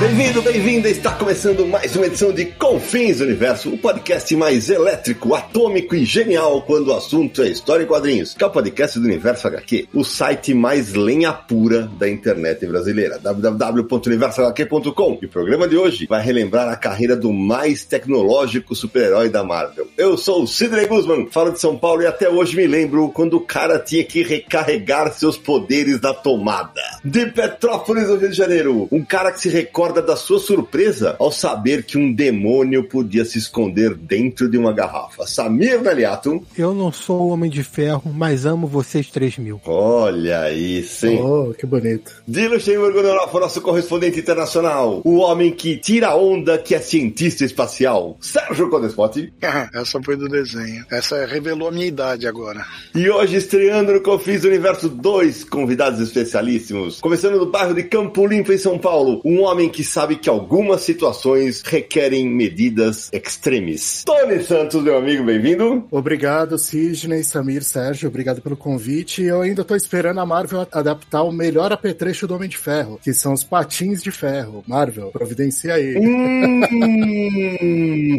Bem-vindo, bem-vinda! Está começando mais uma edição de Confins Universo, o podcast mais elétrico, atômico e genial quando o assunto é história e quadrinhos, que é o podcast do Universo HQ, o site mais lenha pura da internet brasileira, www.universohq.com. E o programa de hoje vai relembrar a carreira do mais tecnológico super-herói da Marvel. Eu sou o Sidney Guzman, falo de São Paulo e até hoje me lembro quando o cara tinha que recarregar seus poderes da tomada. De Petrópolis, no Rio de Janeiro, um cara que se recorda recorda da sua surpresa ao saber que um demônio podia se esconder dentro de uma garrafa. Samir Daliato. Eu não sou o Homem de Ferro, mas amo vocês 3 mil. Olha isso, hein? Oh, que bonito. De Luxemburgo, Europa, nosso correspondente internacional. O homem que tira onda, que é cientista espacial. Sérgio Codespot. Essa foi do desenho. Essa revelou a minha idade agora. E hoje, estreando no Confis Universo, dois convidados especialíssimos. Começando do bairro de Campo Limpo, em São Paulo. Um homem que que sabe que algumas situações requerem medidas extremes. Tony Santos, meu amigo, bem-vindo. Obrigado, Sidney, Samir, Sérgio, obrigado pelo convite. Eu ainda tô esperando a Marvel adaptar o melhor apetrecho do Homem de Ferro, que são os patins de ferro. Marvel, providencia aí. Hum,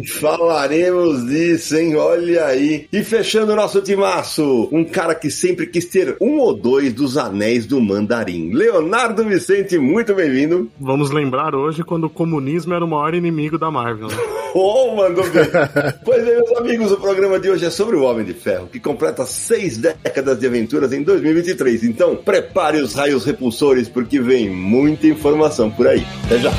falaremos disso, hein? Olha aí. E fechando o nosso timaço, um cara que sempre quis ter um ou dois dos anéis do mandarim. Leonardo Vicente, muito bem-vindo. Vamos lembrar hoje quando o comunismo era o maior inimigo da Marvel. Oh, mandou bem. pois bem, meus amigos, o programa de hoje é sobre o Homem de Ferro, que completa seis décadas de aventuras em 2023. Então, prepare os raios repulsores, porque vem muita informação por aí. Até já!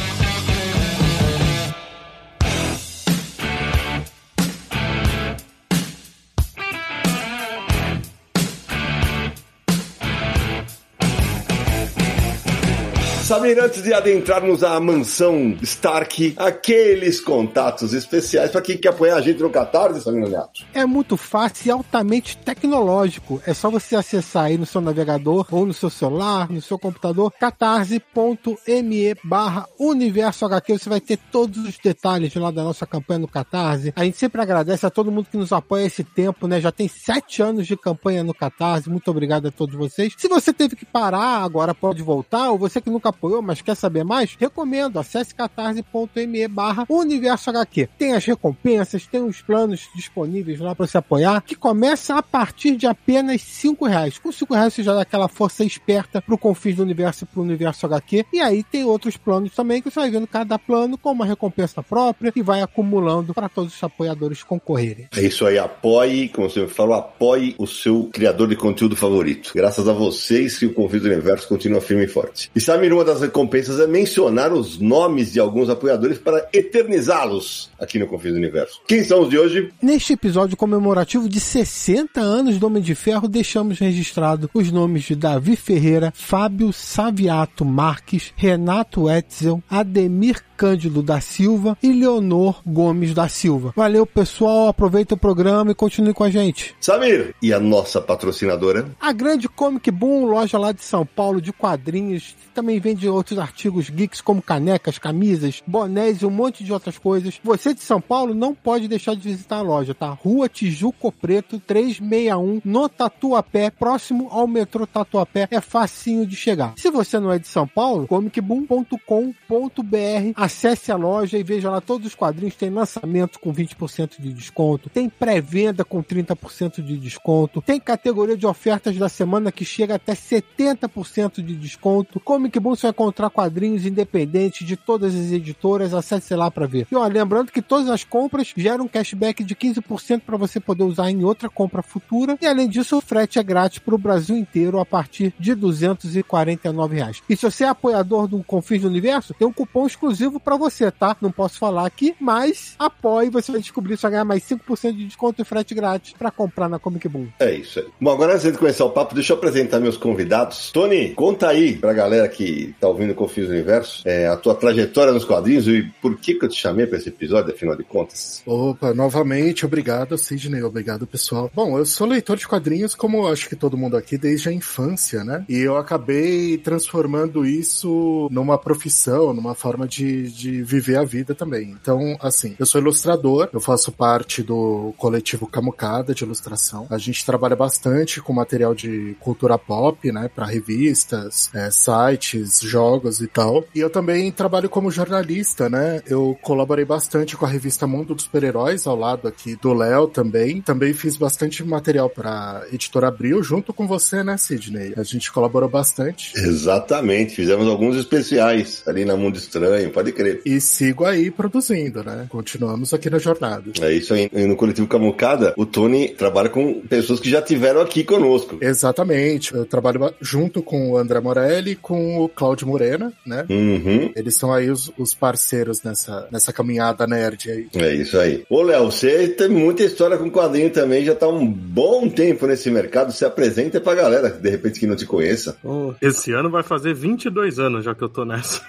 Samir, antes de adentrarmos a mansão Stark, aqueles contatos especiais para quem quer apoiar a gente no Catarse, Samir Neto. É muito fácil e altamente tecnológico. É só você acessar aí no seu navegador ou no seu celular, no seu computador, catarse.me barra universo HQ. Você vai ter todos os detalhes lá da nossa campanha no Catarse. A gente sempre agradece a todo mundo que nos apoia esse tempo, né? Já tem sete anos de campanha no Catarse. Muito obrigado a todos vocês. Se você teve que parar, agora pode voltar, ou você que nunca apoiou, mas quer saber mais? Recomendo, acesse catarse.me barra Universo HQ. Tem as recompensas, tem os planos disponíveis lá para você apoiar, que começa a partir de apenas cinco reais. Com cinco reais você já dá aquela força esperta pro Confins do Universo e pro Universo HQ. E aí tem outros planos também que você vai vendo cada plano com uma recompensa própria e vai acumulando para todos os apoiadores concorrerem. É isso aí, apoie, como você falou, apoie o seu criador de conteúdo favorito. Graças a vocês que o Confins do Universo continua firme e forte. E sabe uma das das recompensas é mencionar os nomes de alguns apoiadores para eternizá-los aqui no Confins do Universo. Quem são os de hoje? Neste episódio comemorativo de 60 anos do Homem de Ferro, deixamos registrado os nomes de Davi Ferreira, Fábio Saviato Marques, Renato Etzel, Ademir Cândido da Silva e Leonor Gomes da Silva. Valeu, pessoal. Aproveita o programa e continue com a gente. Samir, e a nossa patrocinadora? A Grande Comic Boom, loja lá de São Paulo de quadrinhos. Também vende outros artigos geeks como canecas, camisas, bonés e um monte de outras coisas. Você de São Paulo não pode deixar de visitar a loja, tá? Rua Tijuco Preto 361, no Tatuapé, próximo ao metrô Tatuapé. É facinho de chegar. Se você não é de São Paulo, comicboom.com.br Acesse a loja e veja lá todos os quadrinhos. Tem lançamento com 20% de desconto, tem pré-venda com 30% de desconto, tem categoria de ofertas da semana que chega até 70% de desconto. Comic Boom você vai encontrar quadrinhos independentes de todas as editoras. Acesse lá para ver. E ó, lembrando que todas as compras geram um cashback de 15% para você poder usar em outra compra futura. E além disso, o frete é grátis para o Brasil inteiro a partir de 249 reais. E se você é apoiador do Confins do Universo, tem um cupom exclusivo exclusivo para você, tá? Não posso falar aqui, mas apoie, você vai descobrir, você vai ganhar mais 5% de desconto e frete grátis para comprar na Comic Boom. É isso aí. Bom, agora antes de começar o papo, deixa eu apresentar meus convidados. Tony, conta aí pra galera que tá ouvindo Confins do Universo é, a tua trajetória nos quadrinhos e por que que eu te chamei pra esse episódio, afinal de contas. Opa, novamente, obrigado, Sidney, obrigado, pessoal. Bom, eu sou leitor de quadrinhos, como acho que todo mundo aqui, desde a infância, né? E eu acabei transformando isso numa profissão, numa forma de, de viver a vida também. Então, assim, eu sou ilustrador, eu faço parte do coletivo Camucada de ilustração. A gente trabalha bastante com material de cultura pop, né, para revistas, é, sites, jogos e tal. E eu também trabalho como jornalista, né? Eu colaborei bastante com a revista Mundo dos Super-Heróis, ao lado aqui do Léo também. Também fiz bastante material para Editora Abril, junto com você, né, Sidney? A gente colaborou bastante. Exatamente, fizemos alguns especiais ali na Mundo Estranho, pode crer. E sigo aí produzindo, né? Continuamos aqui na jornada. É isso aí. E no coletivo Camucada, o Tony trabalha com pessoas que já tiveram aqui conosco. Exatamente. Eu trabalho junto com o André Morelli e com o Cláudio Morena, né? Uhum. Eles são aí os, os parceiros nessa, nessa caminhada nerd aí. É isso aí. Ô, Léo, você tem muita história com quadrinho também, já tá um bom tempo nesse mercado. Se apresenta pra galera, de repente, que não te conheça. Oh, esse ano vai fazer 22 anos já que eu tô nessa.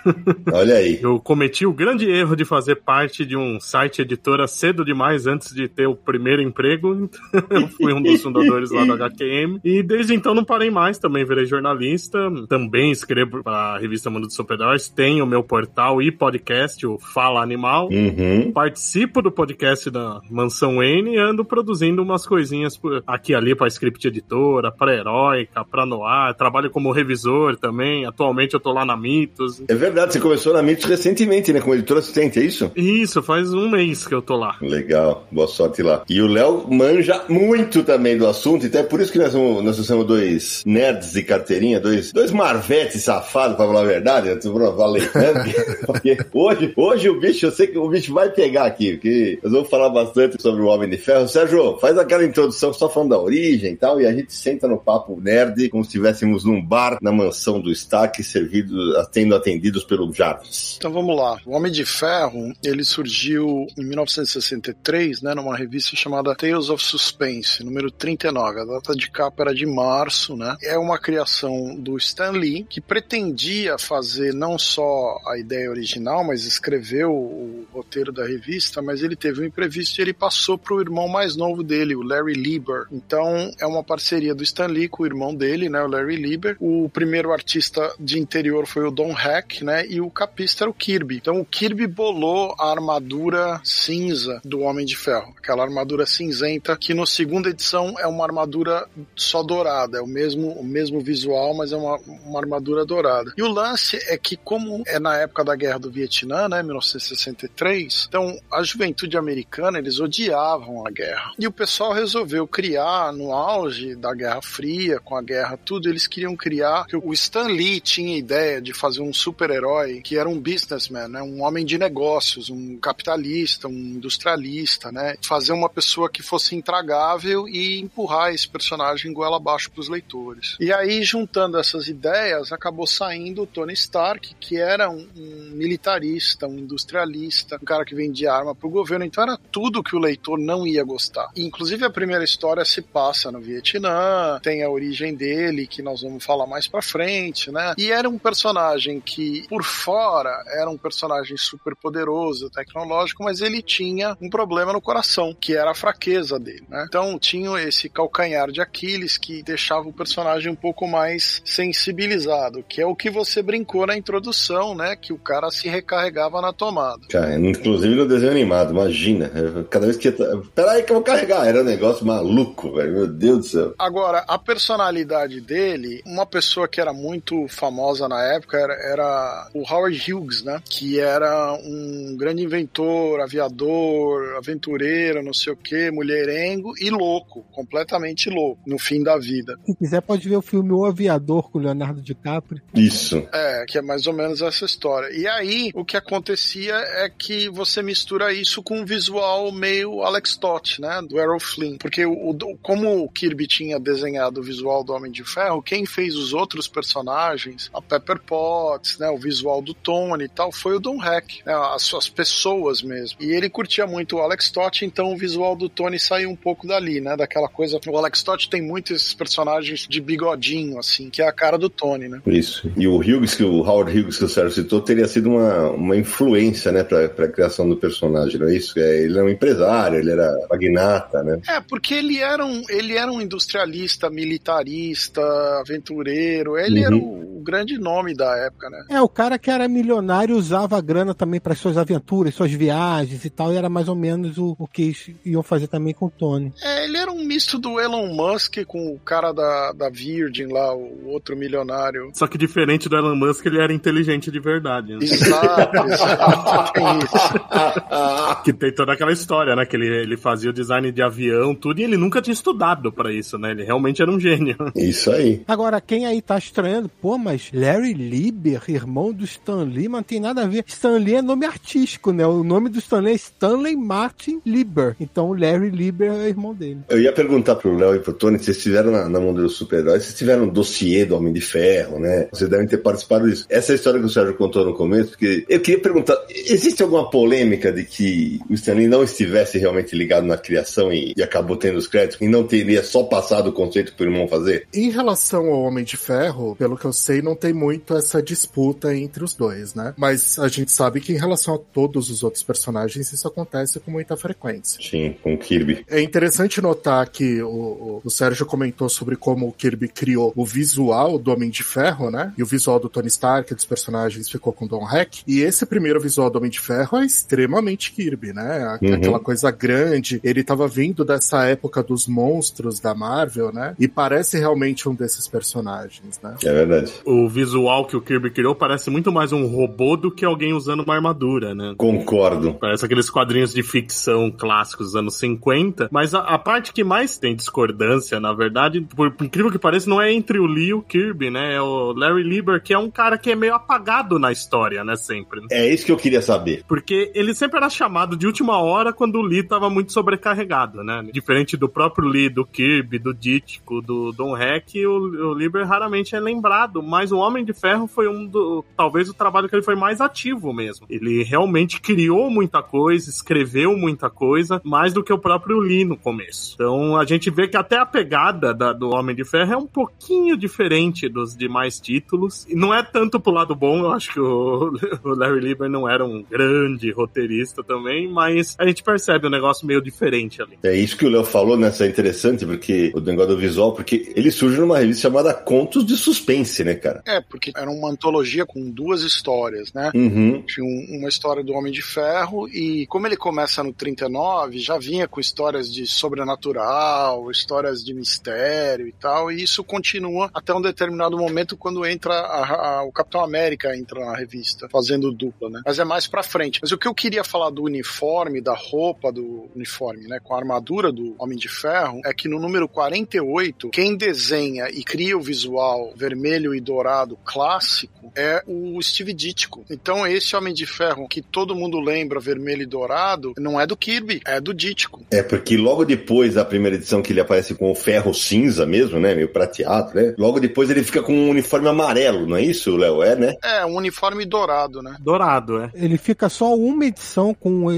Olha aí. Eu cometi o grande erro de fazer parte de um site editora cedo demais antes de ter o primeiro emprego. eu fui um dos fundadores lá do HQM. E desde então não parei mais, também virei jornalista. Também escrevo pra revista Mundo dos Super-Heróis. Tenho o meu portal e podcast, o Fala Animal. Uhum. Participo do podcast da Mansão N e ando produzindo umas coisinhas aqui e ali pra Script Editora, pra Heróica, pra Noir. Trabalho como revisor também. Atualmente eu tô lá na Mitos. É verdade, você começou na Mitos recentemente, né? Como editor assistente, é isso? Isso, faz um mês que eu tô lá. Legal, boa sorte lá. E o Léo manja muito também do assunto, então é por isso que nós somos, nós somos dois nerds de carteirinha, dois, dois marvetes safados, pra falar a verdade. Né? Porque hoje, hoje o bicho, eu sei que o bicho vai pegar aqui, porque nós vamos falar bastante sobre o Homem de Ferro. Sérgio, faz aquela introdução só falando da origem e tal, e a gente senta no papo nerd, como se estivéssemos num bar na mansão do Stark, servido, tendo atendidos pelo Jarvis. Então vamos lá. O Homem de Ferro, ele surgiu em 1963, né, numa revista chamada Tales of Suspense, número 39. A data de capa era de março, né? É uma criação do Stan Lee, que pretendia fazer não só a ideia original, mas escreveu o roteiro da revista, mas ele teve um imprevisto e ele passou para o irmão mais novo dele, o Larry Lieber. Então é uma parceria do Stan Lee com o irmão dele, né, o Larry Lieber. O primeiro artista de interior foi o Don Heck, né, e o capista era o Kirby. Então o Kirby bolou a armadura cinza do Homem de Ferro, aquela armadura cinzenta que no segunda edição é uma armadura só dourada, é o mesmo o mesmo visual, mas é uma, uma armadura dourada. E o lance é que como é na época da Guerra do Vietnã, né, 1963, então a juventude americana eles odiavam a guerra. E o pessoal resolveu criar no auge da Guerra Fria, com a guerra tudo, eles queriam criar o Stan Lee tinha ideia de fazer um super-herói que era um businessman, né, um homem de negócios, um capitalista, um industrialista, né, fazer uma pessoa que fosse intragável e empurrar esse personagem goela abaixo para os leitores. E aí juntando essas ideias acabou saindo o Tony Stark, que era um, um militarista, um industrialista, um cara que vendia arma para o governo, então era tudo que o leitor não ia gostar. E, inclusive a primeira história se passa no Vietnã, tem a origem dele que nós vamos falar mais para frente, né? E era um personagem que por fora era um personagem super poderoso, tecnológico, mas ele tinha um problema no coração, que era a fraqueza dele, né? Então tinha esse calcanhar de Aquiles que deixava o personagem um pouco mais sensibilizado, que é o que você brincou na introdução, né? Que o cara se recarregava na tomada. Cara, inclusive no desenho animado, imagina. Cada vez que. Peraí que eu vou carregar. Era um negócio maluco, velho. Meu Deus do céu. Agora, a personalidade dele, uma pessoa que era muito famosa na época era, era o Howard Hughes, né? Que era um grande inventor, aviador, aventureiro, não sei o que, mulherengo e louco, completamente louco, no fim da vida. Quem quiser pode ver o filme O Aviador com o Leonardo DiCaprio. Isso. É, que é mais ou menos essa história. E aí, o que acontecia é que você mistura isso com um visual meio Alex Toth, né? Do Errol Flynn. Porque o, o, como o Kirby tinha desenhado o visual do Homem de Ferro, quem fez os outros personagens, a Pepper Potts, né? O visual do Tony e tal, foi o Don Heck, né, as suas pessoas mesmo. E ele curtia muito o Alex Todd, então o visual do Tony saiu um pouco dali, né? Daquela coisa. O Alex Todd tem muitos personagens de bigodinho, assim, que é a cara do Tony, né? Isso. E o Hughes, que o Howard Hughes que o Sérgio citou, teria sido uma, uma influência, né, pra, pra criação do personagem, não é isso? É, ele era um empresário, ele era magnata, né? É, porque ele era um, ele era um industrialista, militarista, aventureiro. Ele uhum. era o, o, grande nome da época, né? É, o cara que era milionário usava a grana também para suas aventuras, suas viagens e tal, e era mais ou menos o, o que iam fazer também com o Tony. É, ele era um misto do Elon Musk com o cara da, da Virgin lá, o outro milionário. Só que diferente do Elon Musk, ele era inteligente de verdade. Né? Exato, exato. tem isso. que tem toda aquela história, né? Que ele, ele fazia o design de avião, tudo, e ele nunca tinha estudado para isso, né? Ele realmente era um gênio. Isso aí. Agora, quem aí tá estranhando, pô, mas Larry Lieber, irmão do Stan Lee, não tem nada a ver. Stan Lee é nome artístico, né? O nome do Stan Lee é Stanley Martin Lieber. Então, Larry Lieber é irmão dele. Eu ia perguntar pro Léo e pro Tony se vocês estiveram na, na mão dos super-heróis, vocês tiveram um dossiê do Homem de Ferro, né? Vocês devem ter participado disso. Essa é a história que o Sérgio contou no começo, porque eu queria perguntar, existe alguma polêmica de que o Stan Lee não estivesse realmente ligado na criação e, e acabou tendo os créditos e não teria só passado o conceito pro irmão fazer? Em relação ao Homem de Ferro, pelo que eu sei, não tem muito essa disputa entre os dois, né? Mas a gente sabe que em relação a todos os outros personagens, isso acontece com muita frequência. Sim, com o Kirby. É interessante notar que o, o, Sérgio comentou sobre como o Kirby criou o visual do Homem de Ferro, né? E o visual do Tony Stark, dos personagens, ficou com Don Heck. E esse primeiro visual do Homem de Ferro é extremamente Kirby, né? Uhum. Aquela coisa grande. Ele tava vindo dessa época dos monstros da Marvel, né? E parece realmente um desses personagens, né? É verdade. O visual que o Kirby criou parece muito mais um robô do que alguém usando uma armadura, né? Concordo. Parece aqueles quadrinhos de ficção clássicos dos anos 50, mas a, a parte que mais tem discordância, na verdade, por, por incrível que pareça, não é entre o Lee e o Kirby, né? É o Larry Lieber, que é um cara que é meio apagado na história, né? Sempre. É isso que eu queria saber. Porque ele sempre era chamado de última hora quando o Lee tava muito sobrecarregado, né? Diferente do próprio Lee, do Kirby, do Ditko, do Don Heck, o, o Lieber raramente é lembrado, mas o Homem de Ferro foi um do. talvez o trabalho que ele foi mais ativo mesmo. Ele realmente criou muita coisa, escreveu muita coisa, mais do que o próprio Lee no começo. Então a gente vê que até a pegada da, do Homem de Ferro é um pouquinho diferente dos demais títulos. E não é tanto pro lado bom, eu acho que o, o Larry Lieber não era um grande roteirista também, mas a gente percebe um negócio meio diferente ali. É isso que o Léo falou, né? Isso é interessante, porque o negócio do visual, porque ele surge numa revista chamada Contos de Suspense, né, cara? É, porque era uma antologia com duas histórias, né? Uhum. Tinha uma história do Homem de Ferro e como ele começa no 39, já vinha com histórias de sobrenatural, histórias de mistério e tal, e isso continua até um determinado momento quando entra a, a, o Capitão América entra na revista, fazendo dupla, né? Mas é mais pra frente. Mas o que eu queria falar do uniforme, da roupa do uniforme, né, com a armadura do Homem de Ferro, é que no número 48, quem desenha e cria o visual vermelho e dourado clássico é o Steve Ditko. Então esse Homem de Ferro que todo mundo lembra vermelho e dourado não é do Kirby, é do Ditko. É porque logo depois da primeira edição que ele aparece com o ferro cinza mesmo, né, meio prateado, né? Logo depois ele fica com um uniforme amarelo, não é isso, Léo? É, né? É, um uniforme dourado, né? Dourado, é. Ele fica só uma edição com,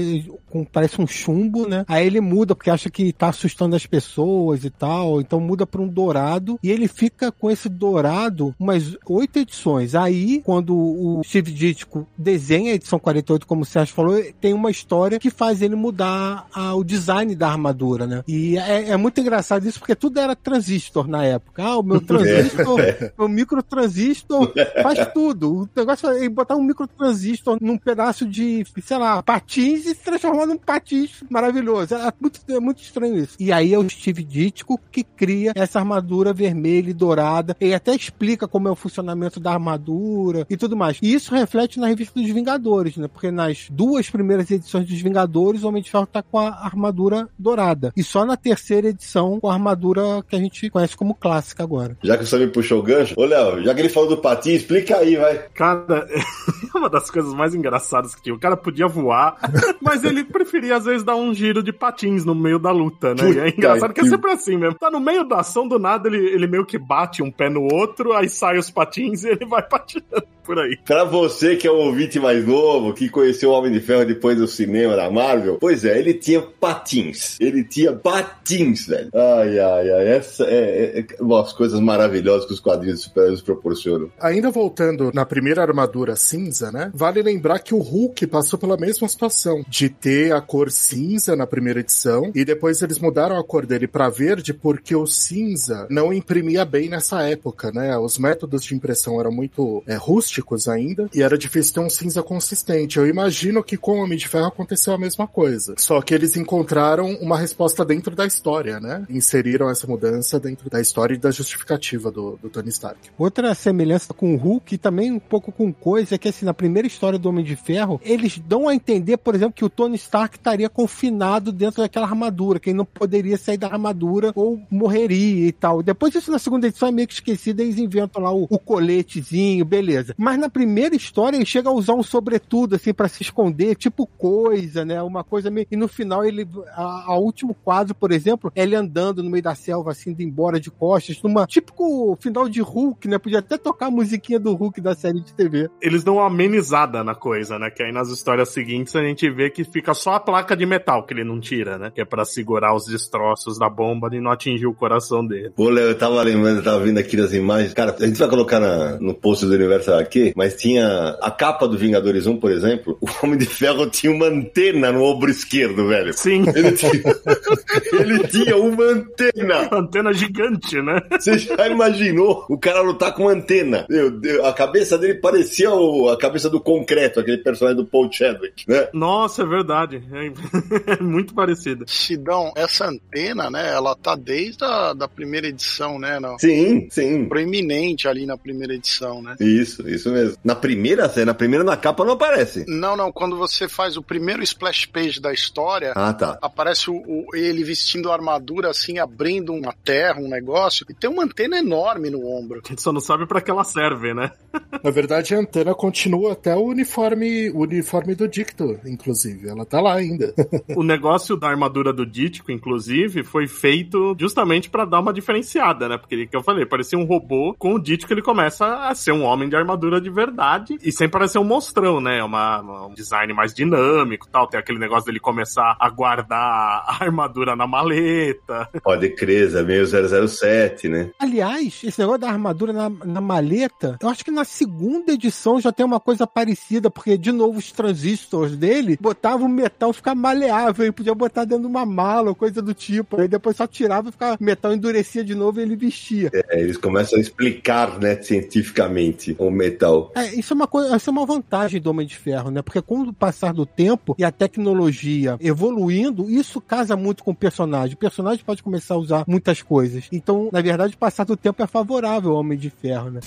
com parece um chumbo, né? Aí ele muda porque acha que tá assustando as pessoas e tal, então muda para um dourado e ele fica com esse dourado umas oito edições. Aí, quando o Steve Ditko desenha a edição 48, como o Sérgio falou, tem uma história que faz ele mudar a, o design da armadura, né? E é, é, muito engraçado isso porque tudo era transistor na época. Ah, o meu transistor, é. meu microtransistor faz tudo. O negócio é botar um microtransistor num pedaço de, sei lá, patins e se transformar num patins maravilhoso. É muito, é muito estranho isso. E aí é o Steve Ditko que cria essa armadura vermelha e dourada. E até explica como é o funcionamento da armadura e tudo mais. E isso reflete na revista dos Vingadores, né? Porque nas duas primeiras edições dos Vingadores, o Homem de Ferro tá com a armadura dourada. E só na terceira edição com a armadura que a gente conhece como clássica agora. Já que você me puxou o gancho, ô Léo, já que ele falou do patins, explica aí, vai. Cara, é uma das coisas mais engraçadas que tinha. O cara podia voar, mas ele preferia às vezes dar um giro de patins no meio da luta, né? e é engraçado que é sempre assim mesmo. Tá no meio da ação, do nada ele, ele meio que bate um pé no outro, aí sai os patins e ele vai patinando. Por aí. Pra você que é um ouvinte mais novo, que conheceu o Homem de Ferro depois do cinema da Marvel, pois é, ele tinha patins. Ele tinha patins, velho. Ai, ai, ai. Essa é, é, é umas coisas maravilhosas que os quadrinhos de super-heróis proporcionam. Ainda voltando na primeira armadura cinza, né? Vale lembrar que o Hulk passou pela mesma situação de ter a cor cinza na primeira edição e depois eles mudaram a cor dele para verde porque o cinza não imprimia bem nessa época, né? Os métodos de impressão eram muito é, rústicos ainda e era difícil ter um cinza consistente. Eu imagino que com o Homem de Ferro aconteceu a mesma coisa. Só que eles encontraram uma resposta dentro da história, né? Inseriram essa mudança dentro da história e da justificativa do, do Tony Stark. Outra semelhança com o Hulk e também um pouco com coisa é que assim, na primeira história do Homem de Ferro, eles dão a entender, por exemplo, que o Tony Stark estaria confinado dentro daquela armadura, que ele não poderia sair da armadura ou morreria e tal. Depois isso na segunda edição é meio que esquecido, eles inventam lá o, o coletezinho, beleza. Mas na primeira história ele chega a usar um sobretudo assim para se esconder, tipo coisa, né? Uma coisa meio... E no final ele, a, a último quadro, por exemplo, é ele andando no meio da selva assim, indo embora de costas, numa típico final de Hulk, né? Podia até tocar a musiquinha do Hulk da série de TV. Eles dão uma amenizada na coisa, né? Que aí nas histórias seguintes a gente vê que fica só a placa de metal que ele não tira, né? Que é pra segurar os destroços da bomba e não atingir o coração dele. Pô, Léo, eu tava lembrando, eu tava vendo aqui as imagens. Cara, a gente vai colocar na- no post do Universo aqui, mas tinha a capa do Vingadores 1, por exemplo. O Homem de Ferro tinha uma antena no ombro esquerdo, velho. Sim, Ele tinha, ele tinha uma antena. antena gigante, né? Você já imaginou o cara lutar com uma antena? Meu Deus, a cabeça dele parecia o- a cabeça do concreto, aquele personagem do Paul Chadwick, né? Nossa, é verdade. É muito parecido. Sidão, essa antena, né, ela tá desde a da primeira edição, né, não, Sim, sim. proeminente ali na primeira edição, né. Isso, isso mesmo. Na primeira cena, na primeira na capa não aparece. Não, não, quando você faz o primeiro splash page da história, Ah, tá. aparece o, o- ele vestindo a armadura assim, abrindo uma terra, um negócio, e tem uma antena enorme no ombro. A gente só não sabe pra que ela serve, né? Na verdade, a antena continua até o uniforme, o uniforme do Dicto, inclusive. Ela tá lá ainda. O negócio da armadura do Dítico, inclusive, foi feito justamente pra dar uma diferenciada, né? Porque, que eu falei, parecia um robô. Com o Dítico, ele começa a ser um homem de armadura de verdade. E sem parecer um monstrão, né? Uma, uma- um design mais dinâmico e tal. Tem aquele negócio dele começar a guardar a armadura na maleta. Pode crer, é meio 007, né? Aliás, esse negócio da armadura na, na maleta, eu acho que na segunda edição já tem uma coisa parecida, porque, de novo, os transistores dele botavam o metal ficar maleável e podia botar dentro de uma mala ou coisa do tipo. Aí depois só tirava e ficava, o metal endurecia de novo e ele vestia. É, eles começam a explicar, né, cientificamente o metal. É, isso é uma coisa, isso é uma vantagem do Homem de Ferro, né? Porque com o passar do tempo e a tecnologia evoluindo, isso casa muito com o personagem. O personagem pode começar a usar muitas coisas. Então, na verdade, o passar do tempo é favorável ao Homem de Ferro, né?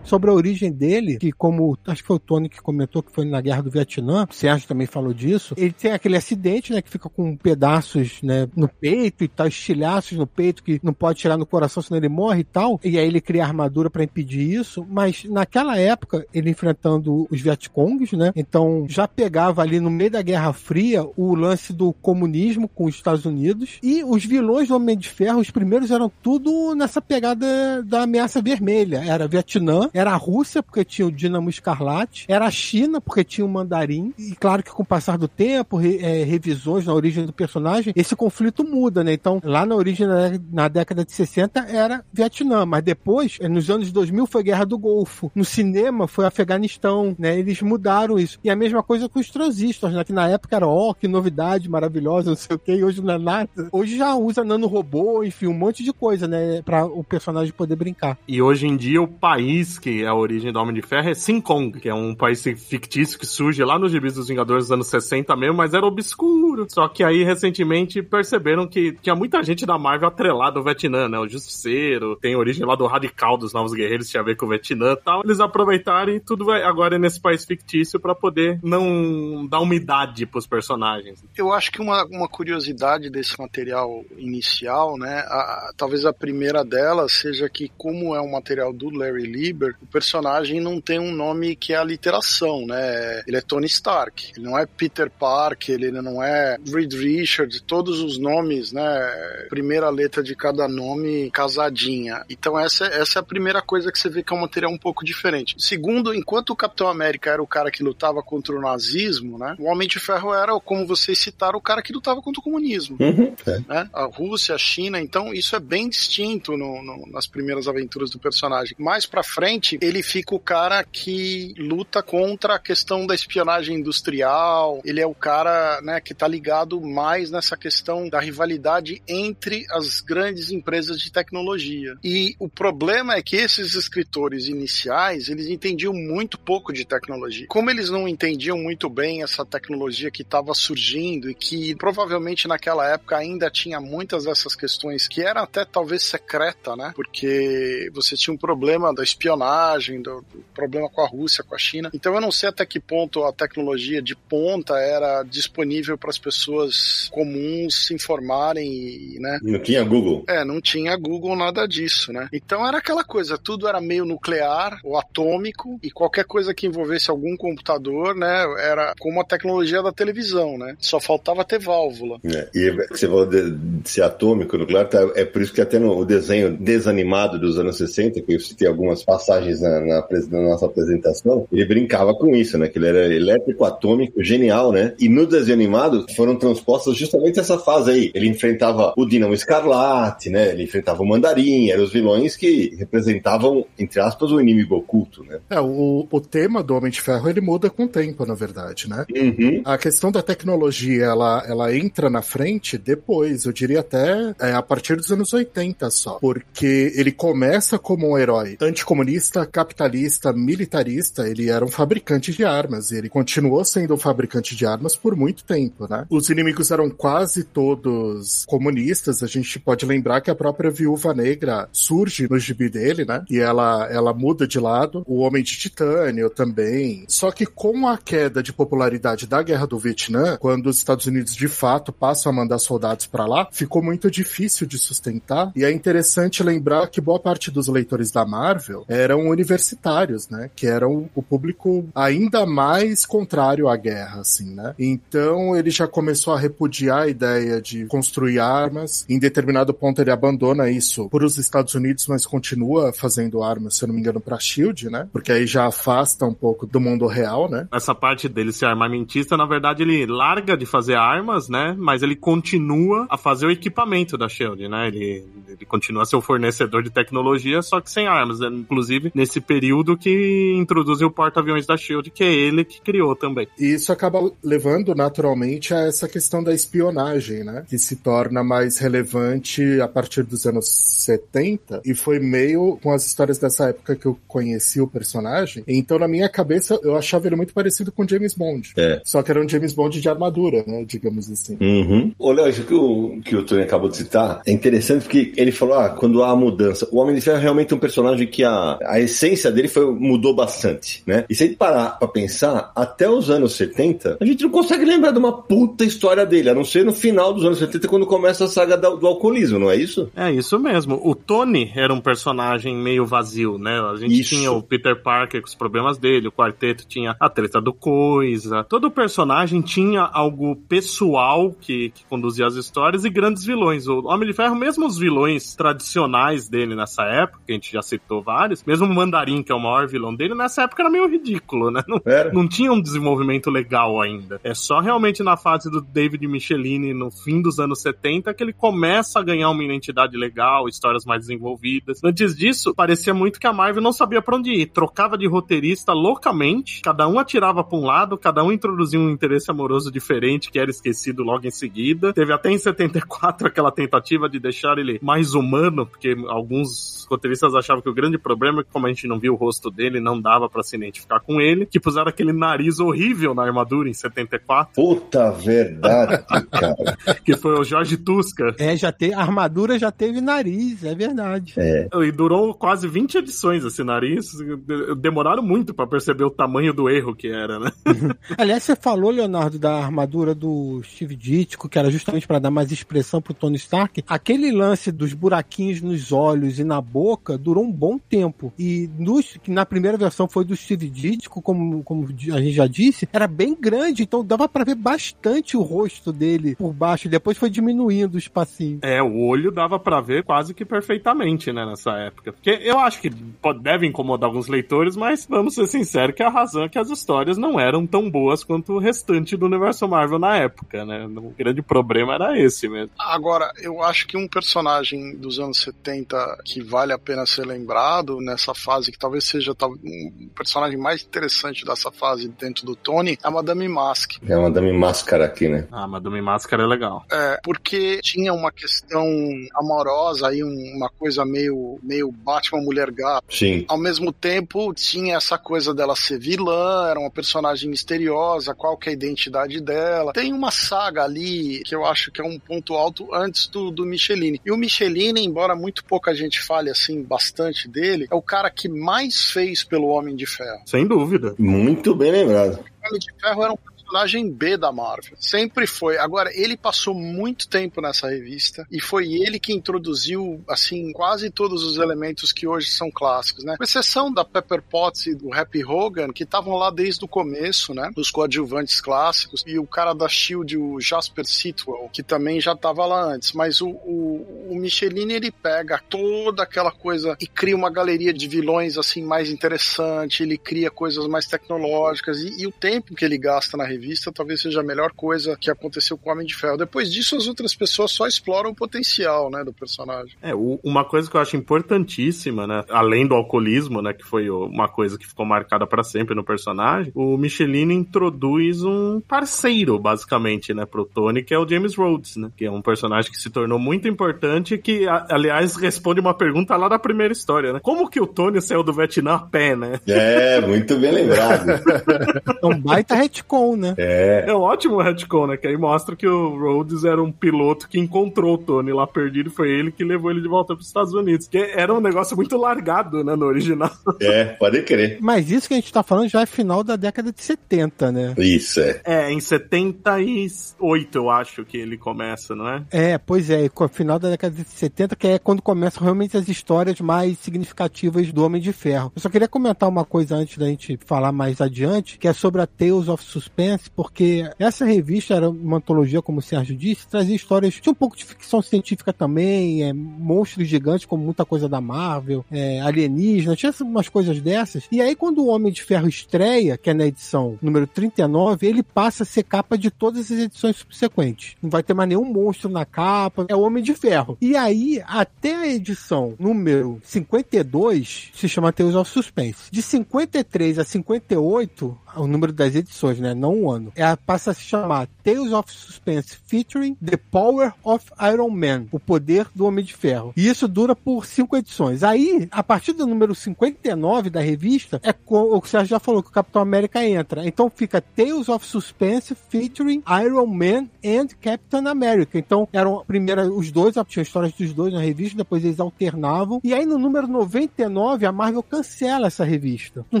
Sobre a origem dele, que como acho que foi o Tony que comentou que foi na Guerra do Vietnã, o Sérgio também falou disso, ele tem aquele acidente, né, que fica com pedaços, né, no peito e tal, estilhaços no peito que não pode tirar no coração senão ele morre e tal, e aí ele cria armadura para impedir isso, mas naquela época, ele enfrentando os Vietcongs, né, então já pegava ali no meio da Guerra Fria o lance do comunismo com os Estados Unidos, e os vilões do Homem de Ferro, os primeiros eram tudo nessa pegada da ameaça vermelha, era Vietnã, era a Rússia, porque tinha o Dínamo Escarlate, era a China, porque tinha o Mandarim, e claro que com o passar do tempo, re- é, revisões na origem do personagem, esse conflito muda, né? Então, lá na origem, na, década de 60, era Vietnã, mas depois, é, nos anos 2000, foi Guerra do Golfo. No cinema, foi Afeganistão, né? Eles mudaram isso. E a mesma coisa com os transistores, né? Que na época era, ó, que novidade maravilhosa, não sei o que, e hoje não é nada. Hoje já usa nanorobô, enfim, um monte de coisa, né? Pra o personagem poder brincar. E hoje em dia o país que é a origem do Homem de Ferro é Kong, que é um país fictício que surge lá nos gibis dos Vingadores dos anos 60 mesmo, mas era obscuro. Só que aí recentemente perceberam que tinha muita gente da Marvel atrelada ao Vietnã, né? O Justiceiro, tem origem lá do Radical dos Novos Guerreiros, tinha a ver com o Vietnã e tal. Eles aproveitaram e tudo vai agora é nesse país fictício pra poder não dar umidade pros personagens. Eu acho que uma, uma curiosidade desse material inicial, né? a- talvez a primeira delas seja que, como é um material do Larry Lieber, o personagem não tem um nome que é a literação, né? Ele é Tony Stark, ele não é Peter Parker, ele não é Reed Richards, todos os nomes, né? Primeira letra de cada nome casadinha. Então essa, essa é a primeira coisa que você vê que é um material um pouco diferente. Segundo, enquanto o Capitão América era o cara que lutava contra o nazismo, né? O Homem de Ferro era, como vocês citaram, o cara que lutava contra o comunismo. Uhum, é. Né? A Rússia, a China, então isso é bem distinto no, no, nas primeiras aventuras do personagem. Mais pra frente, ele fica o cara que luta contra a questão da espionagem industrial, ele é o cara né, que tá ligado mais nessa questão da rivalidade entre as grandes empresas de tecnologia. E o problema é que esses escritores iniciais, eles entendiam muito pouco de tecnologia. Como eles não entendiam muito bem essa tecnologia que estava surgindo e que provavelmente naquela época ainda tinha muitas dessas questões que era até talvez secreta, né? Porque você tinha um problema da espionagem, do, do problema com a Rússia, com a China. Então eu não sei até que ponto a tecnologia de ponta era disponível para as pessoas comuns se informarem, né? Não tinha Google. É, não tinha Google nada disso, né? Então era aquela coisa, tudo era meio nuclear ou atômico e qualquer coisa que envolvesse algum computador, né, era como a tecnologia da televisão, né? Só faltava ter válvula. É, e você falou de, de ser atômico, nuclear, tá, é por isso que até no desenho desanimado dos anos 60, que eu citei algumas passagens na, na, na nossa apresentação, ele brincava com isso, né? Que ele era elétrico, atômico, genial, né? E no desenho animado foram transpostas justamente essa fase aí. Ele enfrentava o Dinamo Escarlate, né? Ele enfrentava o Mandarim, eram os vilões que representavam, entre aspas, o inimigo oculto, né? É, o, o tema do Homem de Ferro ele muda com o tempo, na verdade, né? Uhum. A questão da tecnologia, ela, ela entra na frente depois, eu diria até é, a partir dos anos 80 só. Porque ele começa como um herói anticomunista, capitalista, militarista, ele era um fabricante de armas, ele continuou sendo um fabricante de armas por muito tempo, né? Os inimigos eram quase todos comunistas, a gente pode lembrar que a própria Viúva Negra surge no gibi dele, né? E ela, ela muda de lado, o Homem de Titânio também. Só que com a queda de popularidade da Guerra do Vietnã, quando os Estados Unidos de fato passam a mandar soldados para lá, ficou muito difícil de sustentar. E é interessante lembrar que boa parte dos leitores da Marvel eram universitários, né? Que eram o público ainda mais contrário à guerra, assim, né? Então ele já começou a repudiar a ideia de construir armas. Em determinado ponto ele abandona isso para os Estados Unidos, mas continua fazendo armas, se eu não me engano, para Shield, né? Porque aí já afasta um pouco do mundo real, né? Essa parte dele ser armamentista, na verdade, ele larga de fazer armas, né? Mas ele continua a fazer o equipamento da Shield, né? Ele, ele continua a ser o fornecedor de tecnologia, só que sem armas. Inclusive, nesse período que introduziu o porta-aviões da Shield, que é ele que criou também. E isso acaba levando naturalmente a essa questão da espionagem, né? Que se torna mais relevante a partir dos anos 70 e foi meio com as histórias dessa época que eu conheci o personagem. Então, na minha cabeça, eu achava ele muito parecido com James Bond. É. Só que era um James Bond de armadura, né? Digamos assim. Uhum. Ô, Léo, isso que o, que o Tony acabou de citar é interessante porque ele falou, ah, quando há mudança. O Homem de Ferro é realmente um personagem que a, a essência dele foi, mudou bastante, né? E se a gente parar pra pensar, até os anos 70, a gente não consegue lembrar de uma puta história dele, a não ser no final dos anos 70, quando começa a saga do, do alcoolismo, não é isso? É isso mesmo. O Tony era um personagem meio vazio, né? A gente Isso. tinha o Peter Parker com os problemas dele, o quarteto tinha a treta do Coisa. Todo personagem tinha algo pessoal que, que conduzia as histórias e grandes vilões. O Homem de Ferro, mesmo os vilões tradicionais dele nessa época, que a gente já citou vários, mesmo Mandarim, que é o maior vilão dele, nessa época era meio ridículo, né? Não, Era. não tinha um desenvolvimento legal ainda. É só realmente na fase do David Michelini, no fim dos anos 70, que ele começa a ganhar uma identidade legal, histórias mais desenvolvidas. Antes disso, parecia muito que a Marvel não sabia pra onde ir. Trocava de roteirista loucamente, cada um atirava pra um lado, cada um introduzia um interesse amoroso diferente que era esquecido logo em seguida. Teve até em 74 aquela tentativa de deixar ele mais humano, porque alguns roteiristas achavam que o grande problema é que, como a gente não viu o rosto dele, não dava pra se identificar com ele, que puseram aquele nariz horrível na armadura em 74, Puta verdade, cara. que foi o Jorge Tusca. É, já tem, a armadura já teve nariz, é verdade. E durou quase 20 edições esse nariz. De- Demoraram muito pra perceber o tamanho do erro que era, né? Aliás, você falou, Leonardo, da armadura do Steve Ditko, que era justamente para dar mais expressão pro Tony Stark. Aquele lance dos buraquinhos nos olhos e na boca durou um bom tempo. E que, nos, que na primeira versão foi do Steve Ditko, como, como a gente já disse, era bem grande, então dava para ver bastante o rosto dele por baixo. Depois foi diminuindo o espacinho. É, o olho dava para ver quase que perfeitamente, né, nessa época. Porque eu acho que pode, deve incomodar alguns leitores, mas vamos ser sinceros que a razão é que as histórias não eram tão boas quanto o restante do universo Marvel na época, né? O grande problema era esse mesmo. Agora, eu acho que um personagem dos anos 70 que vale a pena ser lembrado nessa fase, que talvez seja um personagem mais interessante dessa fase dentro do Tony, é a Madame Mask. É a Madame Máscara aqui, né? Ah, Madame Máscara é legal. É, porque tinha uma questão amorosa aí, uma coisa meio, meio Batman Mulher Gato. Sim. Ao mesmo tempo, tinha essa coisa dela ser vilã, era uma personagem misteriosa, qual que é a identidade dela. Tem uma saga ali que eu acho que é um ponto alto antes do, do Michelini. E o Michelini, embora muito pouca gente fale assim bastante dele, é o cara que mais fez pelo Homem de Ferro. Sem dúvida. Muito bem lembrado. O Homem de Ferro era um personagem B da Marvel. Sempre foi. Agora, ele passou muito tempo nessa revista e foi ele que introduziu, assim, quase todos os elementos que hoje são clássicos, né? Com exceção da Pepper Potts e do Happy Hogan, que estavam lá desde o começo, né? Os coadjuvantes clássicos. E o cara da SHIELD, o Jasper Sitwell, que também já estava lá antes. Mas o, o, o Michelin, ele pega toda aquela coisa e cria uma galeria de vilões, assim, mais interessante. Ele cria coisas mais tecnológicas. E, e o tempo que ele gasta na revista revista talvez seja a melhor coisa que aconteceu com o Homem de Ferro. Depois disso, as outras pessoas só exploram o potencial, né, do personagem. É, o, uma coisa que eu acho importantíssima, né, além do alcoolismo, né, que foi uma coisa que ficou marcada para sempre no personagem, o Michelin introduz um parceiro, basicamente, né, pro Tony, que é o James Rhodes, né, que é um personagem que se tornou muito importante que, aliás, responde uma pergunta lá da primeira história, né? Como que o Tony saiu do Vietnã a pé, né? É, muito bem lembrado. é um baita retcon, né? É. É um ótimo retcon, né? Que aí mostra que o Rhodes era um piloto que encontrou o Tony lá perdido e foi ele que levou ele de volta para os Estados Unidos. Que era um negócio muito largado, né? No original. É, pode crer. Mas isso que a gente tá falando já é final da década de 70, né? Isso, é. É, em 78 eu acho que ele começa, não é? É, pois é, final da década de 70, que é quando começam realmente as histórias mais significativas do Homem de Ferro. Eu só queria comentar uma coisa antes da gente falar mais adiante, que é sobre a Tales of Suspense, porque essa revista era uma antologia, como o Sérgio disse, trazia histórias de um pouco de ficção científica também, é, monstros gigantes, como muita coisa da Marvel, é, alienígena, tinha umas coisas dessas. E aí, quando o Homem de Ferro estreia, que é na edição número 39, ele passa a ser capa de todas as edições subsequentes. Não vai ter mais nenhum monstro na capa, é o Homem de Ferro. E aí, até a edição número 52, se chama Tales of Suspense. De 53 a 58, o número das edições, né? Não o ano. Ela passa a se chamar Tales of Suspense featuring The Power of Iron Man, o poder do Homem de Ferro. E isso dura por cinco edições. Aí, a partir do número 59 da revista, é o que o Sérgio já falou que o Capitão América entra. Então fica Tales of Suspense featuring Iron Man and Captain America. Então eram primeiro os dois, tinha histórias dos dois na revista, depois eles alternavam. E aí no número 99 a Marvel cancela essa revista. Não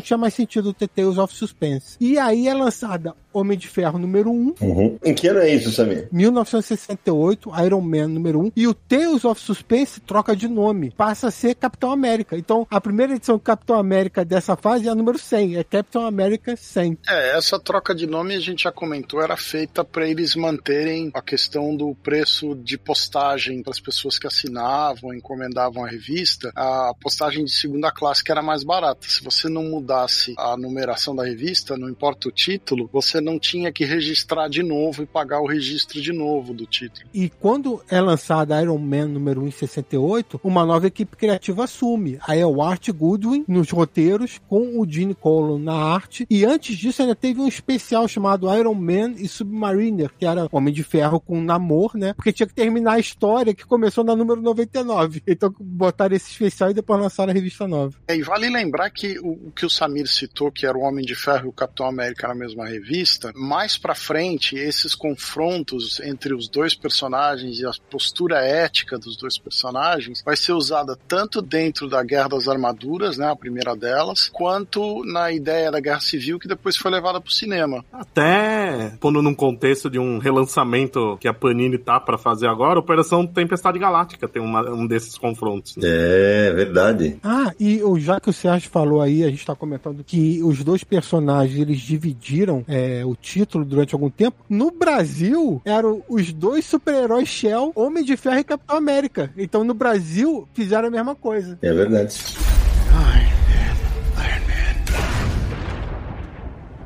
tinha mais sentido ter Tales of Suspense. E aí é lançada Homem de Ferro número 1. Uhum. Em que ano é isso, Samir? 1968, Iron Man número 1. E o Tales of Suspense troca de nome. Passa a ser Capitão América. Então, a primeira edição do Capitão América dessa fase é a número 100. É Capitão América 100. É, essa troca de nome a gente já comentou, era feita para eles manterem a questão do preço de postagem para as pessoas que assinavam, encomendavam a revista. A postagem de segunda classe que era mais barata. Se você não mudasse a numeração da revista, não importa o título, você não tinha que registrar de novo e pagar o registro de novo do título. E quando é lançada Iron Man número 1 em 68, uma nova equipe criativa assume. Aí é o Art Goodwin nos roteiros, com o Gene Colan na arte. E antes disso ainda teve um especial chamado Iron Man e Submariner, que era Homem de Ferro com Namor, né? Porque tinha que terminar a história que começou na número 99. Então botaram esse especial e depois lançaram a revista nova. É, e vale lembrar que o, o que o Samir citou, que era o Homem de Ferro Capitão América na mesma revista, mais pra frente, esses confrontos entre os dois personagens e a postura ética dos dois personagens vai ser usada tanto dentro da Guerra das Armaduras, né, a primeira delas, quanto na ideia da Guerra Civil que depois foi levada pro cinema. Até pondo num contexto de um relançamento que a Panini tá para fazer agora, Operação Tempestade Galáctica tem uma, um desses confrontos. Né? É, verdade. Ah, e já que o Sérgio falou aí, a gente tá comentando que os dois personagens eles dividiram é, o título durante algum tempo. No Brasil, eram os dois super-heróis Shell, Homem de Ferro e Capitão América. Então no Brasil fizeram a mesma coisa. É verdade.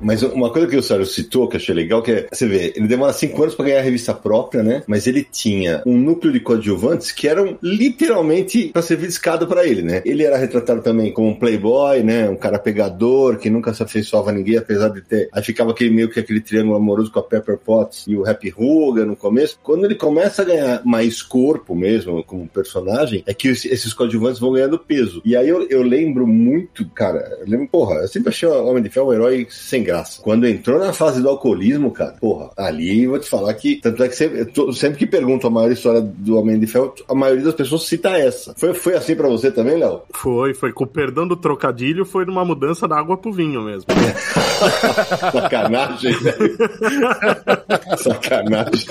Mas uma coisa que o Sérgio citou, que eu achei legal, que é, você vê, ele demora cinco anos para ganhar a revista própria, né? Mas ele tinha um núcleo de coadjuvantes que eram literalmente para servir de escada para ele, né? Ele era retratado também como um playboy, né? Um cara pegador, que nunca se afeiçoava a ninguém, apesar de ter... Aí ficava aquele meio que aquele triângulo amoroso com a Pepper Potts e o Happy Hogan no começo. Quando ele começa a ganhar mais corpo mesmo, como personagem, é que esses coadjuvantes vão ganhando peso. E aí eu, eu lembro muito, cara, eu lembro, porra, eu sempre achei o Homem de Ferro um herói sem graça graça. Quando entrou na fase do alcoolismo, cara, porra, ali vou te falar que. Tanto é que sempre, sempre que pergunto a maior história do Homem de Ferro, a maioria das pessoas cita essa. Foi, foi assim para você também, Léo? Foi, foi. Com o perdão do trocadilho, foi numa mudança da água pro vinho mesmo. Sacanagem, Sacanagem.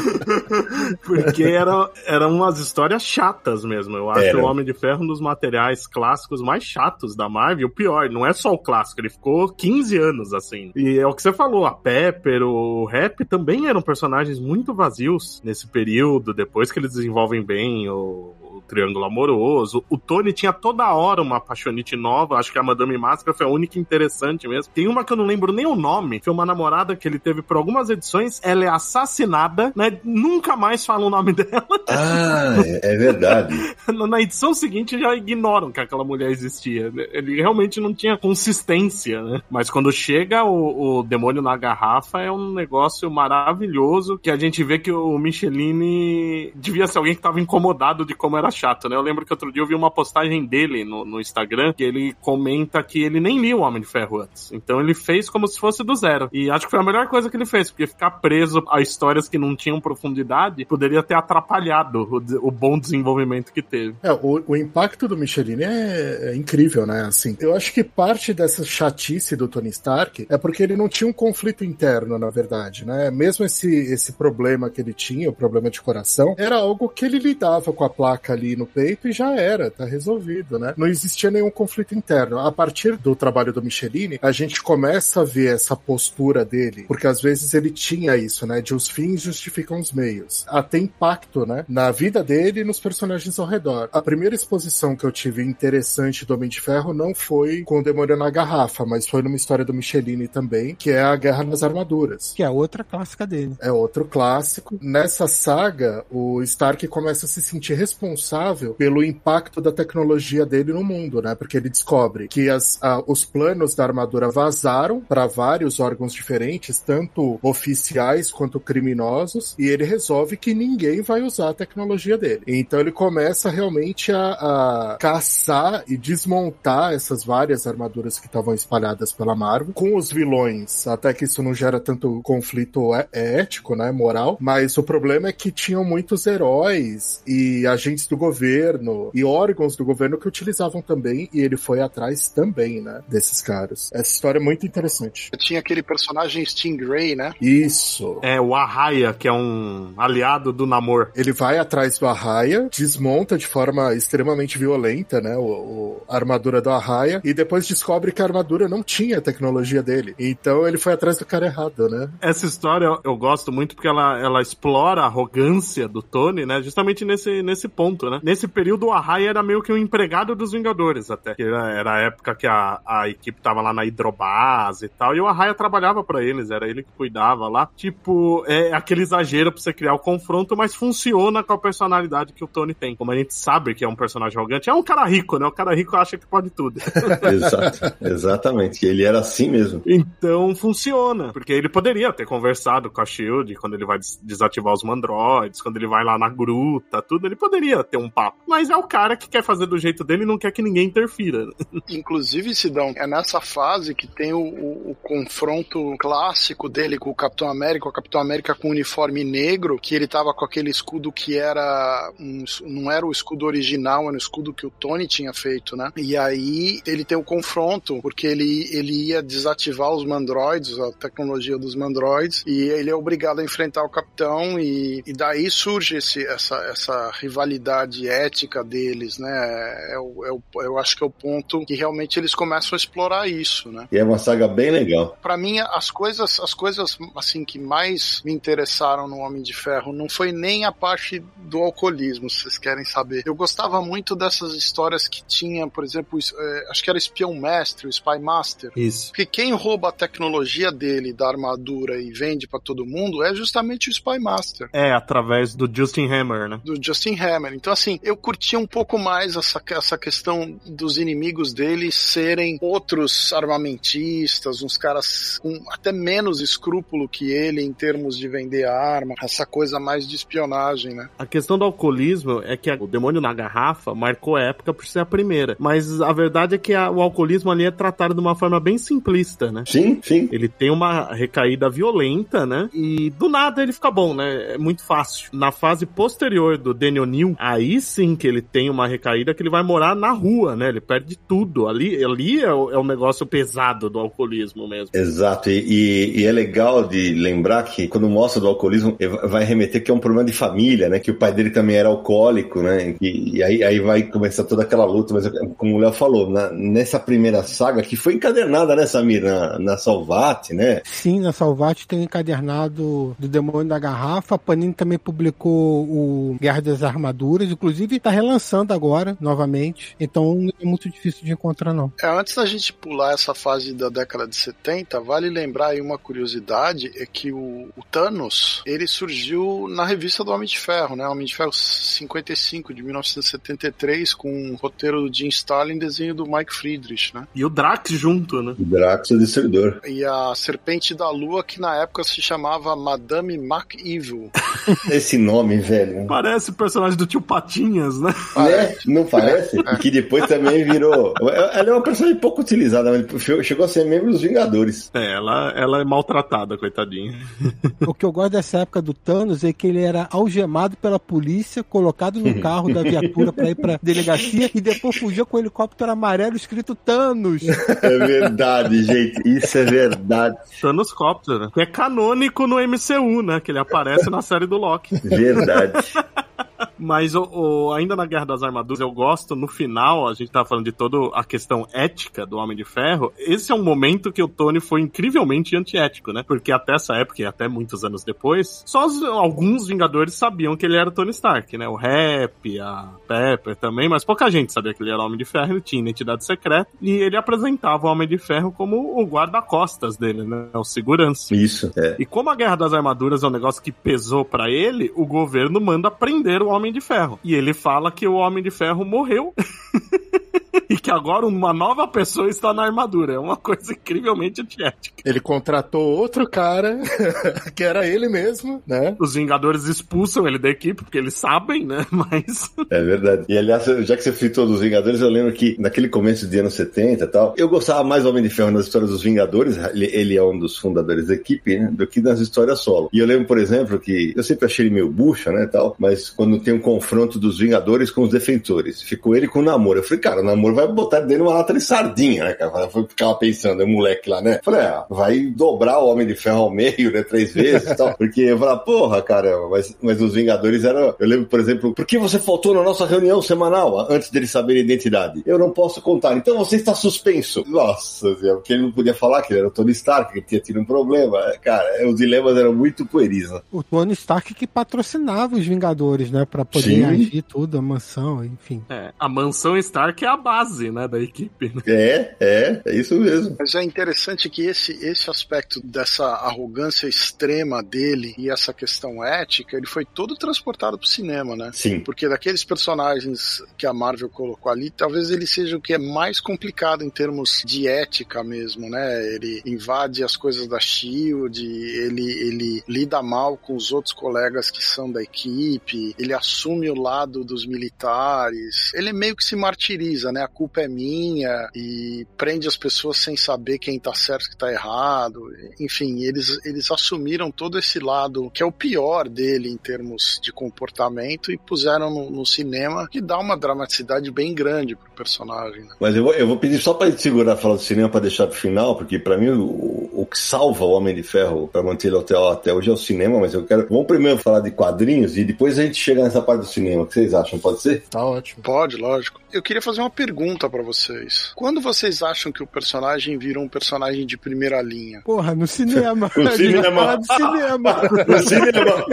Porque era, eram umas histórias chatas mesmo. Eu acho era. o Homem de Ferro um dos materiais clássicos mais chatos da Marvel. O pior, não é só o clássico, ele ficou 15 anos assim. E é o que você falou, a Pepper, o Rap também eram personagens muito vazios nesse período, depois que eles desenvolvem bem o, triângulo amoroso. O Tony tinha toda hora uma apaixonite nova, acho que a Madame Máscara foi a única interessante mesmo. Tem uma que eu não lembro nem o nome, foi uma namorada que ele teve por algumas edições, ela é assassinada, né? Nunca mais fala o nome dela. Ah, é, é verdade. Na edição seguinte já ignoram que aquela mulher existia. Ele realmente não tinha consistência, né? Mas quando chega o, o demônio na garrafa é um negócio maravilhoso que a gente vê que o Michelini devia ser alguém que estava incomodado de como era chato, né? Eu lembro que outro dia eu vi uma postagem dele no, no Instagram que ele comenta que ele nem lia o Homem de Ferro antes. Então ele fez como se fosse do zero. E acho que foi a melhor coisa que ele fez, porque ficar preso a histórias que não tinham profundidade poderia ter atrapalhado o, o bom desenvolvimento que teve. É, o, o impacto do Michelin é, é, incrível, né? Assim, eu acho que parte dessa chatice do Tony Stark é porque ele não tinha um conflito interno, na verdade, né? Mesmo esse, esse problema que ele tinha, o problema de coração, era algo que ele lidava com a placa ali no peito e já era, tá resolvido, né? Não existia nenhum conflito interno. A partir do trabalho do Michelini, a gente começa a ver essa postura dele, porque às vezes ele tinha isso, né? De os fins justificam os meios. Até impacto, né? Na vida dele e nos personagens ao redor. A primeira exposição que eu tive interessante do Homem de Ferro não foi com o Demônio na Garrafa, mas foi numa história do Michelini também, que é a Guerra nas Armaduras. Que é outra clássica dele. É outro clássico. Nessa saga, o Stark começa a se sentir responsável responsável pelo impacto da tecnologia dele no mundo, né? Porque ele descobre que as, a, os planos da armadura vazaram para vários órgãos diferentes, tanto oficiais quanto criminosos, e ele resolve que ninguém vai usar a tecnologia dele. Então ele começa realmente a, a caçar e desmontar essas várias armaduras que estavam espalhadas pela Marvel, com os vilões, até que isso não gera tanto conflito é, ético, né, moral, mas o problema é que tinham muitos heróis e agentes do governo e órgãos do governo que utilizavam também, e ele foi atrás também, né, desses caras. Essa história é muito interessante. Tinha aquele personagem Stingray, né? Isso. É, o Arraia, que é um aliado do Namor. Ele vai atrás do Arraia, desmonta de forma extremamente violenta, né, o, o a armadura do Arraia, e depois descobre que a armadura não tinha a tecnologia dele. Então ele foi atrás do cara errado, né? Essa história eu, eu gosto muito porque ela, ela explora a arrogância do Tony, né, justamente nesse, nesse ponto, né? Nesse período, o Arraia era meio que um empregado dos Vingadores, até. Era, era a época que a, a equipe tava lá na hidrobase e tal, e o Arraia trabalhava para eles, era ele que cuidava lá. Tipo, é aquele exagero pra você criar o confronto, mas funciona com a personalidade que o Tony tem. Como a gente sabe que é um personagem arrogante, é um cara rico, né? O cara rico acha que pode tudo. Exato, exatamente. Ele era assim mesmo. Então funciona, porque ele poderia ter conversado com a Shield quando ele vai desativar os mandroides, quando ele vai lá na gruta, tudo, ele poderia ter um papo. Mas é o cara que quer fazer do jeito dele e não quer que ninguém interfira. Inclusive, Sidão, é nessa fase que tem o, o, o, confronto clássico dele com o Capitão América, o Capitão América com o uniforme negro, que ele tava com aquele escudo que era. Um, não era o escudo original, era o escudo que o Tony tinha feito, né? E aí ele tem o confronto, porque ele, ele ia desativar os mandroids, a tecnologia dos mandroids, e ele é obrigado a enfrentar o Capitão, e, e daí surge esse, essa, essa rivalidade ética deles, né? É, o, é o, eu acho que é o ponto que realmente eles começam a explorar isso, né? E é uma saga bem legal. Para mim, as coisas, as coisas assim que mais me interessaram no Homem de Ferro não foi nem a parte do alcoolismo, se vocês querem saber. Eu gostava muito dessas histórias que tinha, por exemplo, é, acho que era espião mestre, o Spy Master. Isso. Porque quem rouba a tecnologia dele, da armadura e vende para todo mundo é justamente o Spy Master. É, através do Justin Hammer, né? Do Justin Hammer. Então, assim, eu curtia um pouco mais essa, essa questão dos inimigos dele serem outros armamentistas, uns caras com até menos escrúpulo que ele em termos de vender arma, essa coisa mais de espionagem, né? A questão do alcoolismo é que o Demônio na Garrafa marcou época por ser a primeira, mas a verdade é que a, o alcoolismo ali é tratado de uma forma bem simplista, né? Sim, sim. Ele tem uma recaída violenta, né? E do nada ele fica bom, né? É muito fácil. Na fase posterior do Daniel New, aí sim que ele tem uma recaída que ele vai morar na rua, né? Ele perde tudo. Ali, ali é o, é o negócio pesado do alcoolismo mesmo. Exato. E, e, e, é legal de lembrar que quando mostra do alcoolismo, vai remeter que é um problema de família, né? Que o pai dele também era alcoólico, né? E, e aí, aí vai começar toda aquela luta. Mas como o Léo falou, na, nessa primeira saga, que foi encadernada, né, Samir? Na, na Salvate, né? Sim, na Salvate tem encadernado do Demônio da Garrafa. A Panini também publicou o Guerra das Armaduras. Inclusive, tá relançando agora, novamente. Então, não é muito difícil de encontrar, não. É, antes da gente pular essa fase da década de 70, vale lembrar aí uma curiosidade, é que o, o Thanos, ele surgiu na revista do Homem de Ferro, né? Homem de Ferro 55, de 1973, com um roteiro do Jim Starlin e desenho do Mike Friedrich, né? E o Drax junto, né? O Drax é o destruidor. E a Serpente da Lua, que na época se chamava Madame MacEvil. Esse nome, velho. Parece o personagem do tio Patinhas, né? Parece. Não parece? É. Que depois também virou. Ela é uma personagem pouco utilizada, mas chegou a ser membro dos Vingadores. É, ela, ela é maltratada, coitadinha. o que eu gosto dessa época do Thanos é que ele era algemado pela polícia, colocado no carro da viatura pra ir pra delegacia e depois fugia com o helicóptero amarelo escrito Thanos. É verdade, gente. Isso é verdade. Thanos Copter, que é canônico no MCU, né? Que ele aparece na série do Loki. Verdade. Mas o, o, ainda na Guerra das Armaduras, eu gosto, no final, a gente tá falando de toda a questão ética do Homem de Ferro. Esse é um momento que o Tony foi incrivelmente antiético, né? Porque até essa época, e até muitos anos depois, só os, alguns Vingadores sabiam que ele era Tony Stark, né? O Rap, a Pepper também, mas pouca gente sabia que ele era Homem de Ferro, ele tinha identidade secreta, e ele apresentava o Homem de Ferro como o guarda-costas dele, né? O segurança. Isso, é. E como a Guerra das Armaduras é um negócio que pesou para ele, o governo manda prender o Homem de Ferro. E ele fala que o Homem de Ferro morreu. e que agora uma nova pessoa está na armadura. É uma coisa incrivelmente antiética. Ele contratou outro cara, que era ele mesmo, né? Os Vingadores expulsam ele da equipe, porque eles sabem, né? Mas. É verdade. E aliás, já que você fritou dos Vingadores, eu lembro que naquele começo de anos 70 e tal, eu gostava mais do Homem de Ferro nas histórias dos Vingadores, ele, ele é um dos fundadores da equipe, né? Do que nas histórias solo. E eu lembro, por exemplo, que eu sempre achei ele meio bucha, né? Tal, mas quando tem um confronto dos Vingadores com os Defensores, ficou ele com o namoro. Eu falei, cara, o namoro vai botar dele uma lata de sardinha, né, cara? Eu ficava pensando, o moleque lá, né? Falei, ah, vai dobrar o Homem de Ferro ao meio, né? Três vezes e tal. Porque eu falava, porra, cara, mas, mas os Vingadores eram. Eu lembro, por exemplo, por que você faltou na nossa reunião semanal antes dele saber a identidade? Eu não posso contar. Então você está suspenso. Nossa, porque ele não podia falar que ele era o Tony Stark, que tinha tido um problema. Cara, os dilemas eram muito pueris, né? O Tony Stark que patrocinava os Vingadores, né? Pra poder Sim. agir tudo, a mansão, enfim. É, a mansão Stark é a base, né, da equipe. É, é, é isso mesmo. Mas é interessante que esse, esse aspecto dessa arrogância extrema dele e essa questão ética, ele foi todo transportado pro cinema, né? Sim. Porque daqueles personagens que a Marvel colocou ali, talvez ele seja o que é mais complicado em termos de ética mesmo, né? Ele invade as coisas da SHIELD, ele, ele lida mal com os outros colegas que são da equipe, ele assume o lado dos militares, ele meio que se martiriza, né? A culpa é minha e prende as pessoas sem saber quem tá certo e quem tá errado. Enfim, eles, eles assumiram todo esse lado que é o pior dele em termos de comportamento e puseram no, no cinema que dá uma dramaticidade bem grande pro personagem. Né? Mas eu vou, eu vou pedir só gente segurar a fala do cinema pra deixar pro final, porque pra mim o, o que salva o Homem de Ferro pra manter ele até, até hoje é o cinema, mas eu quero. Vamos primeiro falar de quadrinhos e depois a gente chega nessa parte do cinema. O que vocês acham? Pode ser? Tá ótimo. Pode, lógico. Eu queria fazer uma pergunta pra vocês. Quando vocês acham que o personagem virou um personagem de primeira linha? Porra, no cinema. No gente vai cinema. do cinema. No cinema.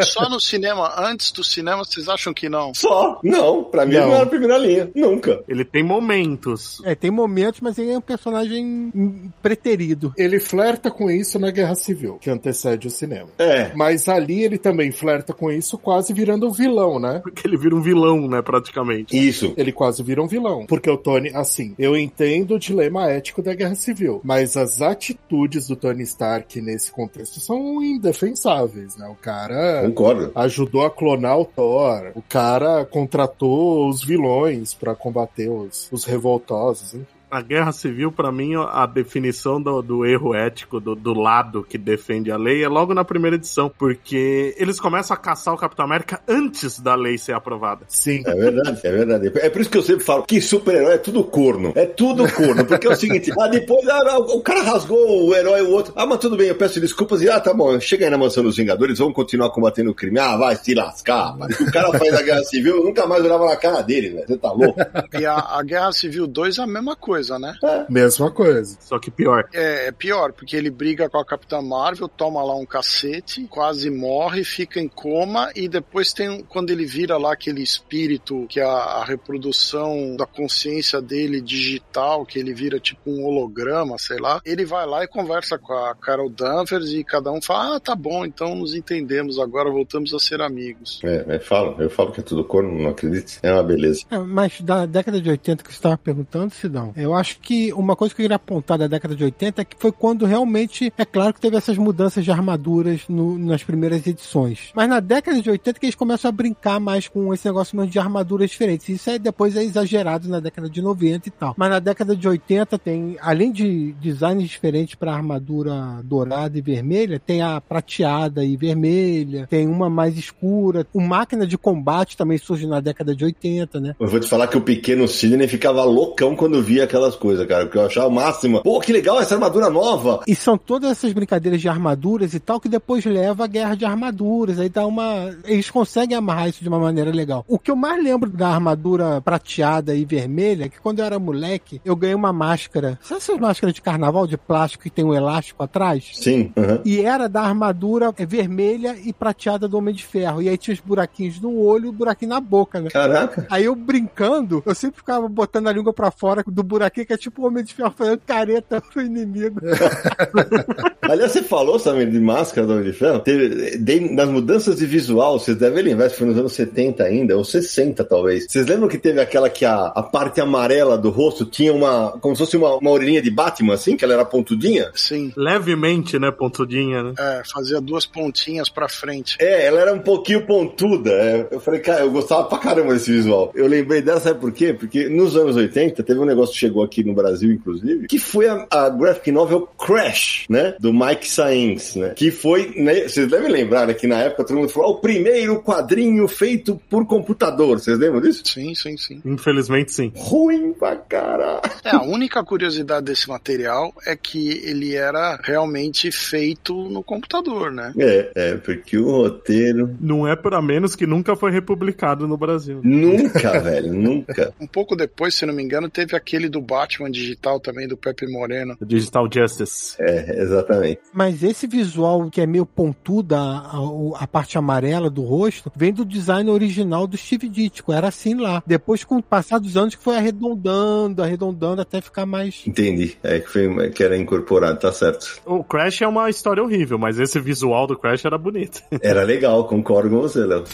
Só no cinema, antes do cinema, vocês acham que não? Só. Não, pra mim Não. não era a primeira linha. Nunca. Ele tem momentos. É, tem momentos, mas ele é um personagem preterido. Ele flerta com isso na Guerra Civil, que antecede o cinema. É. Mas ali ele também flerta com isso, quase virando um vilão, né? Porque ele vira um vilão, né, praticamente. Isso. Ele quase vira um vilão. Porque o Tony, assim, eu entendo o dilema ético da Guerra Civil, mas as atitudes do Tony Stark nesse contexto são indefensáveis, né? O cara Concordo. ajudou a clonar o Thor, o cara contratou os vilões pra combater os, os revoltosos, enfim. A guerra civil, pra mim, a definição do, do erro ético do, do lado que defende a lei é logo na primeira edição, porque eles começam a caçar o Capitão América antes da lei ser aprovada. Sim. É verdade, é verdade. É por isso que eu sempre falo que super-herói é tudo corno. É tudo corno. Porque é o seguinte, ah, depois ah, o cara rasgou o herói o outro. Ah, mas tudo bem, eu peço desculpas e ah, tá bom, chega aí na mansão dos Vingadores, vamos continuar combatendo o crime. Ah, vai se lascar. rapaz. O cara faz na Guerra Civil, eu nunca mais olhava na cara dele, velho. Você tá louco? E a, a Guerra Civil 2 é a mesma coisa, né? Mesma coisa. Só que pior. É, é pior, porque ele briga com a Capitã Marvel, toma lá um cacete, quase morre, fica em coma, e depois tem, um- quando ele vira lá aquele espírito, que é a, a reprodução da consciência dele digital, que ele vira tipo um holograma, sei lá, ele vai lá e conversa com a Carol Danvers e cada um fala, ah, tá bom, então nos entendemos, agora voltamos a ser amigos. É, eu falo, eu falo que é tudo corno, não acredito. É uma beleza. É, mas da década de 80 que você estava perguntando, Sidão, eu acho que uma coisa que eu queria apontar da década de 80 é que foi quando realmente, é claro que teve essas mudanças de armaduras no- nas primeiras edições. Mas na década de 80 que eles começam a brincar mais com esse negócio de armaduras diferentes. Isso aí depois é exagerado na década de 90 e tal. Mas na década de 80 tem, além de designs diferentes para armadura dourada e vermelha, tem a prateada e vermelha, tem uma mais escura. O máquina de combate também surge na década de 80, né? Eu vou te falar que o pequeno Sidney ficava loucão quando via aquelas coisas, cara, porque eu achava o máximo. Pô, que legal essa armadura nova! E são todas essas brincadeiras de armaduras e tal que depois leva à guerra de armaduras. Aí dá uma. Eles conseguem amarrar isso de uma maneira legal. O que eu mais lembro da armadura prateada e vermelha é que quando eu era moleque, eu ganhei uma máscara. Sabe essas máscaras de carnaval de plástico que tem um elástico atrás? Sim, aham. E era da armadura vermelha e prateada do Homem de Ferro. E aí tinha os buraquinhos no olho e o buraquinho na boca, né? Caraca. Aí eu brincando, eu sempre ficava botando a língua pra fora do buraquinho, que é tipo o Homem de Ferro fazendo careta pro inimigo. Aliás, você falou, Samir, de máscara do Homem de Ferro. Teve, de- nas mudanças de visual, vocês devem lembrar, se foi nos anos 70 ainda, ou 60 talvez. Vocês lembram que teve aquela que a, a parte amarela do rosto tinha uma. como se fosse uma, uma orelhinha de Batman, assim, que ela era pontudinha? Sim, Levemente, né, pontudinha, né? é, fazia duas pontinhas pra frente. É, ela era um pouquinho pontuda. é. Eu falei, cara, eu gostava pra caramba desse visual. Eu lembrei dela, sabe por quê? Porque nos anos 80 teve um negócio que chegou aqui no Brasil, inclusive, que foi a, a graphic novel Crash, né? Do Mike Sainz, né? Que foi, né? Vocês devem lembrar, né? Que na época todo mundo falou, "Ah, o primeiro quadrinho feito por computador. Vocês lembram disso? Sim, sim, sim. Infelizmente, sim. Ruim pra caralho. É, a única curiosidade desse material é que ele era realmente feito no computador, né? É, é, porque o roteiro. Não é para menos que nunca foi republicado no Brasil. Nunca, velho, nunca. Um pouco depois, se não me engano, teve aquele do Batman digital também, do Pepe Moreno. Digital Justice. É, exatamente. Mas esse visual que é meio pontuda, a, a, parte amarela do rosto, vem do design original do Steve Ditko. Era assim lá. Depois, com o passar dos anos, que foi arredondando, arredondando até ficar mais. Entendi. É que, foi, que era incorporado, tá certo. O Crash é uma história horrível, mas esse visual do Crash era bonito. Era legal, concordo com você, Léo.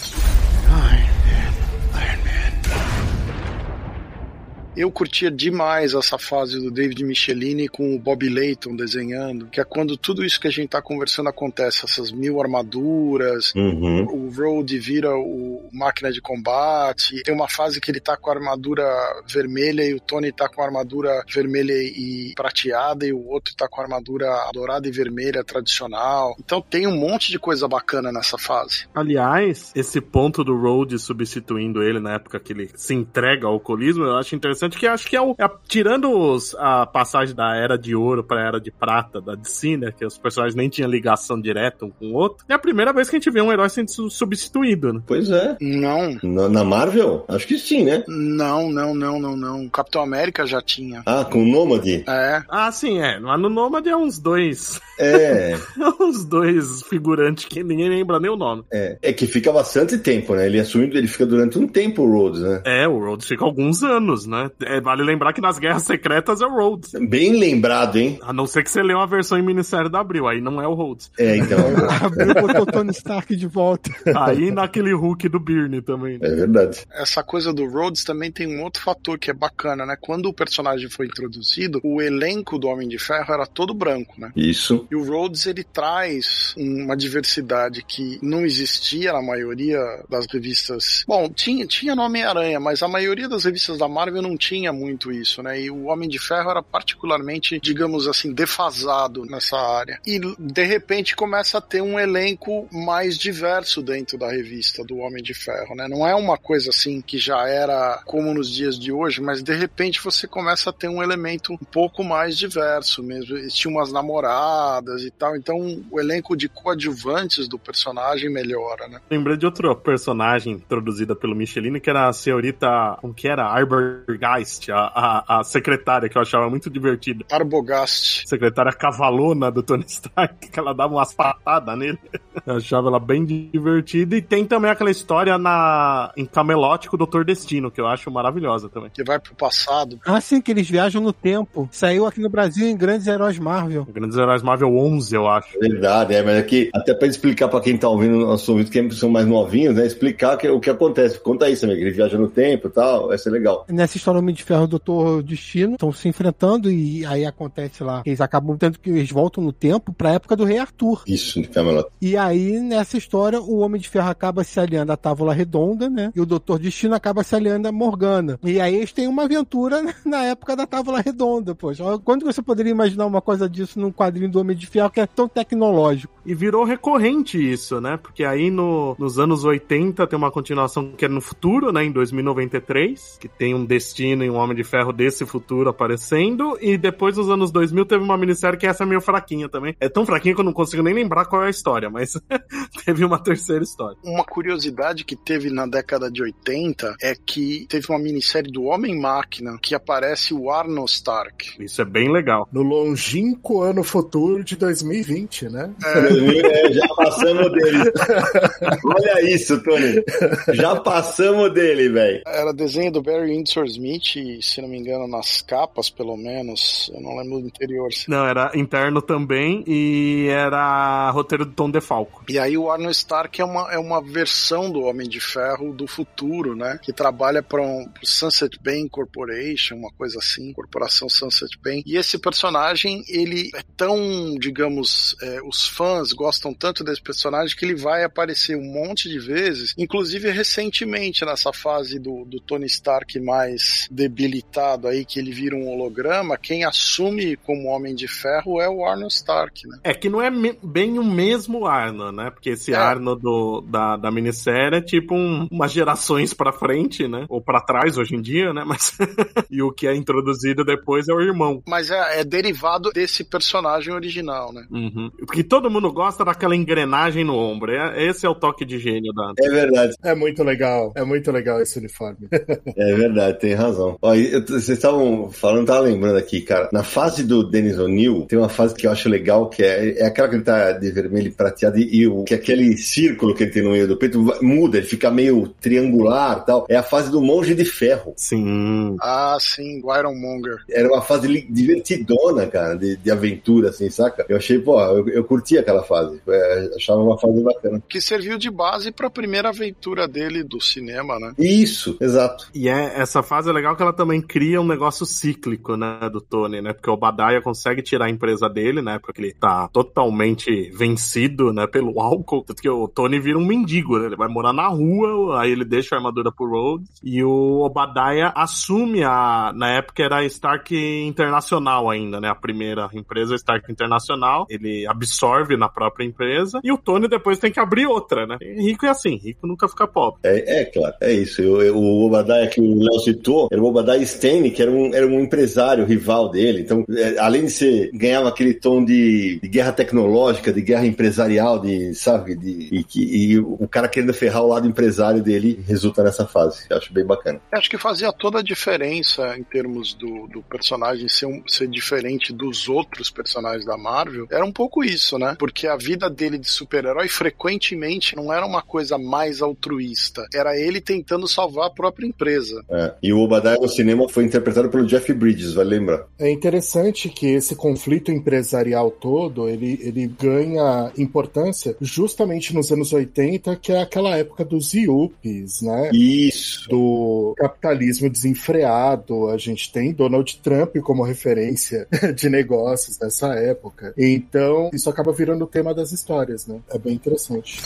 Ai. Eu curtia demais essa fase do David Michelini com o Bob Layton desenhando, que é quando tudo isso que a gente tá conversando acontece, essas mil armaduras, uhum. o Road vira o máquina de combate, tem uma fase que ele tá com a armadura vermelha e o Tony tá com a armadura vermelha e prateada e o outro tá com a armadura dourada e vermelha tradicional. Então tem um monte de coisa bacana nessa fase. Aliás, esse ponto do Road substituindo ele na época que ele se entrega ao alcoolismo, eu acho interessante interessante, que acho que é, o, é tirando os, a passagem da Era de Ouro pra Era de Prata da DC, né, que os personagens nem tinham ligação direta um com o outro, é a primeira vez que a gente vê um herói sendo substituído, né? Pois é. Não. Na, na Marvel? Acho que sim, né? Não, não, não, não, não. Capitão América já tinha. Ah, com o Nômade? É. Ah, sim, é. Mas no Nômade é uns dois. É. é uns dois figurantes que ninguém lembra nem o nome. É. É que fica bastante tempo, né? Ele assumindo, ele fica durante um tempo o Rhodes, né? É, o Rhodes fica alguns anos, né? É, vale lembrar que nas Guerras Secretas é o Rhodes. Bem lembrado, hein? A não ser que você lê uma versão em Ministério da Abril, aí não é o Rhodes. É, então. Abril botou Tony Stark de volta. Aí naquele Hulk do Byrne também. É verdade. Essa coisa do Rhodes também tem um outro fator que é bacana, né? Quando o personagem foi introduzido, o elenco do Homem de Ferro era todo branco, né? Isso. E o Rhodes, ele traz uma diversidade que não existia na maioria das revistas. Bom, tinha, tinha no Homem-Aranha, mas a maioria das revistas da Marvel não tinha muito isso, né? E o Homem de Ferro era particularmente, digamos assim, defasado nessa área. E de repente começa a ter um elenco mais diverso dentro da revista do Homem de Ferro, né? Não é uma coisa assim que já era como nos dias de hoje, mas de repente você começa a ter um elemento um pouco mais diverso mesmo. Tinha umas namoradas e tal, então o elenco de coadjuvantes do personagem melhora, né? Lembrei de outra personagem introduzida pelo Michelini, que era a senhorita, como que era? Arborgeist, a, a, a secretária, que eu achava muito divertida. Arbogast. Secretária cavalona do Tony Stark, que ela dava umas patadas nele. Eu achava ela bem divertida. E tem também aquela história na em Camelot com o Doutor Destino, que eu acho maravilhosa também. Que vai pro passado. Ah, sim, que eles viajam no tempo. Saiu aqui no Brasil em Grandes Heróis Marvel. Grandes Heróis Marvel 11, eu acho. Verdade, é, mas aqui, até pra explicar pra quem tá ouvindo nosso ouvido, que são mais novinhos, né, explicar que, o que acontece. Conta isso, amigo, ele viaja no tempo e tal, vai ser legal. Nessa história, o Homem de Ferro e o Doutor Destino estão se enfrentando e aí acontece lá, eles acabam tendo que eles voltam no tempo pra época do Rei Arthur. Isso, de Camelot. E aí, nessa história, o Homem de Ferro acaba se aliando à Távola Redonda, né? E o Doutor Destino acaba se aliando a Morgana. E aí eles têm uma aventura na época da Távola Redonda, poxa. Quando você poderia imaginar uma coisa disso num quadrinho do Homem de Ferro que é tão tecnológico? E virou recorrente isso, né? Porque aí no, nos anos 80 tem uma continuação que é no futuro, né? Em 2093, que tem um destino e um Homem de Ferro desse futuro aparecendo. E depois, nos anos 2000, teve uma minissérie que essa é meio fraquinha também. É tão fraquinha que eu não consigo nem lembrar qual é a história, mas teve uma terceira história. Uma curiosidade que teve na década de 80 é que teve uma minissérie do Homem-Máquina que aparece o Arno Stark. Isso é bem legal. No longínquo ano futuro de 2020, né? É, já passamos dele. Olha isso, Tony. Já passamos dele, velho. Era desenho do Barry Windsor Smith, se não me engano, nas capas, pelo menos. Eu não lembro do interior. Não, era interno também e era roteiro do Tom DeFalco. E aí o Arno Stark é uma, é uma versão do Homem de Ferro do futuro, né? Que trabalha para um Sunset Bay Corporation, uma coisa assim, Corporação Sunset Bay. E esse personagem, ele é tão, digamos, é, os fãs gostam tanto desse personagem que ele vai aparecer um monte de vezes, inclusive recentemente nessa fase do, do Tony Stark mais debilitado aí, que ele vira um holograma, quem assume como Homem de Ferro é o Arnold Stark, né? É que não é bem o mesmo Arno, né? Porque esse é. Arno do, da, da minissérie é tipo um, umas gerações pra frente, né? Ou pra trás hoje em dia, né? Mas e o que é introduzido depois é o irmão. Mas é, é derivado desse personagem original, né? Uhum. Porque todo mundo gosta daquela engrenagem no ombro. É, esse é o toque de gênio da. É verdade. É muito legal. É muito legal esse uniforme. é verdade, tem razão. Razão. Ó, eu- vocês estavam falando, tava lembrando aqui, cara. Na fase do Dennis O'Neill, tem uma fase que eu acho legal, que é, é aquela que ele tá de vermelho e prateado e, e o, que aquele círculo que ele tem no meio do peito muda, ele fica meio triangular e tal. É a fase do Monge de Ferro. Sim. Ah, sim, o Ironmonger. Era uma fase divertidona, cara, de, de aventura, assim, saca? Eu achei, pô, eu, eu curti aquela fase. É, achava uma fase bacana. Que serviu de base pra primeira aventura dele do cinema, né? Isso, exato. E é, essa fase é legal que ela também cria um negócio cíclico, né, do Tony, né? Porque o Obadiah consegue tirar a empresa dele, né? Porque ele tá totalmente vencido, né, pelo álcool. Tanto que o Tony vira um mendigo, né? Ele vai morar na rua, aí ele deixa a armadura pro Rhodes. E o Obadiah assume a. Na época era a Stark Internacional ainda, né? A primeira empresa Stark Internacional. Ele absorve na própria empresa. E o Tony depois tem que abrir outra, né? E rico é assim, rico nunca fica pobre. É, é claro, é isso. Eu- eu- o Obadiah que o Léo citou era o Obadiah Stane, que era um, era um empresário rival dele. Então, é, além de ser, ganhava aquele tom de, de guerra tecnológica, de guerra empresarial, de, sabe, de, e, e o cara querendo ferrar o lado empresário dele resulta nessa fase. Eu acho bem bacana. Acho que fazia toda a diferença em termos do, do personagem ser, um- ser diferente dos outros personagens da Marvel. Era um pouco isso, né? Porque a vida dele de super-herói frequentemente não era uma coisa mais altruísta. Era ele tentando salvar a própria empresa. É. E o Obadiah no cinema foi interpretado pelo Jeff Bridges, vai lembrar. É interessante que esse conflito empresarial todo, ele, ele ganha importância justamente nos anos 80, que é aquela época dos IUPs, né? Isso. do capitalismo desenfreado. A gente tem Donald Trump como referência de negócios nessa época. Então, isso acaba virando o tema das histórias, né? É bem interessante.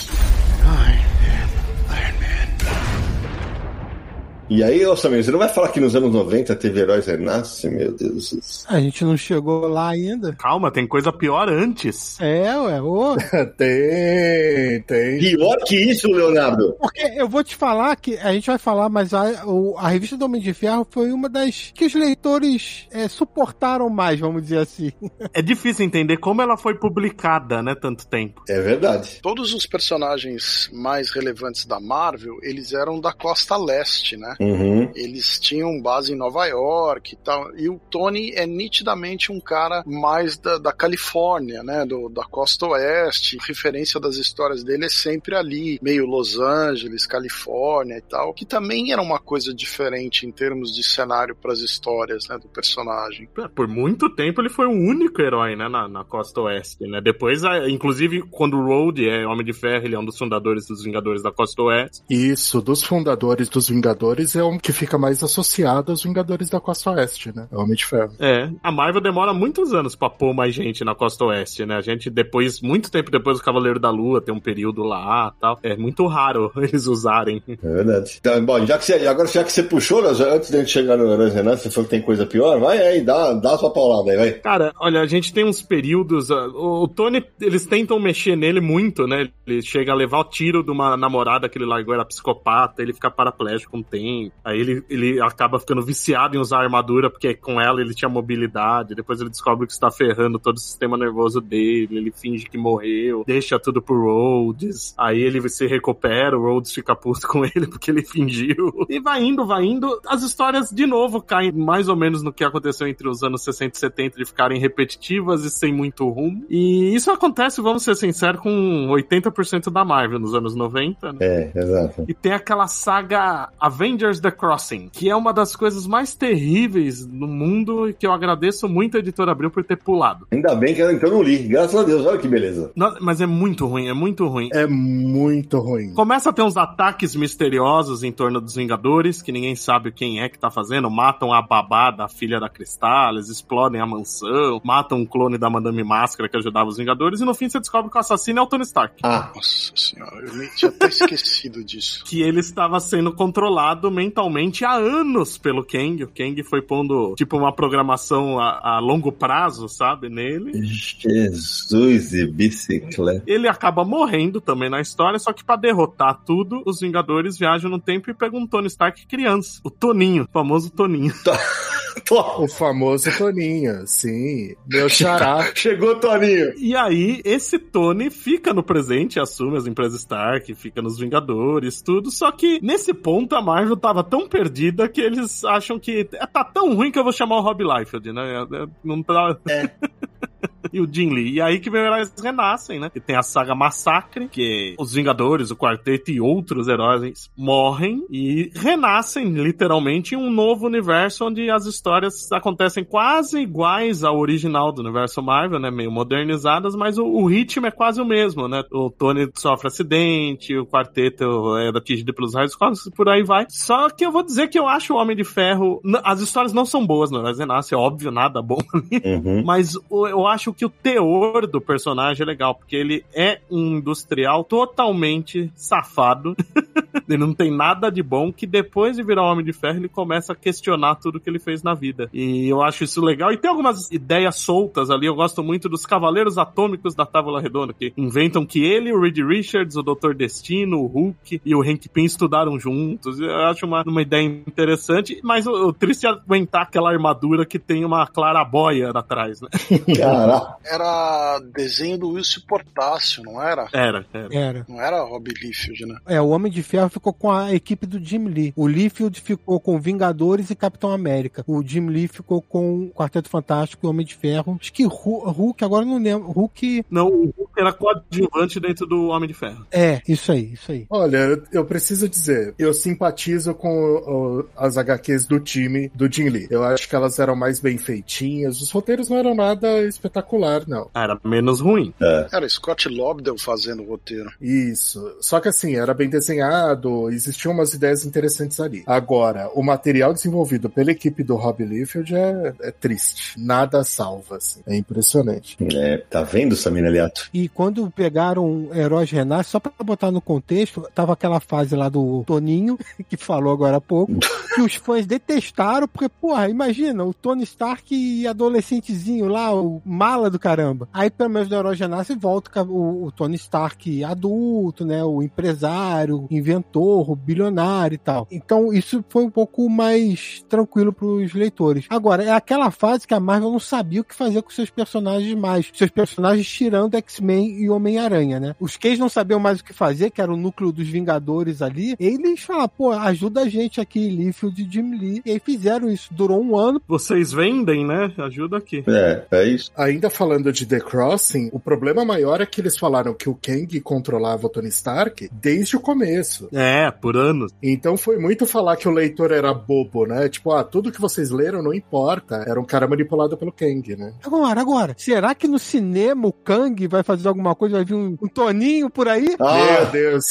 E aí, ô Samir, você não vai falar que nos anos 90 teve heróis renasce? Meu Deus do céu. A gente não chegou lá ainda. Calma, tem coisa pior antes. É, ué, ô. tem, tem. Pior que isso, Leonardo. Porque eu vou te falar que a gente vai falar, mas a, o- a revista do Homem de Ferro foi uma das que os leitores é, suportaram mais, vamos dizer assim. É difícil entender como ela foi publicada, né, tanto tempo. É verdade. Todos os personagens mais relevantes da Marvel, eles eram da costa leste, né? Uhum. Eles tinham base em Nova York e tal. E o Tony é nitidamente um cara mais da, da Califórnia, né? Do, da costa oeste. A referência das histórias dele é sempre ali, meio Los Angeles, Califórnia e tal. Que também era uma coisa diferente em termos de cenário para as histórias, né? Do personagem. Por muito tempo ele foi o único herói, né, na, na costa oeste, né? Depois, inclusive, quando o Road é Homem de Ferro, ele é um dos fundadores dos Vingadores da costa oeste. Isso, dos fundadores dos Vingadores é um que fica mais associado aos Vingadores da Costa Oeste, né? É o Homem de Ferro. É, a Marvel demora muitos anos pra pôr mais gente na costa oeste, né? A gente depois, muito tempo depois do Cavaleiro da Lua, tem um período lá tal. É muito raro eles usarem. É verdade. Então, bom, já que você, agora já que você puxou, já antes de gente chegar no Heróis Renasce, você falou que tem coisa pior, vai aí, dá, dá a sua paulada aí, vai. Cara, olha, a gente tem uns períodos. ah, O, o Tony, eles tentam mexer nele muito, né? Ele chega a levar o tiro de uma namorada que ele largou, era psicopata, ele fica paraplégico com um tempo. Aí ele, ele acaba ficando viciado em usar armadura, porque com ela ele tinha mobilidade. Depois ele descobre que está ferrando todo o sistema nervoso dele. Ele finge que morreu, deixa tudo pro Rhodes. Aí ele se recupera, o Rhodes fica puto com ele porque ele fingiu. E vai indo, vai indo. As histórias de novo caem mais ou menos no que aconteceu entre os anos 60 e 70 de ficarem repetitivas e sem muito rumo. E isso acontece, vamos ser sinceros, com 80% da Marvel nos anos 90, né? É, exato. E tem aquela saga Avengers The Crossing, que é uma das coisas mais terríveis no mundo e que eu agradeço muito a editora Abril por ter pulado. Ainda bem que eu, que eu não li, graças a Deus, olha que beleza. Não, mas é muito ruim, é muito ruim. É muito ruim. Começa a ter uns ataques misteriosos em torno dos Vingadores, que ninguém sabe quem é que tá fazendo. Matam a babá da filha da Cristales, explodem a mansão, matam um clone da Madame Máscara que ajudava os Vingadores, e no fim você descobre que o assassino é o Tony Stark. Ah, Nossa senhora, eu nem tinha até esquecido disso. Que ele estava sendo controlado mentalmente há anos pelo Kang. O Kang foi pondo, tipo, uma programação a, a longo prazo, sabe, nele. Jesus de bicicleta. Ele acaba morrendo também na história, só que pra derrotar tudo, os Vingadores viajam no tempo e pegam um Tony Stark criança. O Toninho, o famoso Toninho. O famoso Toninho, sim. Meu xará. Chegou, Toninho. E aí, esse Tony fica no presente, assume as empresas Stark, fica nos Vingadores, tudo. Só que nesse ponto a Marvel tava tão perdida que eles acham que tá tão ruim que eu vou chamar o Rob Liefeld, né? Não tá. É. e o Jim Lee. E aí que meus heróis renascem, né? E tem a saga Massacre, que os Vingadores, o Quarteto e outros heróis morrem e renascem literalmente em um novo universo onde as histórias acontecem quase iguais ao original do universo Marvel, né? Meio modernizadas, mas o, o ritmo é quase o mesmo, né? O Tony sofre acidente, o Quarteto é atingido pelos raios cósmicos, por aí vai. Só que eu vou dizer que eu acho o Homem de Ferro. As histórias não são boas no Heróis Renasce, é óbvio, nada bom ali. Uhum. Mas eu acho que o teor do personagem é legal, porque ele é um industrial totalmente safado. ele não tem nada de bom, que depois de virar um Homem de Ferro, ele começa a questionar tudo que ele fez na vida. E eu acho isso legal. E tem algumas ideias soltas ali. Eu gosto muito dos Cavaleiros Atômicos da Távola Redonda, que inventam que ele, o Reed Richards, o Dr. Destino, o Hulk e o Hank Pym estudaram juntos. Eu acho uma, uma ideia interessante, mas o, o triste é aguentar aquela armadura que tem uma clarabóia atrás, né? Caraca. Era desenho do Wilson Portácio, não era? Era, era. Era. Não era Rob Liefeld, né? É, o Homem de Ferro ficou com a equipe do Jim Lee. O Liefeld ficou com Vingadores e Capitão América. O Jim Lee ficou com o Quarteto Fantástico e o Homem de Ferro. Acho que Hu- Hulk, agora eu não lembro. Hulk. Não, o Hulk era coadjuvante dentro do Homem de Ferro. É, isso aí, isso aí. Olha, eu, preciso dizer, eu simpatizo com as HQs do time do Jim Lee. Eu acho que elas eram mais bem feitinhas. Os roteiros não eram nada espetacular, não. Era menos ruim. Era Scott Lobdell fazendo o roteiro. Isso. Só que assim, era bem desenhado, existiam umas ideias interessantes ali. Agora, o material desenvolvido pela equipe do Rob Liefeld é, é triste. Nada salva, assim. É impressionante. É, tá vendo, Samina Aliato? E quando pegaram Heróis Renasce, só pra botar no contexto, tava aquela fase lá do Toninho, que falou agora há pouco, que os fãs detestaram, porque, porra, imagina, o Tony Stark adolescentezinho lá, o mala do caramba. Aí, pelo menos no Heróis Renasce, volta com o, o Tony Stark adulto, né, o empresário, inventor, o bilionário e tal. Então, isso foi um pouco mais tranquilo pros leitores. Agora, é aquela fase que a Marvel não sabia o que fazer com seus personagens mais. Seus personagens tirando X-Men e Homem-Aranha, né? Os Cage não sabiam mais o que fazer, que era o núcleo dos Vingadores ali. Eles falaram, pô, ajuda a gente aqui, Liefeld e Jim Lee. E aí fizeram isso. Durou um ano. Vocês vendem, né? Ajuda aqui. É, é isso. Ainda falando de The Crossing, o problema maior é que eles falaram que o Kang controlava o Tony Stark desde o começo. É, por anos. Então foi muito falar que o leitor era bobo, né? Tipo, ah, tudo que vocês leram não importa. Era um cara manipulado pelo Kang, né? Agora, agora, será que no cinema o Kang vai fazer alguma coisa? Vai vir um, um Toninho por aí? Meu Ah, Deus.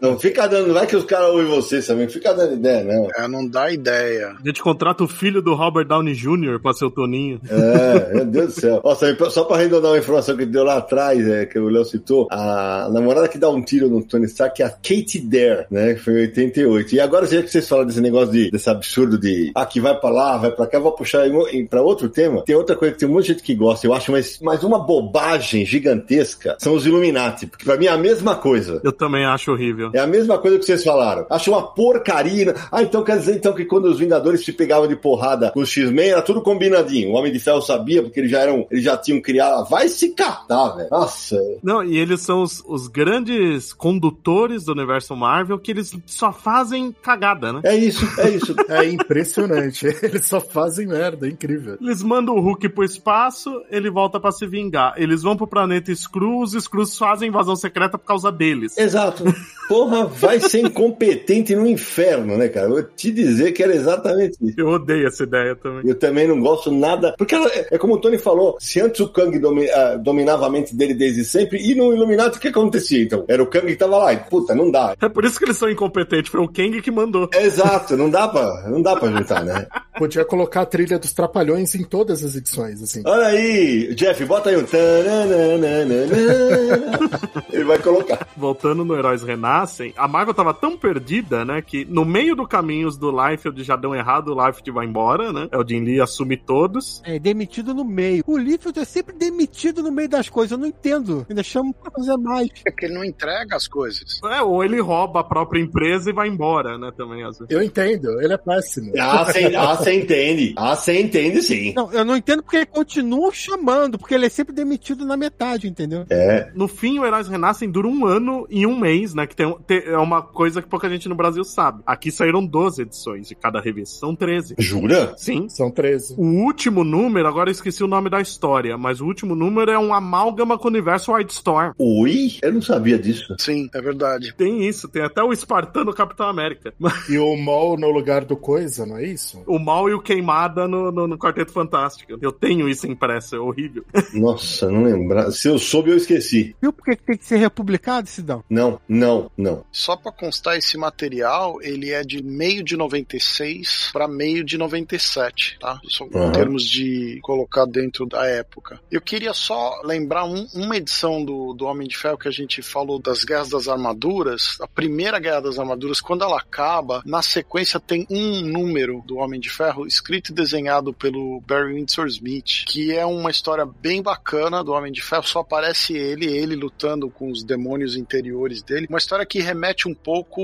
não fica dando, vai que os caras ouvem você, Samina. Fica dando ideia, não. É, não dá ideia. A gente contrata o filho do Robert Downey Jr. pra ser o Toninho. É, meu Deus do céu. Samir, só pra arredondar uma informação que deu lá atrás, é, que o Léo citou, a namorada que dá um tiro no Tony Stark é a Katie Dare, né? Que foi em 88. E agora, já que vocês falam desse negócio de, desse absurdo de, ah, que vai pra lá, vai pra cá, vou puxar em, em- pra outro tema. Tem outra coisa que tem um monte de gente que gosta, eu acho, mas, mas uma bobagem gigantesca são os Illuminati, porque pra mim é a mesma coisa. Eu também acho horrível. É a mesma coisa que vocês falaram. Acho uma porcaria. Ah, então quer dizer então que quando os Vingadores se pegavam de porrada com os X-Men, era tudo combinadinho. O Homem de Ferro sabia, porque eles já eram, eles já tinham criado. Vai se catar, velho. Nossa. Não, e eles são os, os grandes condutores do universo Marvel que eles só fazem cagada, né? É isso, é isso. É impressionante. Eles só fazem merda, é incrível. Eles mandam o Hulk pro espaço, ele volta pra se vingar. Eles vão pro planeta Skrull, os Skrulls fazem invasão secreta por causa deles. Exato. Porra, vai ser incompetente no inferno, né, cara? Eu vou te dizer que era exatamente isso. Eu odeio essa ideia também. Eu também não gosto nada. Porque ela- é como o Tony falou: se antes o Kang domi- ah, dominava a mente dele desde sempre, e no Illuminati o que acontecia então? Era o Kang que tava lá, e puta, não dá. É por isso que eles são incompetentes, foi o Kang que mandou. Exato, não dá pra, não dá pra juntar, né? Podia colocar a trilha dos Trapalhões em todas as edições, assim. Olha aí, Jeff, bota aí um. tananana. Ele vai colocar. Voltando no Heróis Renascem, a Marvel tava tão perdida, né, que no meio do caminho os do Liefeld já dão errado, o Liefeld vai embora, né? É o Jim Lee assume todos. É, demitido no meio. O Liefeld é sempre demitido no meio das coisas. Eu não entendo. Ainda chamo pra fazer mais. É que ele não entrega as coisas. É, ou ele rouba a própria empresa e vai embora, né, também às vezes. Eu entendo, ele é péssimo. Ah, sem, ah, você entende. Ah, você entende sim. Não, eu não entendo porque ele continua chamando, porque ele é sempre demitido na metade, entendeu? É. No fim, o Heróis Renascem dura um ano e um mês, né? Que tem, tem- é uma coisa que pouca gente no Brasil sabe. Aqui saíram 12 edições de cada revista. São 13. Jura? Sim. São 13. O último número, agora eu esqueci o nome da história, mas o último número é um amálgama com o universo Wildstorm. Ui, eu não sabia disso. Sim, é verdade. Tem isso, tem até o espartano Capitão América. E o Mol no lugar do Coisa, não é isso? O mal e o queimada no, no, no Quarteto Fantástico. Eu tenho isso impresso, é horrível. Nossa, não lembrar. Se eu soube, eu esqueci. Viu por que que tem que ser republicado, Sidão? Não, não, não. Só pra constar esse material, ele é de meio de 96 para meio de 97, tá? Só Uhum. Em termos de colocar dentro da época. Eu queria só lembrar um- uma edição do, do Homem de Ferro que a gente falou das Guerras das Armaduras. A primeira Guerra das Armaduras, quando ela acaba, na sequência tem um número do Homem de Ferro escrito e desenhado pelo Barry Windsor Smith, que é uma história bem bacana do Homem de Ferro. Só aparece ele, ele lutando com os demônios interiores dele. Uma história que remete um pouco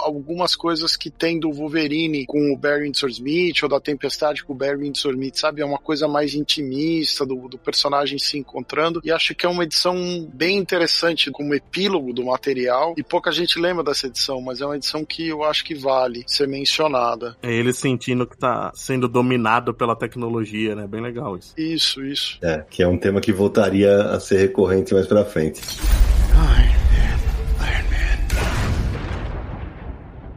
algumas coisas que tem do Wolverine com o Barry Windsor Smith ou da Tempestade com o Barry Windsor Smith, sabe? É uma coisa mais intimista do, do personagem se encontrando. E acho que é uma edição bem interessante como epílogo do material. E pouca gente lembra dessa edição, mas é uma edição que eu acho que vale ser mencionada. É ele sentindo que tá sendo dominado pela tecnologia, né? Bem legal isso. Isso, isso. É, que é um tema que voltaria a ser recorrente mais pra frente.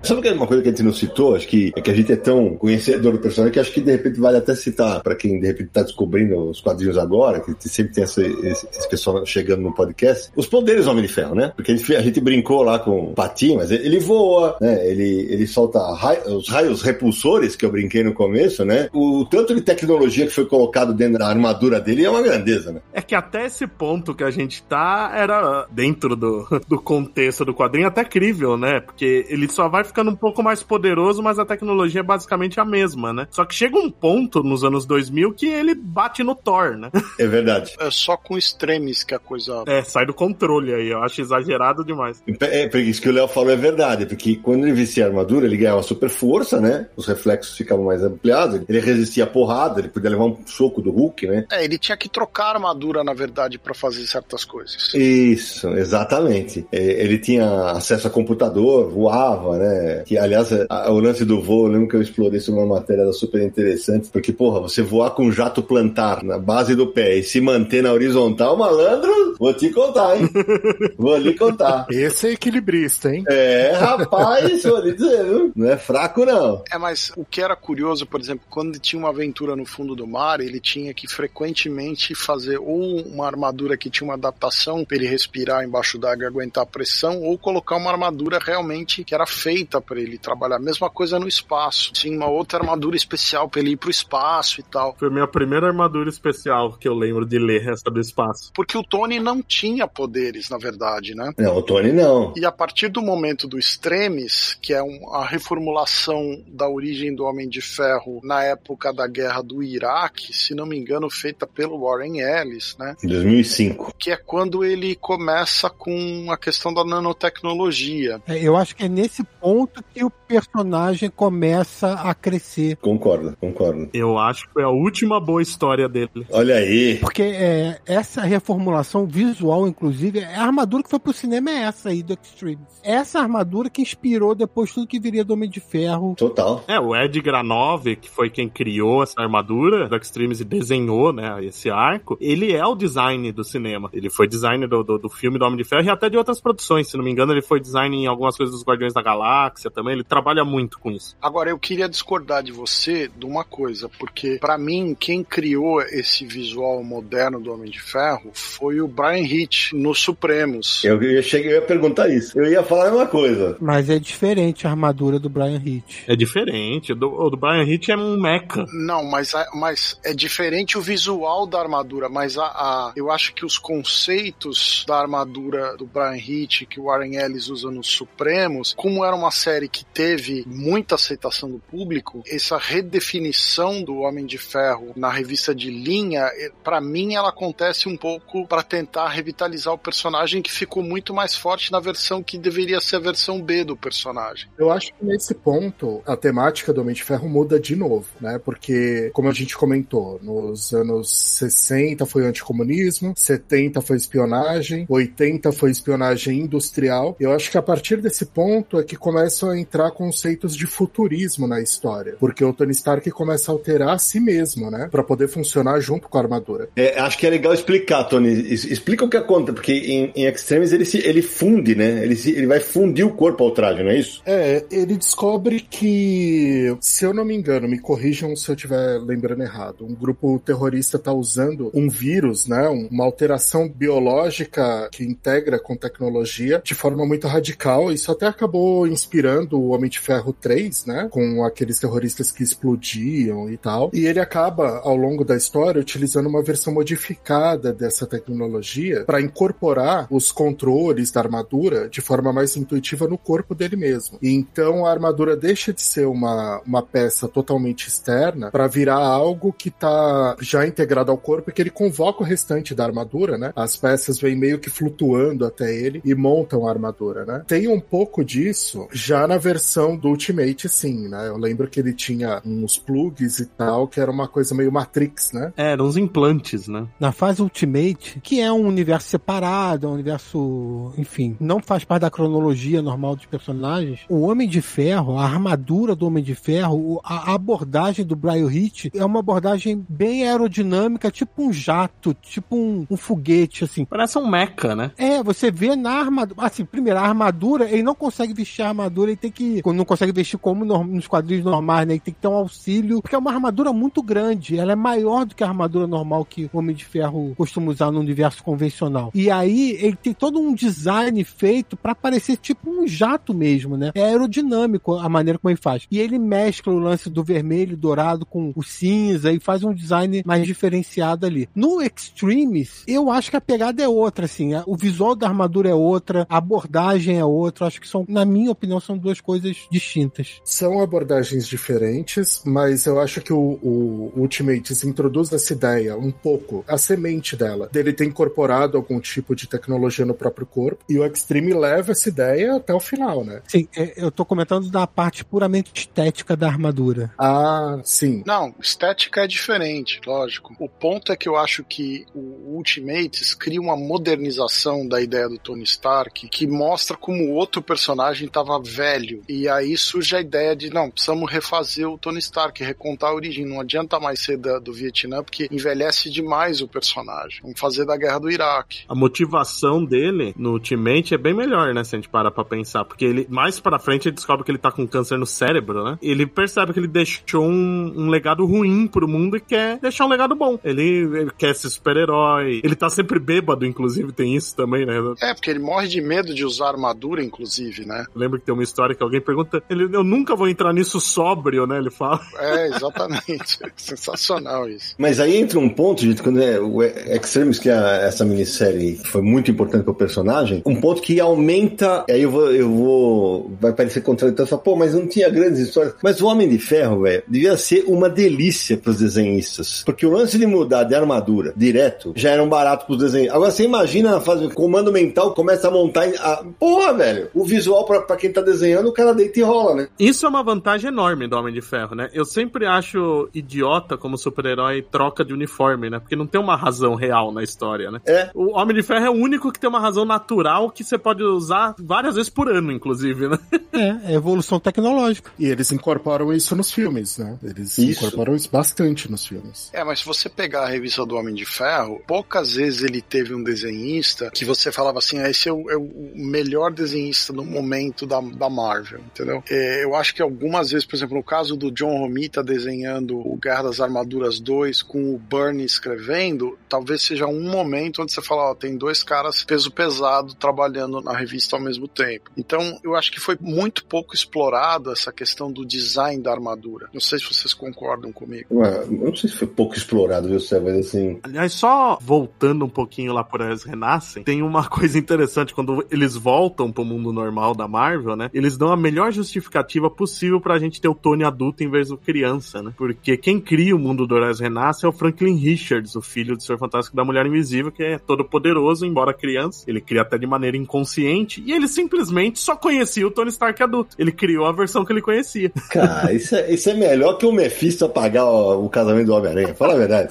Sabe que é uma coisa que a gente não citou? Acho que é que a gente é tão conhecedor do personagem que acho que de repente vale até citar pra quem de repente tá descobrindo os quadrinhos agora, que sempre tem essa, esse, esse pessoal chegando no podcast, os poderes do Homem de Ferro, né? Porque a gente, a gente brincou lá com o Patinho, mas ele voa, né? Ele, ele solta rai- os raios repulsores que eu brinquei no começo, né? O tanto de tecnologia que foi colocado dentro da armadura dele é uma grandeza, né? É que até esse ponto que a gente tá era dentro do, do contexto do quadrinho até crível, né? Porque ele só vai ficando um pouco mais poderoso, mas a tecnologia é basicamente a mesma, né? Só que chega um ponto nos anos 2000 que ele bate no Thor, né? É verdade. É só com extremes que a coisa. É, sai do controle aí. Eu acho exagerado demais. É, porque isso que o Léo falou é verdade, porque quando ele vestia a armadura, ele ganhava super força, né? Os reflexos ficavam mais ampliados, ele resistia a porrada, ele podia levar um soco do Hulk, né? É, ele tinha que trocar a armadura, na verdade, pra fazer certas coisas. Isso, exatamente. É, Ele tinha acesso a computador, voava, né? Que, aliás, é, a- o lance do voo, eu lembro que eu explorei isso numa matéria era super interessante, porque, porra, você voar com um jato plantar na base do pé e se manter na horizontal, malandro, vou te contar, hein? vou lhe contar. Esse é equilibrista, hein? É, rapaz, vou lhe dizer, viu? Não é fraco, não. É, mas o que era curioso, por exemplo, quando ele tinha uma aventura no fundo do mar, ele tinha que frequentemente fazer ou uma armadura que tinha uma adaptação para ele respirar embaixo d'água e aguentar a pressão, ou colocar uma armadura realmente que era feita para ele trabalhar. Mesma coisa no espaço. Tinha uma outra armadura especial para ele ir pro espaço e tal. Foi a minha primeira armadura especial que eu lembro de ler essa do espaço. Porque o Tony não tinha poderes, na verdade, né? Não, o Tony não. E a partir do momento do Extremes, que é um- a reformulação da origem do Homem de Ferro na época da guerra do Iraque, se não me engano, feita pelo Warren Ellis, né? Em 2005. Que é quando ele começa com a questão da nanotecnologia. É, eu acho que é nesse ponto que o personagem começa a crescer. Concordo, concordo. Eu acho que foi a última boa história dele. Olha aí. Porque é, essa reformulação visual, inclusive, é a armadura que foi pro cinema é essa aí do Extreme. Essa armadura que inspirou depois tudo que viria do Homem de Ferro. Total. É, o Ed Granov, que foi quem criou essa armadura do Extremes e desenhou, né, esse arco, ele é o design do cinema. Ele foi design do, do, do filme do Homem de Ferro e até de outras produções. Se não me engano, ele foi design em algumas coisas dos Guardiões da Galáxia também. Ele trabalha muito com isso. Agora, eu queria discordar de você de uma coisa, porque pra mim, quem criou esse visual moderno do Homem de Ferro foi o Brian Hitch no Supremos. Eu, ia cheguei, eu ia perguntar isso. Eu ia falar a mesma coisa. Mas é diferente a armadura do Brian Hitch. É diferente. O do, do Brian Hitch é um mecha. Não, mas, mas é diferente o visual da armadura, mas a, a- eu acho que os conceitos da armadura do Brian Hitch que o Warren Ellis usa nos Supremos, como era uma série que teve muita aceitação do público, essa redefinição do Homem de Ferro na revista de linha, para mim ela acontece um pouco para tentar revitalizar o personagem que ficou muito mais forte na versão que deveria ser a versão B do personagem. Eu acho que nesse ponto a temática do Homem de Ferro muda de novo, né? Porque, como a gente comentou, nos anos 60 foi anticomunismo, 70 foi espionagem, 80 foi espionagem industrial. Eu acho que a partir desse ponto é que começam a entrar conceitos de futurismo na história, porque o Tony Stark começa a alterar a si mesmo, né? Para poder funcionar junto com a armadura. É, acho que é legal explicar, Tony. Explica o que acontece, porque em, em Extremes ele, se, ele funde, né? Ele, se, ele vai fundir o corpo ao traje, não é isso? É, ele descobre que, se eu não me engano, me corrijam se eu estiver lembrando errado, um grupo terrorista está usando um vírus, né? Uma alteração biológica que integra com tecnologia de forma muito radical. Isso até acabou inspirando o Homem de Ferro 3, né? Com aqueles terroristas que explodiam e tal. E ele acaba, ao longo da história, utilizando uma versão modificada dessa tecnologia para incorporar os controles da armadura de forma mais intuitiva no corpo dele mesmo. E então a armadura deixa de ser uma, uma peça totalmente externa para virar algo que está já integrado ao corpo e que ele convoca o restante da armadura, né? As peças vêm meio que flutuando até ele e montam a armadura, né? Tem um pouco disso já na versão do Ultimate, sim, né? Eu lembro que ele tinha uns plugs e tal, que era uma coisa meio Matrix, né? É, eram uns implantes, né? Na fase Ultimate, que é um universo separado, é um universo, enfim, não faz parte da cronologia normal dos personagens, o Homem de Ferro, a armadura do Homem de Ferro, a abordagem do Brian Hitch é uma abordagem bem aerodinâmica, tipo um jato, tipo um, um foguete, assim. Parece um mecha, né? É, você vê na armadura. Assim, primeiro, a armadura, ele não consegue vestir a armadura, ele tem que. Não consegue vestir como nos quadrinhos normais, né? Ele tem que ter um auxílio, porque é uma armadura muito grande. Ela é maior do que a armadura normal que o Homem de Ferro costuma usar no universo convencional. E aí, ele tem todo um design feito para parecer tipo um jato mesmo, né? É aerodinâmico a maneira como ele faz. E ele mescla o lance do vermelho e dourado com o cinza e faz um design mais diferenciado ali. No Extremes, eu acho que a pegada é outra, assim. O visual da armadura é outra, a abordagem é outra. Acho que são, na minha opinião, são duas coisas distintas. São abordagens diferentes, mas eu acho que o, o Ultimates introduz essa ideia um pouco, a semente dela, dele ter incorporado algum tipo de tecnologia no próprio corpo, e o Extreme leva essa ideia até o final, né? Sim, é, eu tô comentando da parte puramente estética da armadura. Ah, sim. Não, estética é diferente, lógico. O ponto é que eu acho que o Ultimates cria uma modernização da ideia do Tony Stark que mostra como o outro personagem estava velho. E aí surge a ideia de, não, precisamos refazer o Tony Stark, recontar a origem. Não adianta mais ser da, do Vietnã, porque envelhece demais o personagem. Vamos fazer da guerra do Iraque. A motivação dele no Ultimate é bem melhor, né? Se a gente parar pra pensar. Porque ele, mais pra frente, ele descobre que ele tá com câncer no cérebro, né? Ele percebe que ele deixou um, um legado ruim pro mundo e quer deixar um legado bom. Ele, ele quer ser super-herói. Ele tá sempre bêbado, inclusive, tem isso também, né? É, porque ele morre de medo de usar armadura, inclusive, né? Lembra que tem uma história que alguém pergunta, ele, eu nunca vou entrar nisso sóbrio, né? Ele fala. É, exatamente. Sensacional isso. Mas aí entra um ponto, gente, quando é o Extremes, que é essa minissérie foi muito importante pro personagem, um ponto que aumenta, aí eu vou, eu vou, vai parecer contraditório, fala, pô, mas não tinha grandes histórias. Mas o Homem de Ferro, velho, devia ser uma delícia pros desenhistas, porque o lance de mudar de armadura direto já era um barato pros desenhistas. Agora você imagina fazer comando mental, começa a montar, a... porra, velho, o visual pra, pra quem tá desenhando, o cara deita e rola, né? Isso é uma vantagem enorme do Homem de Ferro, né? Eu sempre acho idiota como super-herói troca de uniforme, né? Porque não tem uma razão real na história, né? É. O Homem de Ferro é o único que tem uma razão natural que você pode usar várias vezes por ano, inclusive, né? É, é evolução tecnológica. E eles incorporam isso nos filmes, né? Eles Isso. incorporam isso bastante nos filmes. É, mas se você pegar a revista do Homem de Ferro, poucas vezes ele teve um desenhista que você falava assim, ah, esse é o, é o melhor desenhista no momento da, da Marvel, entendeu? É, eu acho que algumas vezes, por exemplo, no caso do John Romita desenhando o Guerra das Armaduras 2 com o Bernie escrevendo, talvez seja um momento onde você fala, ó, tem dois caras peso pesado trabalhando na revista ao mesmo tempo. Então, eu acho que foi muito pouco explorado essa questão do design da armadura. Não sei se vocês concordam comigo. Ué, eu não sei se foi pouco explorado, viu, Sérgio? Mas assim. Aliás, só voltando um pouquinho lá por Eles Renascem, tem uma coisa interessante quando eles voltam pro mundo normal da Marvel, né? Né? Eles dão a melhor justificativa possível pra gente ter o Tony adulto em vez do criança, né? Porque quem cria o mundo do Heróis Renasce é o Franklin Richards, o filho do Senhor Fantástico da Mulher Invisível, que é todo poderoso, embora criança. Ele cria até de maneira inconsciente e ele simplesmente só conhecia o Tony Stark adulto. Ele criou a versão que ele conhecia. Cara, isso é, isso é melhor que o Mephisto apagar o, o casamento do Homem-Aranha. Fala a verdade.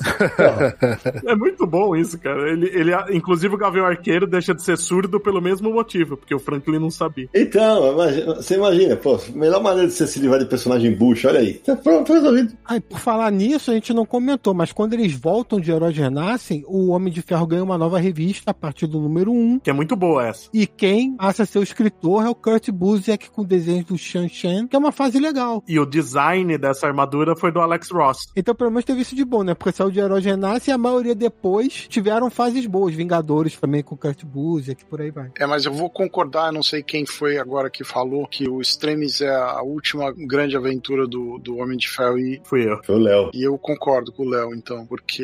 é muito bom isso, cara. Ele, ele, inclusive o Gavião Arqueiro deixa de ser surdo pelo mesmo motivo, porque o Franklin não sabia. Então, imagina, você imagina, pô, melhor maneira de você se livrar de personagem bucho, olha aí. Tá pronto, resolvido. Aí, por falar nisso, a gente não comentou, mas quando eles voltam de Heróis Renascem, o Homem de Ferro ganha uma nova revista a partir do número 1. Que é muito boa essa. E quem passa a ser o escritor é o Kurt Busiek com desenhos do Shan Shan, que é uma fase legal. E o design dessa armadura foi do Alex Ross. Então, pelo menos teve isso de bom, né? Porque saiu de Heróis Renasce e a maioria depois tiveram fases boas. Vingadores também com o Kurt Busiek, por aí vai. É, mas eu vou concordar, não sei quem foi agora que falou que o Extremis é a última grande aventura do, do Homem de Ferro e... Fui eu. Foi o Léo. E eu concordo com o Léo, então, porque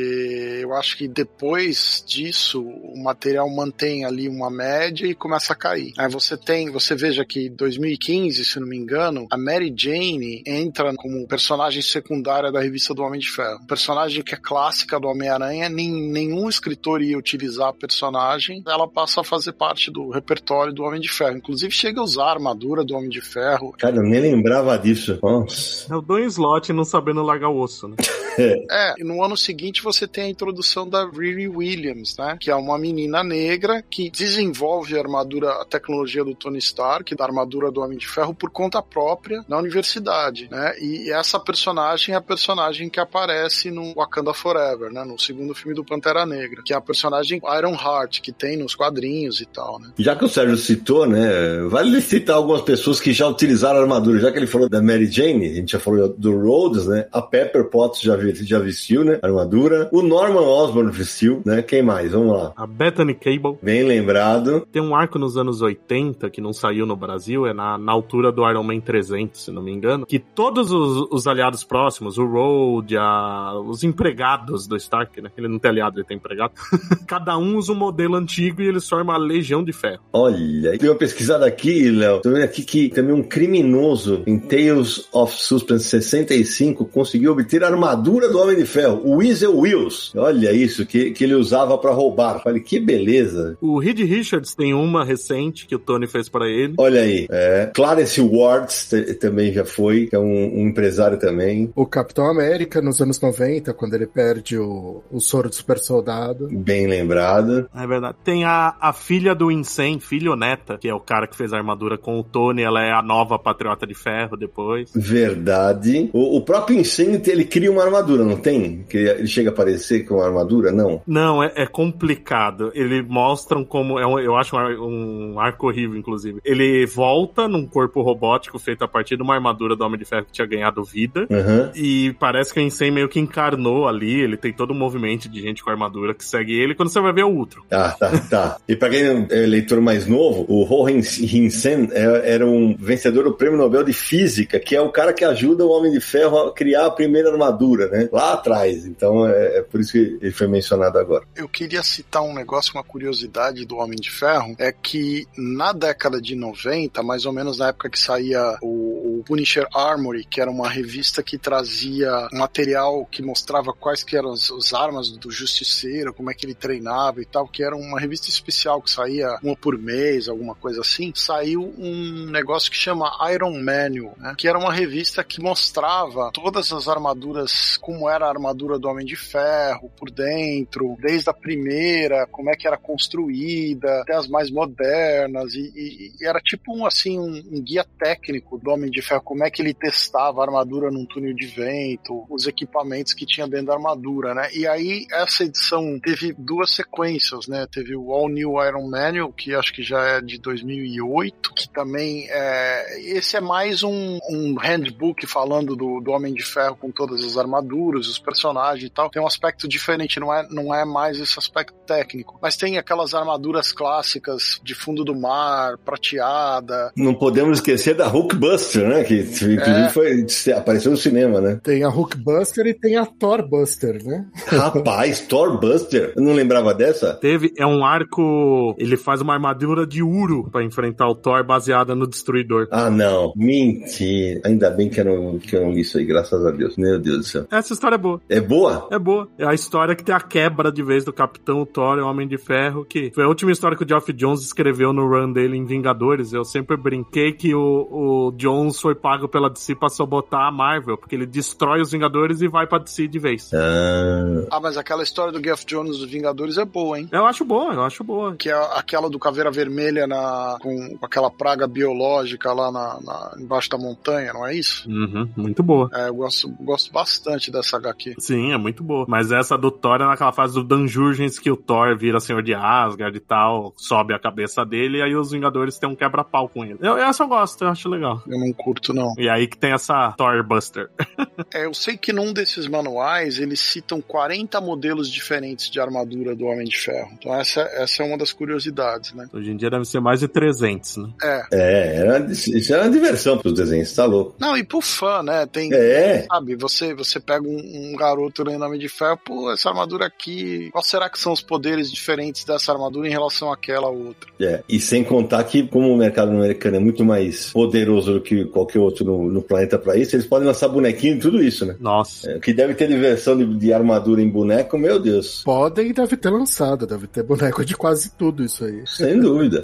eu acho que depois disso o material mantém ali uma média e começa a cair. Aí você tem, você veja que 2015, se não me engano, a Mary Jane entra como personagem secundária da revista do Homem de Ferro. Um personagem que é clássica do Homem-Aranha, nem, nenhum escritor ia utilizar a personagem, ela passa a fazer parte do repertório do Homem de Ferro. Inclusive chega a usar a armadura do Homem de Ferro. Cara, eu nem lembrava disso. Nossa. É o Don Slot não sabendo largar o osso, né? é, e no ano seguinte você tem a introdução da Riri Williams, né? Que é uma menina negra que desenvolve a armadura, a tecnologia do Tony Stark, da armadura do Homem de Ferro, por conta própria na universidade, né? E essa personagem é a personagem que aparece no Wakanda Forever, né? No segundo filme do Pantera Negra, que é a personagem Iron Heart, que tem nos quadrinhos e tal, né? Já que o Sérgio citou, né? Vale citar algumas pessoas que já utilizaram armadura. Já que ele falou da Mary Jane, a gente já falou do Rhodes, né? A Pepper Potts já, já vestiu, né? Armadura. O Norman Osborn vestiu, né? Quem mais? Vamos lá. A Bethany Cable. Bem lembrado. Tem um arco nos anos 80 que não saiu no Brasil, é na, na altura do Iron Man 300, se não me engano, que todos os, os aliados próximos, o Road, a, os empregados do Stark, né? Ele não tem aliado, ele tem empregado. Cada um usa um modelo antigo e eles formam a Legião de Ferro. Olha, tem uma pesquisada aqui, Léo. Tô aqui que também um criminoso em Tales of Suspense 65 conseguiu obter a armadura do Homem de Ferro, o Weasel Wills. Olha isso, que, que ele usava para roubar. Olha que beleza. O Reed Richards tem uma recente que o Tony fez para ele. Olha aí, é. Clarence Wards também já foi, que é um, um, empresário também. O Capitão América nos anos 90, quando ele perde o, o soro do super soldado. Bem lembrado. É verdade. Tem a, a filha do Insane, filho ou neta, que é o cara que fez a armadura com o Tony, ela é a nova Patriota de Ferro depois. Verdade. O, o próprio Insane, ele cria uma armadura, não tem? Que ele chega a aparecer com uma armadura, não? Não, é, é complicado. Eles mostram como, é um, eu acho um, um arco horrível, inclusive. Ele volta num corpo robótico feito a partir de uma armadura do Homem de Ferro que tinha ganhado vida. Uhum. E parece que o Insane meio que encarnou ali, ele tem todo um movimento de gente com armadura que segue ele, quando você vai ver o Ultron. Ah, tá, tá. E pra quem é leitor mais novo, o Ho Hinsen é, era um vencedor do Prêmio Nobel de Física, que é o cara que ajuda o Homem de Ferro a criar a primeira armadura, né? Lá atrás. Então é, é por isso que ele foi mencionado agora. Eu queria citar um negócio, uma curiosidade do Homem de Ferro, é que na década de 90, mais ou menos na época que saía o, o Punisher Armory, que era uma revista que trazia material que mostrava quais que eram as, as armas do Justiceiro, como é que ele treinava e tal, que era uma revista especial que saía uma por mês, alguma coisa assim, saiu um negócio que chama Iron Manual, né? que era uma revista que mostrava todas as armaduras, como era a armadura do Homem de Ferro por dentro, desde a primeira, como é que era construída, até as mais modernas, e, e, e era tipo um, assim, um, um, guia técnico do Homem de Ferro, como é que ele testava a armadura num túnel de vento, os equipamentos que tinha dentro da armadura, né? E aí essa edição teve duas sequências, né? Teve o All New Iron Manual, que acho que já é de 2008, que também é... Esse é mais um, um handbook falando do, do Homem de Ferro com todas as armaduras os personagens e tal, tem um aspecto diferente, não é, não é mais esse aspecto técnico. Mas tem aquelas armaduras clássicas de fundo do mar, prateada. Não podemos esquecer da Hulkbuster, né? Que inclusive É. foi, apareceu no cinema, né? Tem a Hulkbuster e tem a Thorbuster, né? Rapaz, Thorbuster? Eu não lembrava dessa? Teve, é um arco. Ele faz uma armadura de Uro pra enfrentar o Thor baseada no Destruidor. Ah, não. Mentira. Ainda bem que eu, não, que eu não li isso aí, graças a Deus. Meu Deus do céu. Essa história é boa. É boa? É boa. É a história que tem a quebra de vez do Capitão, Thor e o Homem de Ferro, que foi a última história que o Geoff Jones escreveu no run dele em Vingadores. Eu sempre brinquei que o, o Jones foi pago pela DC pra sabotar a Marvel, porque ele destrói os Vingadores e vai pra DC de vez. Ah, Ah, mas aquela história do Geoff Jones dos Vingadores é boa, hein? Eu acho boa, eu acho boa. Que é aquela do Caveira Vermelha na, com aquela praga biológica lá na, na- embaixo da montanha, não é isso? Uhum, muito boa. É, eu gosto, gosto bastante dessa HQ. Sim, é muito boa. Mas essa do Thor é naquela fase do Dungeons que o Thor vira senhor de Asgard e tal, sobe a cabeça dele e aí os Vingadores têm um quebra-pau com ele. Eu, essa eu gosto, eu acho legal. Eu não curto, não. E aí que tem essa Thor Buster. É, eu sei que num desses manuais eles citam 40 modelos diferentes de armadura do Homem de Ferro. Então essa, essa é uma das curiosidades, né? Hoje em dia deve ser mais de 300, né? É. é, era, isso era uma diversão pros desenhos, tá louco. Não, e pro fã, né? Tem. É. Sabe, você, você pega um, um garoto lendo Homem de Ferro, pô, essa armadura aqui. Qual será que são os poderes diferentes dessa armadura em relação àquela outra? É, e sem contar que, como o mercado americano é muito mais poderoso do que qualquer outro no, no planeta pra isso, eles podem lançar bonequinho e tudo isso, né? Nossa. É, o que deve ter de versão de, de armadura em boneco, meu Deus. Podem e deve ter lançado, deve ter boneco de quase tudo isso aí. Sem dúvida.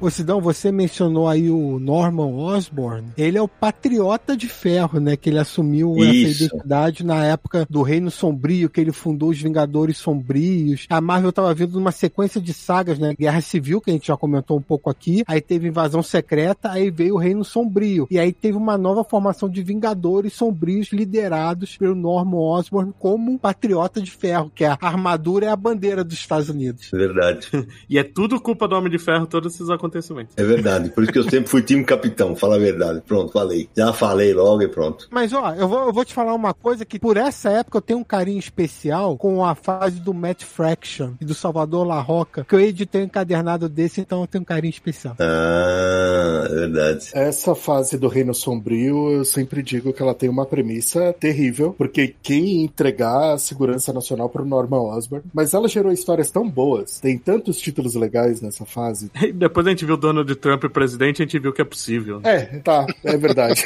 Ô Sidão, você mencionou aí o Norman Osborn. Ele é o patriota de ferro, né? Que ele assumiu Isso. essa identidade na época do Reino Sombrio, que ele fundou os Vingadores Sombrios. A Marvel tava vindo numa sequência de sagas, né? Guerra Civil, que a gente já comentou um pouco aqui. Aí teve Invasão Secreta, aí veio o Reino Sombrio. E aí teve uma nova formação de Vingadores Sombrios liderados pelo Norman Osborn como um patriota de ferro, que a armadura é a bandeira dos Estados Unidos. É verdade. E é tudo culpa do Homem de Ferro, todos esses acontecimentos. É verdade. Por isso que eu sempre fui time capitão, fala a verdade. Pronto, falei. Já falei logo e pronto. Mas ó, eu vou, eu vou te falar uma coisa que por essa época eu tenho um carinho especial com a fase do Matt Fraction e do Salvador La Roca, que eu editei um encadernado desse, então eu tenho um carinho especial. Ah, é verdade. Essa fase do Reino Sombrio, eu sempre digo que ela tem uma premissa terrível, porque quem entregar a segurança nacional pro Norman Osborn, mas ela gerou histórias tão boas, tem tantos títulos legais nessa fase. Depois a gente viu Donald Trump presidente, a gente viu que é possível. É, tá, é verdade.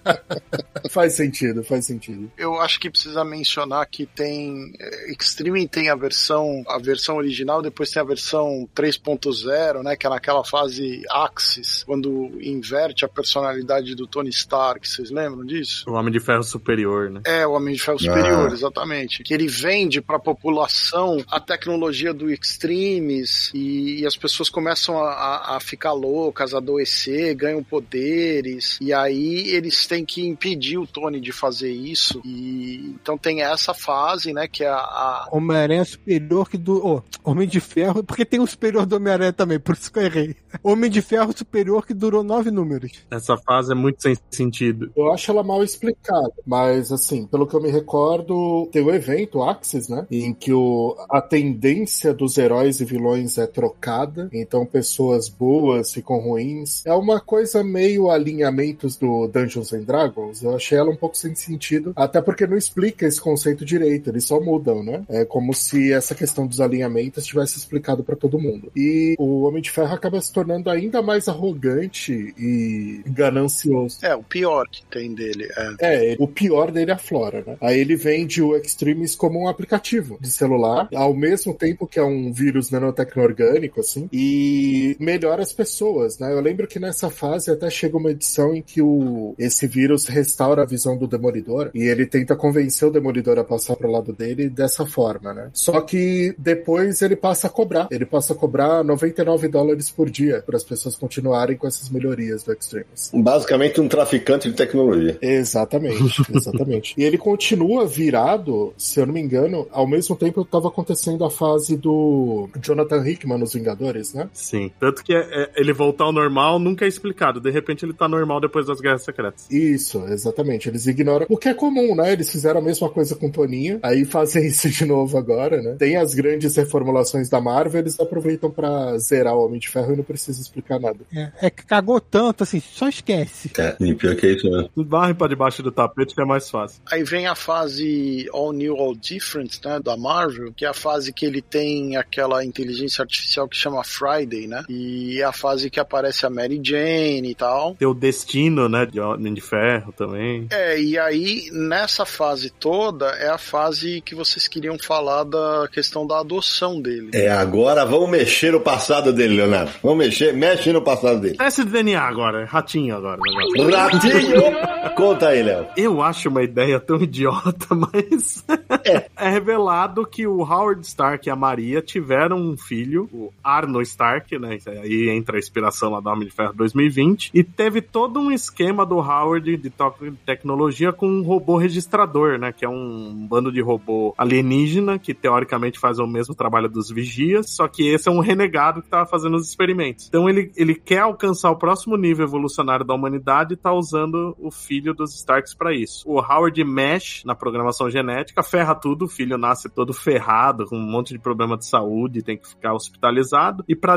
faz sentido, faz sentido. Eu acho que precisa mencionar que tem eh, Extreme tem a versão a versão original, depois tem a versão 3.0, né, que é naquela fase Axis, quando inverte a personalidade do Tony Stark, vocês lembram disso? O Homem de Ferro superior, né? É, o Homem de Ferro Superior, Ah. exatamente. Que ele vende para a população a tecnologia do Extremes e, e as pessoas começam a, a- a ficar loucas, adoecer, ganham poderes. E aí eles têm que impedir o Tony de fazer isso. E então tem essa fase, né, que é a, a- Homem-Aranha superior que do. Oh, Homem de Ferro, porque tem o superior do Homem-Aranha também, por isso que eu errei. Homem de Ferro superior que durou nove números. Essa fase é muito sem sentido. Eu acho ela mal explicada, mas assim, pelo que eu me recordo, tem o evento Axis, né? Em que o, a tendência dos heróis e vilões é trocada, então pessoas boas ficam ruins. É uma coisa meio alinhamentos do Dungeons and Dragons. Eu achei ela um pouco sem sentido, até porque não explica esse conceito direito, eles só mudam, né? É como se essa questão dos alinhamentos tivesse explicado pra todo mundo. E o Homem de Ferro acaba se tornando ainda mais arrogante e ganancioso. é o pior que tem dele. É. É, o pior dele é a Flora, né? Aí ele vende o Extremes como um aplicativo de celular, ao mesmo tempo que é um vírus nanotecno-orgânico, assim, e melhora as pessoas, né? Eu lembro que nessa fase até chega uma edição em que o, esse vírus restaura a visão do Demolidor e ele tenta convencer o Demolidor a passar pro lado dele dessa forma, né? Só que depois ele passa a cobrar. Ele passa a cobrar 99 dólares por dia para as pessoas continuarem com essas melhorias do Extremis. Basicamente um traficante de tecnologia. Exatamente, exatamente. e ele continua virado, se eu não me engano, ao mesmo tempo estava acontecendo a fase do Jonathan Hickman nos Vingadores, né? Sim. Tanto que é, é, ele voltar ao normal nunca é explicado. De repente ele tá normal depois das Guerras Secretas. Isso, exatamente. Eles ignoram. O que é comum, né? Eles fizeram a mesma coisa com o Toninho, aí fazem isso de novo agora, né? Tem as grandes reformulações da Marvel, eles aproveitam para zerar o Homem de Ferro e não precisa explicar nada. É, é que cagou tanto, assim, só esquece. É, e pior que é isso, né? Barre pra debaixo do tapete que é mais fácil. Aí vem a fase All New, All Different, né, da Marvel, que é a fase que ele tem aquela inteligência artificial que chama Friday, né? E é a fase que aparece a Mary Jane e tal. Tem o destino, né, de Homem de Ferro também. É, e aí nessa fase toda é a fase que vocês queriam falar da questão da adoção dele. É, agora vamos mexer no passado dele, Leonardo. Vamos mexer, mexe no passado dele. Teste de DNA agora, ratinho agora. negócio. Ratinho! Conta aí, Léo. Eu acho uma ideia tão idiota, mas é. revelado que o Howard Stark e a Maria tiveram um filho, o Arno Stark, né? Aí entra a inspiração lá do Homem de Ferro 2020, e teve todo um esquema do Howard de tecnologia com um robô registrador, né? Que é um bando de robô alienígena que teoricamente faz o mesmo trabalho dos vigias, só que esse é um renegado que tava fazendo os experimentos. Então ele, ele quer alcançar o próximo nível evolucionário da humanidade e tá usando o filho dos Starks para isso. O Howard mexe na programação genética, ferra tudo, o filho nasce todo ferrado, com um monte de problema de saúde, tem que ficar hospitalizado. E para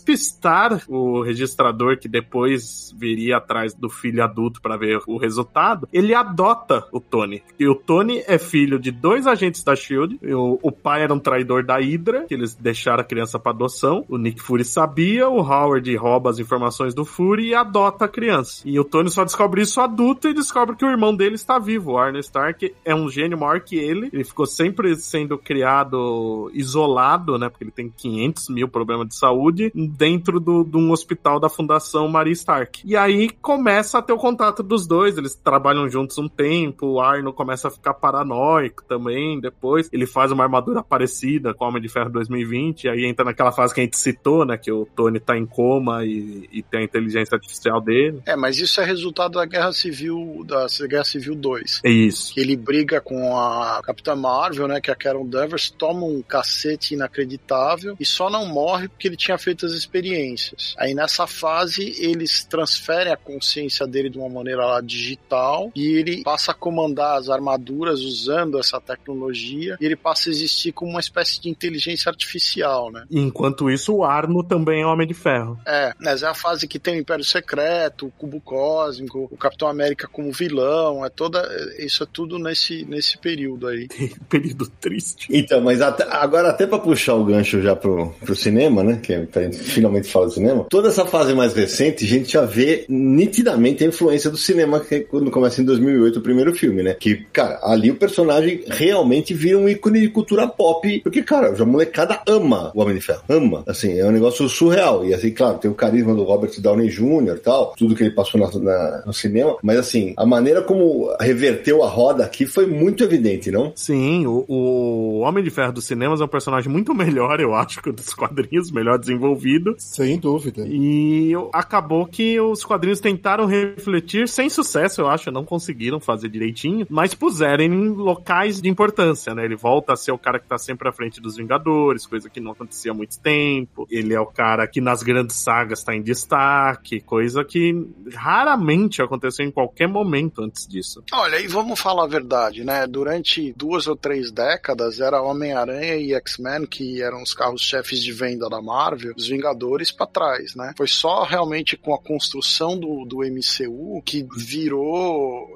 despistar o registrador que depois viria atrás do filho adulto para ver o resultado, ele adota o Tony. E o Tony é filho de dois agentes da Shield. O, o pai era um traidor da Hydra, que eles deixaram a criança para adoção. O Nick Fury sabia, o Howard rouba as informações do Fury e adota a criança. E o Tony só descobre isso adulto e descobre que o irmão dele está vivo. O Arnold Stark é um gênio maior que ele. Ele ficou sempre sendo criado isolado, né? Porque ele tem 500 mil problemas de saúde dentro do, de um hospital da Fundação Maria Stark. E aí começa a ter o contato dos dois. Eles trabalham juntos um tempo. O Arno começa a ficar paranoico também. Depois ele faz uma armadura parecida com o Homem de Ferro 2020. E aí entra naquela fase que a gente citou, né? Que o Tony tá em coma e, e tem a inteligência artificial dele. É, mas isso é resultado da Guerra Civil, da Guerra Civil 2. É isso. Que ele briga com a Capitã Marvel, né? Que é a Carol Danvers, toma um cacete inacreditável e só não morre porque ele tinha feito as experiências. Aí nessa fase eles transferem a consciência dele de uma maneira lá digital e ele passa a comandar as armaduras usando essa tecnologia e ele passa a existir como uma espécie de inteligência artificial, né? Enquanto isso, o Arno também é Homem de Ferro. É, mas é a fase que tem o Império Secreto, o Cubo Cósmico, o Capitão América como vilão, é toda isso é tudo nesse, nesse período aí. Período triste. Então, mas até- agora até pra puxar o gancho já pro, pro cinema, né? Que a gente finalmente fala do cinema. Toda essa fase mais recente, a gente já vê nitidamente a influência do cinema que é quando começa em 2008 o primeiro filme, né? Que, cara, ali o personagem realmente vira um ícone de cultura pop. Porque, cara, a molecada ama o Homem de Ferro. Ama. Assim, é um negócio surreal. E assim, claro, tem o carisma do Robert Downey Jr. e tal, tudo que ele passou na- na- no cinema. Mas assim, a maneira como reverteu a roda aqui foi muito evidente, não? Sim, o, o Homem de Ferro dos cinemas é um personagem muito melhor, eu acho, que o dos quadrinhos, melhor desenvolvido. Sem dúvida. E acabou que os quadrinhos tentaram refletir sem sucesso, eu acho, não conseguiram fazer direitinho, mas puseram em locais de importância, né? Ele volta a ser o cara que tá sempre à frente dos Vingadores, coisa que não acontecia há muito tempo. Ele é o cara que nas grandes sagas tá em destaque, coisa que raramente aconteceu em qualquer momento antes disso. Olha, e vamos falar a verdade, né? Durante duas ou três décadas era Homem-Aranha e X-Men que eram os carros-chefes de venda da Marvel, os Vingadores pra trás, né? Foi só realmente com a construção do, do MCU que virou.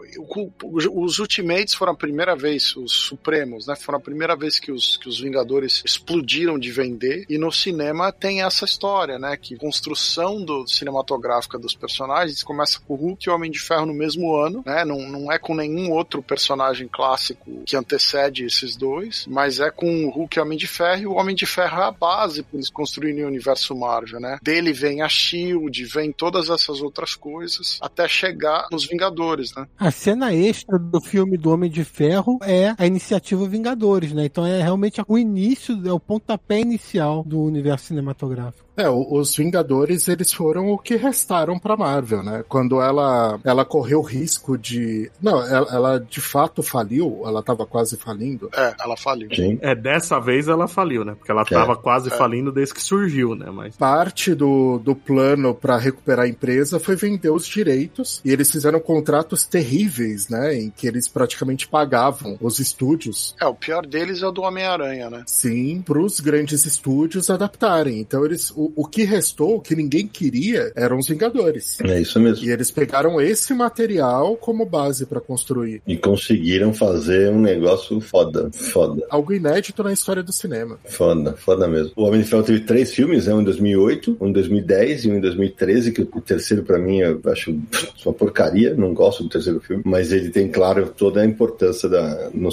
Os Ultimates foram a primeira vez, os Supremos, né? Foram a primeira vez que os, que os Vingadores explodiram de vender. E no cinema tem essa história, né? Que construção do cinematográfica dos personagens começa com o Hulk e o Homem de Ferro no mesmo ano, né? Não, não é com nenhum outro personagem clássico que antecede esses dois, mas é com o Hulk e o Homem de Ferro, e o Homem de Ferro é a base para eles construírem o universo Marvel, né? Dele vem a Shield, vem todas essas outras coisas, até chegar nos Vingadores, né? A cena extra do filme do Homem de Ferro é a iniciativa Vingadores, né? Então é realmente o início, é o pontapé inicial do universo cinematográfico. É, os Vingadores, eles foram o que restaram pra Marvel, né? Quando ela, ela correu risco de... Não, ela, ela de fato faliu, ela tava quase falindo. É, ela faliu. Sim. É, dessa vez ela faliu, né? Porque ela tava quase falindo desde que surgiu, né? Mas Parte do, do plano pra recuperar a empresa foi vender os direitos e eles fizeram contratos terríveis, né? Em que eles praticamente pagavam os estúdios É, o pior deles é o do Homem-Aranha, né? Sim, para os grandes estúdios adaptarem. Então eles, o, o que restou, o que ninguém queria, eram os Vingadores. É isso mesmo. E eles pegaram esse material como base para construir E conseguiram fazer um negócio foda. Foda. algo inédito na história do cinema. Foda, foda mesmo. O Homem de Ferro teve três filmes, né? Um em 2008, um em 2010 e um em 2013, que o terceiro pra mim eu acho uma porcaria, não gosto do terceiro filme, mas ele tem, claro, toda a importância da, no-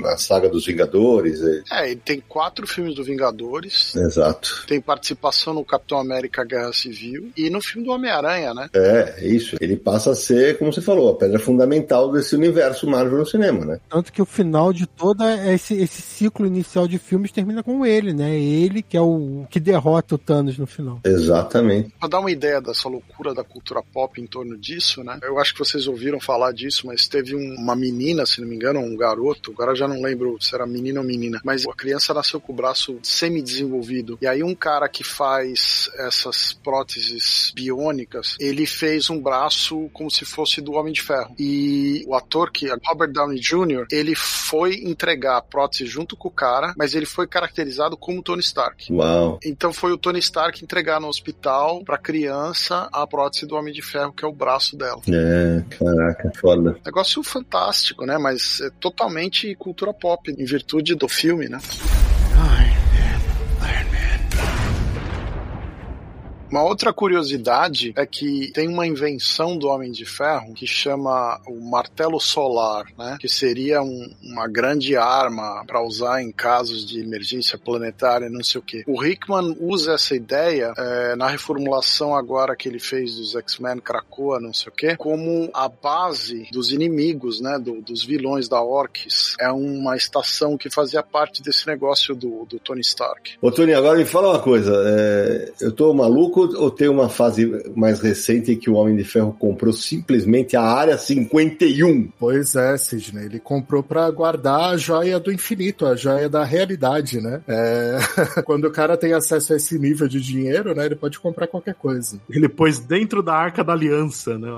na saga dos Vingadores. é- É, ele tem quatro filmes do Vingadores, exato. tem participação no Capitão América Guerra Civil e no filme do Homem-Aranha, né? É, é isso. Ele passa a ser, como você falou, a pedra fundamental desse universo Marvel no cinema, né? Tanto que o final de toda esse, esse ciclo inicial de filmes termina com ele, né? Ele que é o que derrota o Thanos no final. Exatamente. Pra dar uma ideia dessa loucura da cultura pop em torno disso, né? Eu acho que vocês ouviram falar disso, mas teve um- uma menina, se não me engano, um garoto, agora eu já não lembro se era menina ou menina, mas a criança nasceu com o braço semi-desenvolvido. E aí um cara que faz essas próteses biônicas, ele fez um braço como se fosse do Homem de Ferro. E o ator que é Robert Downey Jr., ele foi entregar a prótese junto com o cara, mas ele foi caracterizado como Tony Stark. Uau. Então foi o Tony Stark entregar no hospital pra criança a prótese do Homem de Ferro, que é o braço dela. É, caraca, foda. Negócio fantástico, né? Mas é totalmente cultura pop, em virtude do filme, né? Uma outra curiosidade é que tem uma invenção do Homem de Ferro que chama o martelo solar, né? Que seria um- uma grande arma para usar em casos de emergência planetária, não sei o quê. O Hickman usa essa ideia eh, na reformulação agora que ele fez dos X-Men Krakoa, não sei o quê, como a base dos inimigos, né? do- dos vilões da Orcs. É uma estação que fazia parte desse negócio do, do Tony Stark. Ô, Tony, agora me fala uma coisa. é, eu tô maluco ou tem uma fase mais recente em que o Homem de Ferro comprou simplesmente a área 51? Pois é, Sidney, ele comprou pra guardar a joia do infinito, a joia da realidade, né? É, Quando o cara tem acesso a esse nível de dinheiro, né, ele pode comprar qualquer coisa. ele pôs dentro da Arca da Aliança, né?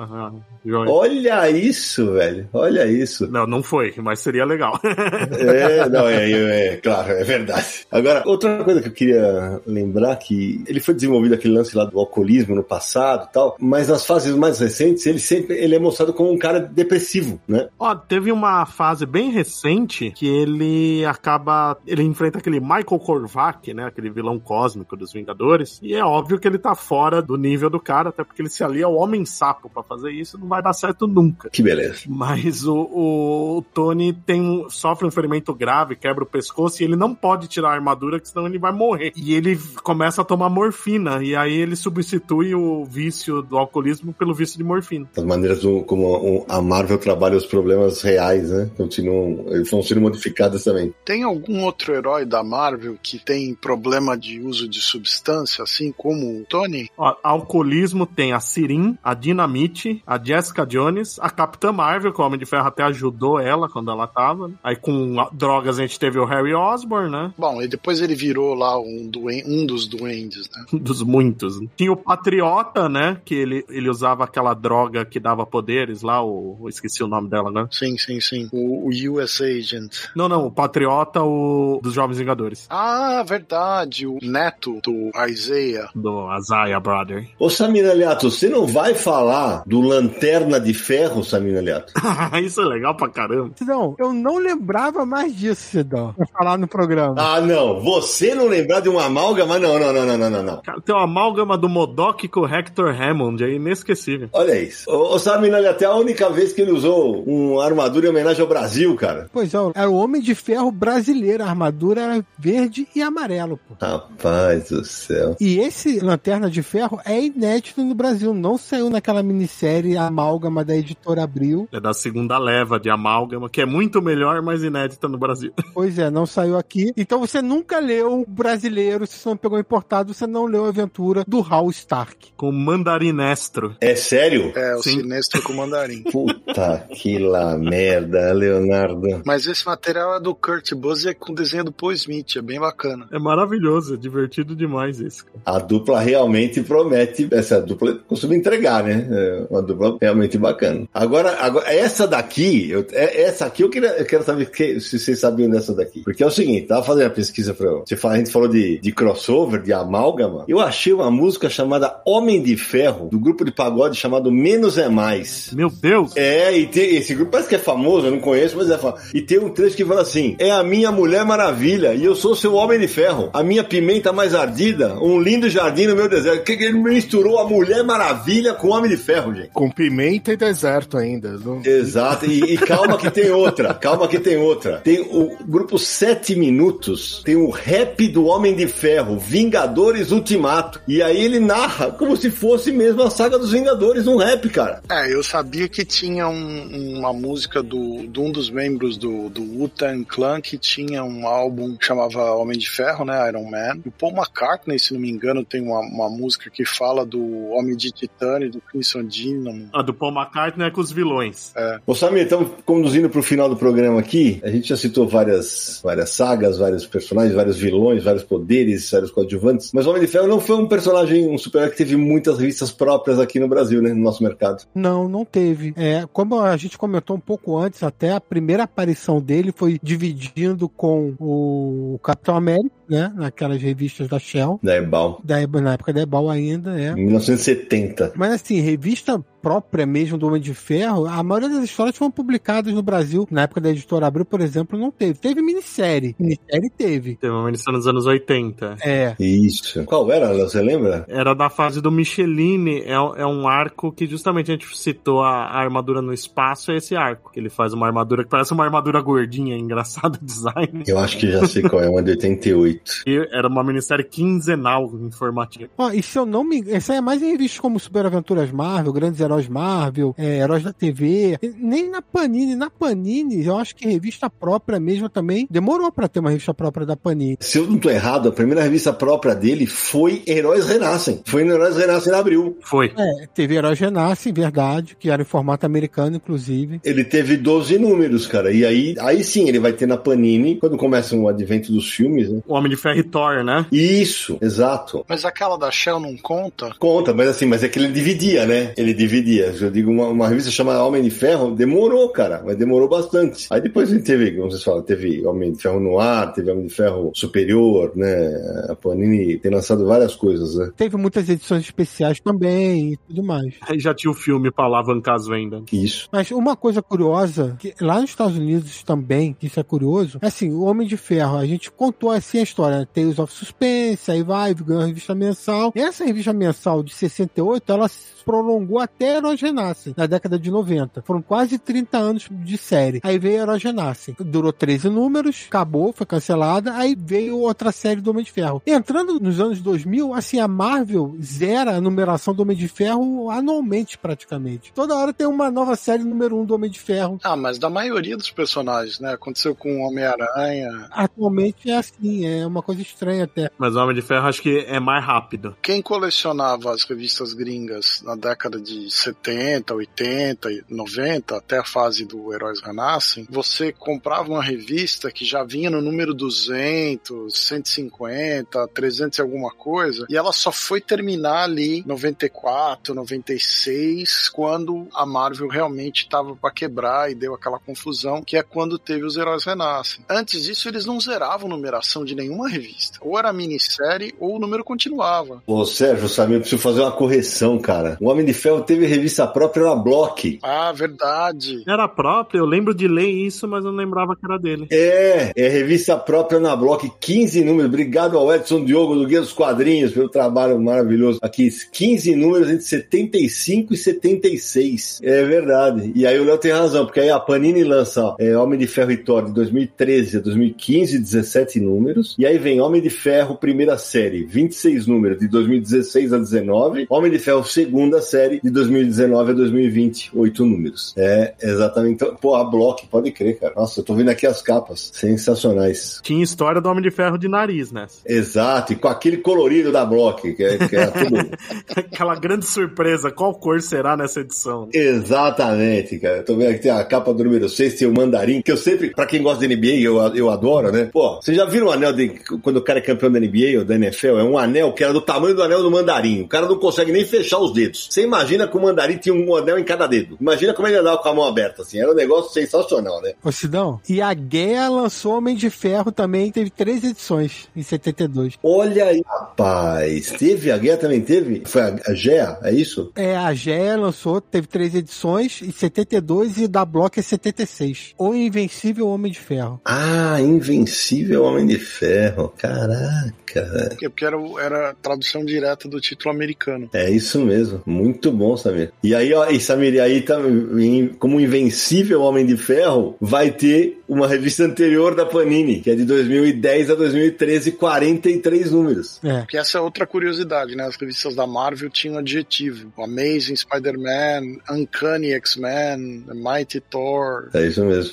Olha isso, velho. Olha isso. Não, não foi, mas seria legal. É, não, é, é, é, claro, é verdade. Agora, outra coisa que eu queria lembrar que ele foi desenvolvido aquele lance lá do alcoolismo no passado e tal, mas nas fases mais recentes ele sempre ele é mostrado como um cara depressivo, né? Ó, teve uma fase bem recente que ele acaba. Ele enfrenta aquele Michael Korvac, né? Aquele vilão cósmico dos Vingadores. E é óbvio que ele tá fora do nível do cara, até porque ele se alia ao Homem-Sapo pra fazer isso, não vai dar certo nunca. Que beleza. Mas o, o Tony tem, sofre um ferimento grave, quebra o pescoço e ele não pode tirar a armadura, que senão ele vai morrer. E ele começa a tomar morfina, e aí ele substitui o vício do alcoolismo pelo vício de morfina. As maneiras do- como a Marvel trabalha os problemas reais, né? Continuam, eles vão sendo modificados também. Tem algum outro herói da Marvel que tem problema de uso de substância, assim como o Tony? Ó, alcoolismo tem a Sirin, a Dinamite, a Jessica Jones, a Capitã Marvel, que o Homem de Ferro até ajudou ela quando ela tava. né? Aí com a- drogas a gente teve o Harry Osborn, né? Bom, e depois ele virou lá um, duen- um dos duendes, né? Dos muitos. Né? Tinha o Patriota, né? Que ele, ele usava aquela droga que dava poderes lá, o, eu esqueci o nome dela, né? Sim, sim, sim. O, o US Agent. Não, não, o Patriota, o dos Jovens Vingadores. Ah, verdade. O neto do Isaiah. Do Azaya Brother. Ô Samir Aliato, você não vai falar do Lanterna de Ferro, Samir Aliato? Isso é legal pra caramba. Sidão, eu não lembrava mais disso, Sidão, pra falar no programa. Ah, não. Você não lembrar de uma amálgama? Não, não, não, não, não, não, não. Cara, tem uma amálgama do Modok com o Hector Hammond, é inesquecível. Olha isso. O, o Saminelli, até a única vez que ele usou uma armadura em homenagem ao Brasil, cara. Pois é, era o Homem de Ferro brasileiro. A armadura era verde e amarelo, pô. Rapaz do céu. E esse Lanterna de Ferro é inédito no Brasil. Não saiu naquela minissérie Amálgama da editora Abril. É da segunda leva de amálgama, que é muito melhor, mas inédita no Brasil. Pois é, não saiu aqui. Então você nunca leu brasileiro, se você não pegou importado, você não leu a aventura do Hal Stark. Com mandarinestro. É sério? É, o Sim. Sinestro com mandarim. Puta que lá merda, Leonardo. Mas esse material é do Kurt Busiek com desenho do Paul Smith, é bem bacana. É maravilhoso, é divertido demais esse. cara. A dupla realmente promete. Essa dupla costuma entregar, né? É uma dupla realmente bacana. Agora, agora essa daqui, eu- é- essa aqui eu, queria, eu quero saber que- se vocês sabiam dessa daqui. Porque é o seguinte, tava fazendo a pesquisa pra eu. Você fala, a gente falou de, de crossover, de amálgama. Eu achei uma música chamada Homem de Ferro, do grupo de pagode chamado Menos é Mais. Meu Deus! É, e tem, esse grupo parece que é famoso, eu não conheço, mas é famoso. E tem um trecho que fala assim: É a minha Mulher Maravilha e eu sou seu Homem de Ferro. A minha pimenta mais ardida, um lindo jardim no meu deserto. Que que ele misturou a Mulher Maravilha com o Homem de Ferro, gente? Com pimenta e deserto ainda. Não- Exato, e, e calma que tem outra, calma que tem outra. Tem o grupo 7 Minutos, tem o rap do Homem de Ferro, Vingadores Ultimato. E aí ele narra como se fosse mesmo a saga dos Vingadores, um rap, cara. É, eu sabia que tinha um- uma música do, de um dos membros do, do Wu-Tang Clan que tinha um álbum que chamava Homem de Ferro, né, Iron Man. O Paul McCartney, se não me engano, tem uma, uma música que fala do Homem de Titânio, do Crimson Dynamo. A do Paul McCartney é com os vilões. Ô Samir, estamos conduzindo para o final do programa aqui. A gente já citou várias, várias sagas, vários personagens, vários vilões, vários poderes, vários coadjuvantes. Mas o Homem de Ferro não foi um personagem, um super-herói que teve muitas revistas próprias aqui no Brasil, né? No nosso mercado. Não, não teve. É, como a gente comentou um pouco antes, até a primeira aparição dele foi dividindo com o Capitão América, né? Naquelas revistas da Shell. Da Ebal. Da, na época da Ebal ainda, é. Em 1970. Mas assim, revista própria mesmo do Homem de Ferro, a maioria das histórias foram publicadas no Brasil. Na época da editora Abril, por exemplo, não teve. Teve minissérie. Minissérie teve. Teve uma edição nos anos 80. É. Isso. Qual era? Você lembra? Era da fase do Micheline, é, é um arco que justamente a gente citou a, a armadura no espaço, é esse arco. Que ele faz uma armadura que parece uma armadura gordinha, engraçado design. Eu acho que já sei qual é, uma de 88. E era uma minissérie quinzenal informativa. Ó, e se eu não me. Essa é mais em revistas como Super Aventuras Marvel, Grandes Heróis Marvel, é, Heróis da TV. Nem na Panini. Na Panini, eu acho que revista própria mesmo também. Demorou pra ter uma revista própria da Panini. Se eu não tô errado, a primeira revista própria dele foi Heróis Renascem. Foi no Heróis Renascem em abril. Foi. É, teve Heróis Renascem, verdade, que era em formato americano, inclusive. Ele teve 12 números, cara. E aí, aí sim ele vai ter na Panini, quando começa o advento dos filmes, né? O Homem de Ferro e Thor, né? Isso, exato. Mas aquela da Shell não conta? Conta, mas assim, mas é que ele dividia, né? Ele dividia. Eu digo, uma, uma revista chamada Homem de Ferro demorou, cara, mas demorou bastante. Aí depois a gente teve, como vocês falam, teve Homem de Ferro no ar, teve Homem de Ferro Superior, né? A Panini tem lançado várias coisas, né? Teve muitas edições especiais também e tudo mais. Aí já tinha o filme pra alavancar as vendas. Isso. Mas uma coisa curiosa, que lá nos Estados Unidos também, que isso é curioso, é assim, o Homem de Ferro, a gente contou assim a história, né? Tales of Suspense, aí vai, ganhou a revista mensal. Essa revista mensal de 68, ela se prolongou até Heróis Renascem, na década de 90. Foram quase 30 anos de série. Aí veio Heróis Renascem. Durou 13 números, acabou, foi cancelada, aí veio outra série do Homem de Ferro. Entrando nos anos 2000, assim, a Marvel zera a numeração do Homem de Ferro anualmente, praticamente. Toda hora tem uma nova série número 1 do Homem de Ferro. Ah, mas da maioria dos personagens, né? Aconteceu com o Homem-Aranha. Atualmente é assim, é uma coisa estranha até. Mas o Homem de Ferro acho que é mais rápido. Quem colecionava as revistas gringas na década de 70, 80, e 90, até a fase do Heróis Renascem, você comprava uma revista que já vinha no número 200, 150, 300 e alguma coisa, e ela só foi terminar ali 94, 96, quando a Marvel realmente estava para quebrar e deu aquela confusão, que é quando teve os Heróis Renascem. Antes disso, eles não zeravam numeração de nenhuma nenhuma revista. Ou era minissérie ou o número continuava. Ô, Sérgio, sabe, eu preciso fazer uma correção, cara. O Homem de Ferro teve revista própria na Block. Ah, verdade. Era próprio, eu lembro de ler isso, mas eu não lembrava que era dele. É, é revista própria na Block, 15 números. Obrigado ao Edson Diogo do Guia dos Quadrinhos pelo trabalho maravilhoso. Aqui, 15 números entre 75 e 76. É verdade. E aí o Léo tem razão, porque aí a Panini lança ó, é, Homem de Ferro e Thor de 2013 a 2015, 17 números. E aí vem Homem de Ferro, primeira série, 26 números, de 2016 a 19. Homem de Ferro, segunda série, de 2019 a 2020, 8 números. É, exatamente. Então, pô, a Block, pode crer, cara. Nossa, eu tô vendo aqui as capas. Sensacionais. Tinha história do Homem de Ferro de nariz, né? Exato, e com aquele colorido da Block, que, é, que era tudo. Aquela grande surpresa, qual cor será nessa edição? Exatamente, cara. Eu tô vendo aqui tem a capa do número 6, tem o mandarim, que eu sempre, pra quem gosta de NBA, eu, eu adoro, né? Pô, vocês já viram o anel de quando o cara é campeão da NBA ou da NFL? É um anel que era do tamanho do anel do mandarim. O cara não consegue nem fechar os dedos. Você imagina que o mandarim tinha um anel em cada dedo. Imagina como ele andava com a mão aberta, assim. Era um negócio sensacional, né? Ô, Sidão, e a Guerra lançou Homem de Ferro também, teve três edições em 72. Olha aí, rapaz. Teve? A guerra também teve? Foi a, a GEA, é isso? É, a GEA lançou, teve três edições em 72 e da Block é 76. O Invencível Homem de Ferro. Ah, Invencível Homem de Ferro. Caraca. velho. Porque era, o- era a tradução direta do título americano. É isso mesmo. Muito bom, Samir. E aí, ó, e Samir, e aí também, como Invencível Homem de Ferro, vai ter uma revista anterior da Panini, que é de 2010 a 2013, 43 números. É. Porque essa é outra curiosidade, né? As revistas da Marvel tinham adjetivo. Amazing Spider-Man, Uncanny X-Men, Mighty Thor. É isso mesmo.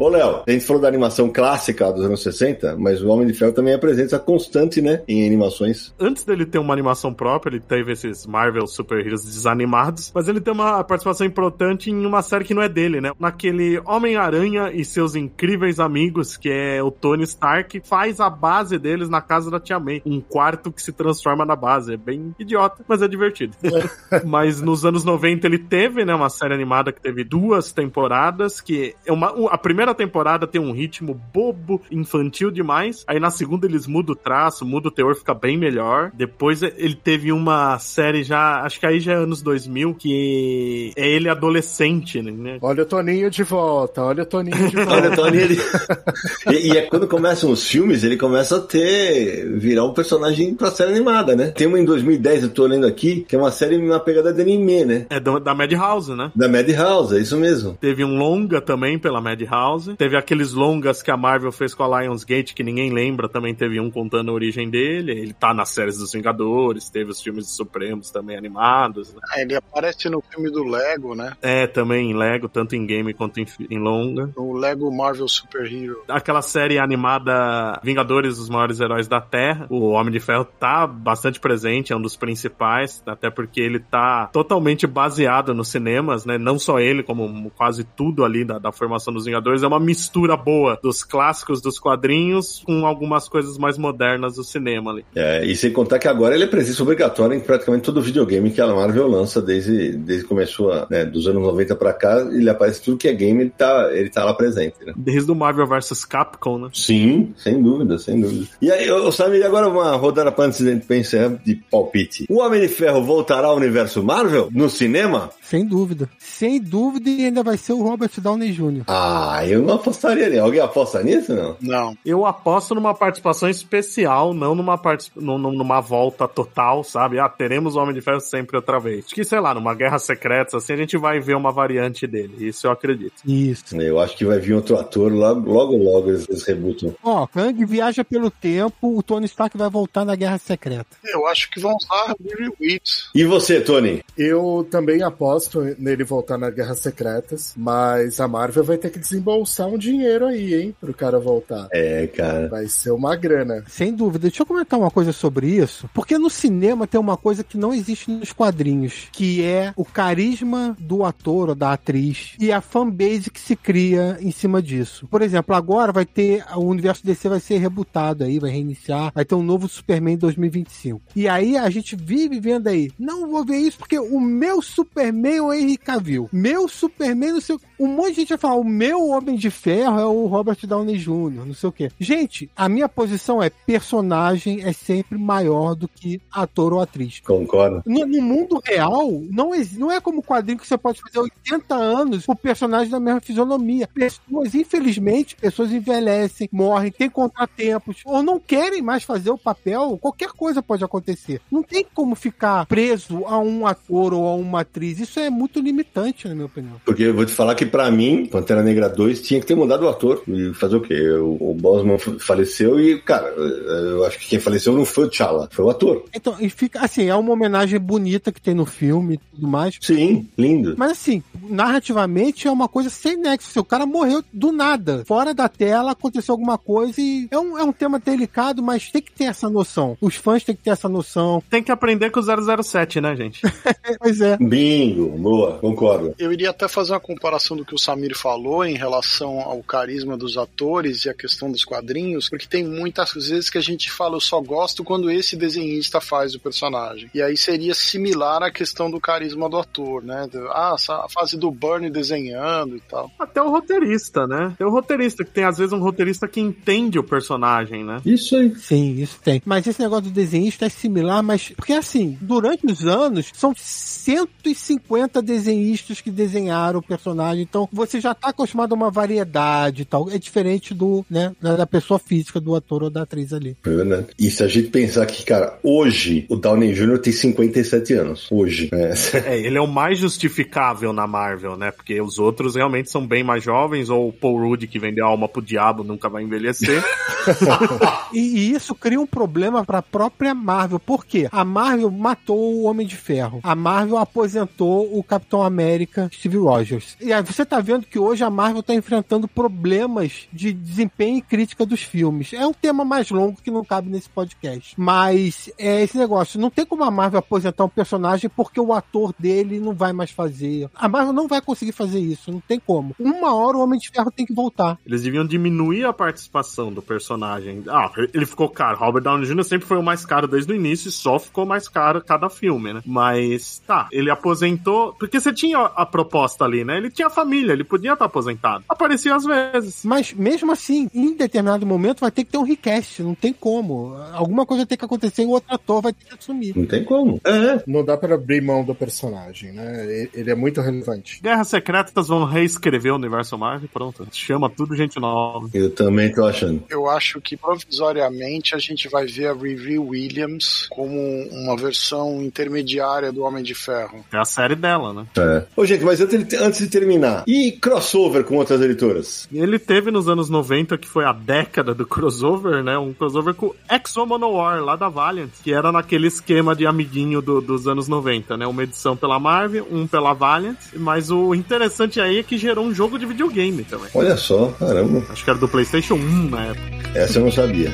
Ô, Léo, a gente falou da animação clássica dos anos 60, mas o Homem de Ferro também é presença constante, né? Em animações. Antes dele ter uma animação própria, ele teve esses Marvel Super Heroes desanimados, mas ele tem uma participação importante em uma série que não é dele, né? Naquele Homem-Aranha e seus incríveis amigos, que é o Tony Stark, faz a base deles na casa da Tia May. Um quarto que se transforma na base. É bem idiota, mas é divertido. mas nos anos 90 ele teve, né, uma série animada que teve duas temporadas, que é uma, a primeira temporada tem um ritmo bobo, infantil demais. Aí na segunda eles mudam o traço, muda o teor, fica bem melhor. Depois ele teve uma série já, acho que aí já é anos 2000, que é ele adolescente, né? Olha o Toninho de volta, olha o Toninho de volta. Olha, Tony, ele... e, e é quando começam os filmes, ele começa a ter. virar um personagem pra série animada, né? Tem uma em 2010, eu tô lendo aqui, que é uma série na pegada de anime, né? É do- da Madhouse, né? Da Madhouse, é isso mesmo. Teve um longa também pela Madhouse. Teve aqueles longas que a Marvel fez com a Lionsgate, que ninguém lembra. Também teve um contando a origem dele. Ele tá nas séries dos Vingadores. Teve os filmes dos Supremos também animados. né? Ah, ele aparece no filme do Lego, né? É, também em Lego, tanto em game quanto em, em longa. No Lego Marvel Super Hero. Aquela série animada Vingadores, os maiores heróis da Terra. O Homem de Ferro tá bastante presente, é um dos principais, até porque ele tá totalmente baseado nos cinemas, né? Não só ele, como quase tudo ali da, da formação dos Vingadores. É uma mistura boa dos clássicos dos quadrinhos com algumas coisas mais modernas do cinema ali. É, e sem contar que agora ele é presença obrigatória em praticamente todo videogame que a Marvel lança desde, desde que começou, a, né, dos anos 90 pra cá, ele aparece tudo que é game, ele tá, ele tá lá presente, né? Desde o Marvel vs Capcom, né? Sim, sem dúvida, sem dúvida. E aí, ô, Samir, agora uma rodada pra antes de pensar de palpite. O Homem de Ferro voltará ao universo Marvel no cinema? Sem dúvida. Sem dúvida, e ainda vai ser o Robert Downey Jr. Ah, eu não apostaria nisso. Alguém aposta nisso, não? Não. Eu aposto numa participação especial, não numa, num- numa volta total, sabe? Ah, teremos o Homem de Ferro sempre outra vez. Acho que, sei lá, numa Guerra Secreta, assim, a gente vai ver uma variante dele. Isso eu acredito. Isso. Eu acho que vai vir outro ator logo, logo, logo eles, rebutam. Ó, Kang viaja pelo tempo, o Tony Stark vai voltar na Guerra Secreta. Eu acho que vão usar Riri Wheat. E você, Tony? Eu também aposto nele voltar nas Guerras Secretas, mas a Marvel vai ter que desembolsar um dinheiro aí, hein, pro cara voltar. É, cara. Vai ser uma grana. Sem dúvida. Deixa eu comentar uma coisa sobre isso. Porque no cinema tem uma coisa que não existe nos quadrinhos, que é o carisma do ator ou da atriz e a fanbase que se cria em cima disso. Por exemplo, agora vai ter o universo DC vai ser rebutado aí, vai reiniciar, vai ter um novo Superman em 2025. E aí a gente vive vendo aí, não vou ver isso porque o meu Superman é o Henry Cavill. Meu Superman não sei o um monte de gente vai falar, o meu Homem de Ferro é o Robert Downey Jr., não sei o quê. Gente, a minha posição é personagem é sempre maior do que ator ou atriz. Concordo. No, no mundo real, não, é, não é como quadrinho que você pode fazer 80 anos o personagem da mesma fisionomia. Pessoas, infelizmente, pessoas envelhecem, morrem, têm contratempos, ou não querem mais fazer o papel, qualquer coisa pode acontecer. Não tem como ficar preso a um ator ou a uma atriz. Isso é muito limitante, na minha opinião. Porque eu vou te falar que pra mim, Pantera Negra 2 tinha que ter mudado o ator. E fazer o quê? O, o Bosman faleceu e, cara, eu acho que quem faleceu não foi o T'Challa, foi o ator. Então, e fica assim, é uma homenagem bonita que tem no filme e tudo mais. Sim, lindo. Mas assim, narrativamente é uma coisa sem nexo. O cara morreu do nada. Fora da tela aconteceu alguma coisa e é um, é um tema delicado, mas tem que ter essa noção. Os fãs têm que ter essa noção. Tem que aprender com o 007, né, gente? pois é. Bingo, boa, concordo. Eu iria até fazer uma comparação do que o Samir falou em relação ao carisma dos atores e a questão dos quadrinhos, porque tem muitas vezes que a gente fala, eu só gosto quando esse desenhista faz o personagem. E aí seria similar à questão do carisma do ator, né? Ah, a fase do Burnie desenhando e tal. Até o roteirista, né? Tem o roteirista, que tem às vezes um roteirista que entende o personagem, né? Isso aí. Sim, isso tem. Mas esse negócio do desenhista é similar, mas. Porque assim, durante os anos, são 150 desenhistas que desenharam o personagem. Então, você já tá acostumado a uma variedade e tal. É diferente do, né, da pessoa física, do ator ou da atriz ali. É verdade. E se a gente pensar que, cara, hoje o Downey Jr. tem 57 anos. Hoje. É. é, ele é o mais justificável na Marvel, né? Porque os outros realmente são bem mais jovens, ou o Paul Rudd que vendeu a alma pro diabo nunca vai envelhecer. e, e, isso cria um problema para a própria Marvel. Por quê? A Marvel matou o Homem de Ferro. A Marvel aposentou o Capitão América Steve Rogers. E aí você tá vendo que hoje a Marvel tá enfrentando problemas de desempenho e crítica dos filmes. É um tema mais longo que não cabe nesse podcast. Mas é esse negócio. Não tem como a Marvel aposentar um personagem porque o ator dele não vai mais fazer. A Marvel não vai conseguir fazer isso. Não tem como. Uma hora o Homem de Ferro tem que voltar. Eles deviam diminuir a participação do personagem. Ah, ele ficou caro. Robert Downey Jr. sempre foi o mais caro desde o início e só ficou mais caro cada filme, né? Mas tá, ele aposentou. Porque você tinha a proposta ali, né? Ele tinha família, ele podia estar aposentado. Aparecia às vezes. Mas mesmo assim, em determinado momento vai ter que ter um request. Não tem como. Alguma coisa tem que acontecer e o outro ator vai ter que assumir. Não tem como. É. Não dá para abrir mão do personagem, né? Ele é muito relevante. Guerras Secretas vão reescrever o universo Marvel pronto. Chama tudo gente nova. Eu também tô achando. Eu acho que provisoriamente a gente vai ver a Riri Williams como uma versão intermediária do Homem de Ferro. É a série dela, né? É. Ô, gente, mas antes de terminar, e crossover com outras editoras? Ele teve nos anos 90, que foi a década do crossover, né? Um crossover com Exo Manowar, lá da Valiant, que era naquele esquema de amiguinho do, dos anos 90, né? Uma edição pela Marvel, um pela Valiant, mas o interessante aí é que gerou um jogo de videogame também. Olha só, caramba. Acho que era do PlayStation 1 na época. Essa eu não sabia.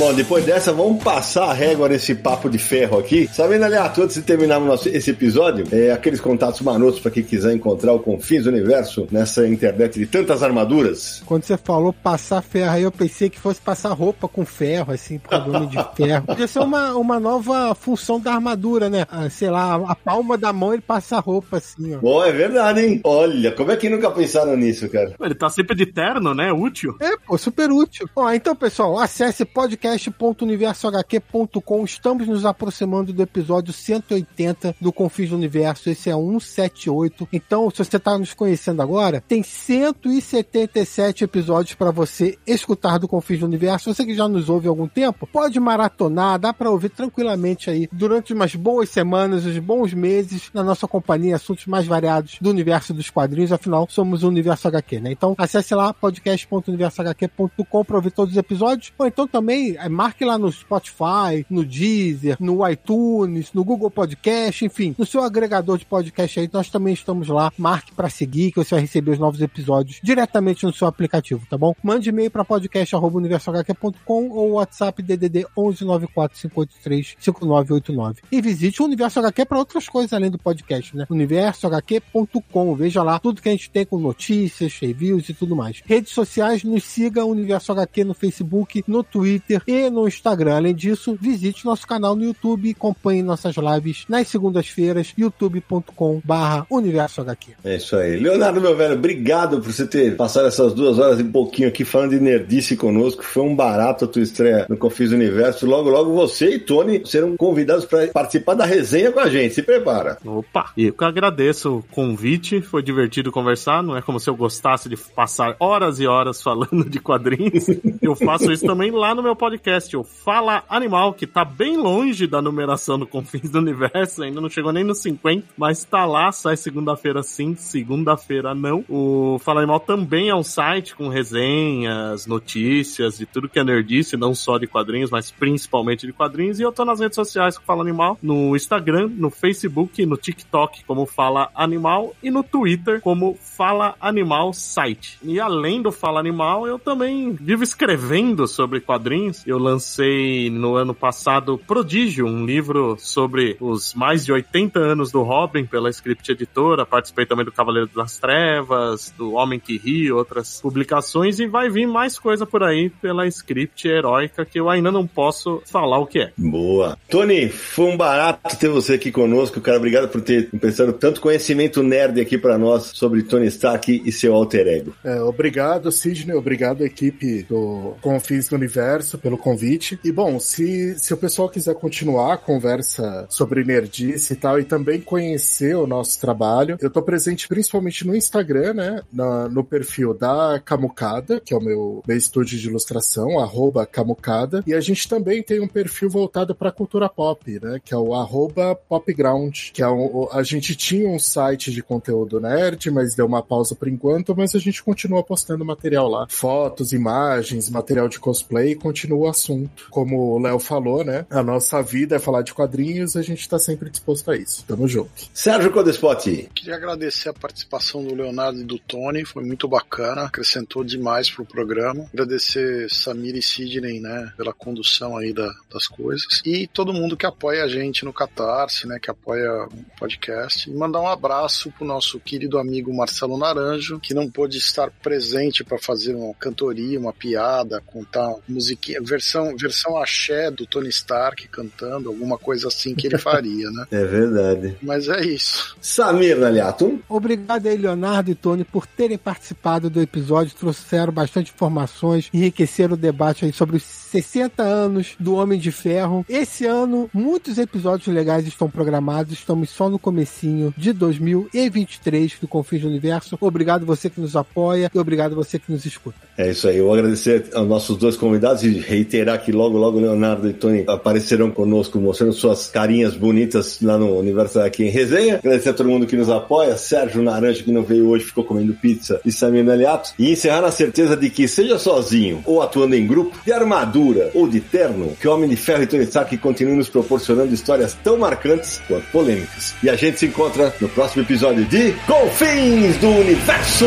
Bom, depois dessa, vamos passar a régua nesse papo de ferro aqui. Sabendo, aliás, antes de terminarmos esse episódio, é, aqueles contatos marotos para quem quiser encontrar o Confins do Universo nessa internet de tantas armaduras. Quando você falou passar ferro aí, eu pensei que fosse passar roupa com ferro, assim, por nome de ferro. Podia ser uma, uma nova função da armadura, né? Ah, sei lá, a palma da mão ele passa roupa, assim, ó. Bom, é verdade, hein? Olha, como é que nunca pensaram nisso, cara? Ele tá sempre de terno, né? Útil. É, pô, super útil. Ó, então, pessoal, acesse podcast podcast.universohq.com. Estamos nos aproximando do episódio 180 do Confins do Universo. Esse é 178. Então, se você está nos conhecendo agora, tem 177 episódios para você escutar do Confins do Universo. Você que já nos ouve há algum tempo, pode maratonar, dá para ouvir tranquilamente aí durante umas boas semanas, uns bons meses na nossa companhia, assuntos mais variados do universo dos quadrinhos. Afinal, somos o Universo HQ, né? Então, acesse lá podcast.universohq.com para ouvir todos os episódios. Ou então também marque lá no Spotify, no Deezer, no iTunes, no Google Podcast, enfim, no seu agregador de podcast aí, nós também estamos lá. Marque para seguir, que você vai receber os novos episódios diretamente no seu aplicativo, tá bom? Mande e-mail para podcast.universohq.com ou WhatsApp DDD 11945835989. E visite o Universo HQ para outras coisas além do podcast, né? universohq.com. Veja lá tudo que a gente tem com notícias, reviews e tudo mais. Redes sociais, nos siga Universo HQ no Facebook, no Twitter e no Instagram. Além disso, visite nosso canal no YouTube e acompanhe nossas lives nas segundas-feiras, youtube.com barra Universo HQ. É isso aí. Leonardo, meu velho, obrigado por você ter passado essas duas horas e um pouquinho aqui falando de nerdice conosco. Foi um barato a tua estreia no Confis Universo. Logo, logo você e Tony serão convidados para participar da resenha com a gente. Se prepara. Opa! E eu que agradeço o convite. Foi divertido conversar. Não é como se eu gostasse de passar horas e horas falando de quadrinhos. eu faço isso também lá no meu podcast, o Fala Animal, que tá bem longe da numeração do Confins do Universo. Ainda não chegou nem no 50, mas tá lá. Sai segunda-feira sim, segunda-feira não. O Fala Animal também é um site com resenhas, notícias de tudo que é nerdice, não só de quadrinhos, mas principalmente de quadrinhos. E eu tô nas redes sociais com Fala Animal, no Instagram, no Facebook, no TikTok como Fala Animal e no Twitter como Fala Animal Site. E além do Fala Animal, eu também vivo escrevendo sobre quadrinhos. Eu lancei no ano passado Prodígio, um livro sobre os mais de 80 anos do Robin pela Script Editora. Participei também do Cavaleiro das Trevas, do Homem que Ri, outras publicações. E vai vir mais coisa por aí pela Script Heróica que eu ainda não posso falar o que é. Boa. Tony, foi um barato ter você aqui conosco, cara. Obrigado por ter emprestado tanto conhecimento nerd aqui para nós sobre Tony Stark e seu alter ego. É, obrigado, Sidney. Obrigado, equipe do Confins do Universo, pelo convite. E bom, se, se o pessoal quiser continuar a conversa sobre nerdice e tal, e também conhecer o nosso trabalho, eu tô presente principalmente no Instagram, né? Na, no perfil da Camucada, que é o meu, meu estúdio de ilustração, arroba Camucada. E a gente também tem um perfil voltado para cultura pop, né? Que é o arroba Popground, que é um, a gente tinha um site de conteúdo nerd, mas deu uma pausa por enquanto, mas a gente continua postando material lá. Fotos, imagens, material de cosplay, continua o assunto. Como o Léo falou, né? A nossa vida é falar de quadrinhos, a gente tá sempre disposto a isso. Tamo junto. Sérgio Codespot. Queria agradecer a participação do Leonardo e do Tony, foi muito bacana, acrescentou demais pro programa. Agradecer Samir e Sidney, né, pela condução aí da, das coisas. E todo mundo que apoia a gente no Catarse, né, que apoia o podcast. E mandar um abraço pro nosso querido amigo Marcelo Naranjo, que não pôde estar presente para fazer uma cantoria, uma piada, contar musiquinha, versão, versão axé do Tony Stark cantando, alguma coisa assim que ele faria, né? É verdade. Mas é isso. Samir Naliato. Obrigado aí, Leonardo e Tony, por terem participado do episódio, trouxeram bastante informações, enriqueceram o debate aí sobre os 60 anos do Homem de Ferro. Esse ano, muitos episódios legais estão programados, estamos só no comecinho de 2023 do Confins do Universo. Obrigado você que nos apoia e obrigado você que nos escuta. É isso aí. Eu vou agradecer aos nossos dois convidados e reiterar que logo, logo Leonardo e Tony aparecerão conosco mostrando suas carinhas bonitas lá no Universo aqui em resenha. Agradecer a todo mundo que nos apoia. Sérgio Naranja, que não veio hoje, ficou comendo pizza. E Samir Naliato. E encerrar na certeza de que, seja sozinho ou atuando em grupo, de armadura ou de terno, que o Homem de Ferro e Tony Stark continuem nos proporcionando histórias tão marcantes quanto polêmicas. E a gente se encontra no próximo episódio de Confins do Universo!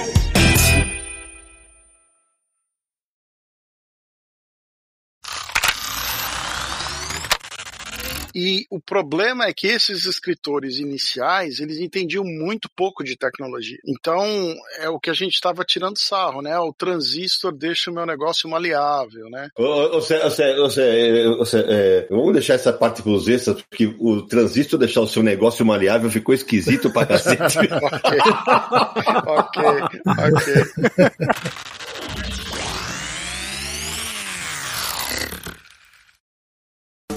E o problema é que esses escritores iniciais, eles entendiam muito pouco de tecnologia. Então, é o que a gente estava tirando sarro, né? O transistor deixa o meu negócio maleável, né? Ou seja, é, vamos deixar essa parte pros extras, porque o transistor deixar o seu negócio maleável ficou esquisito pra cacete. ok, ok.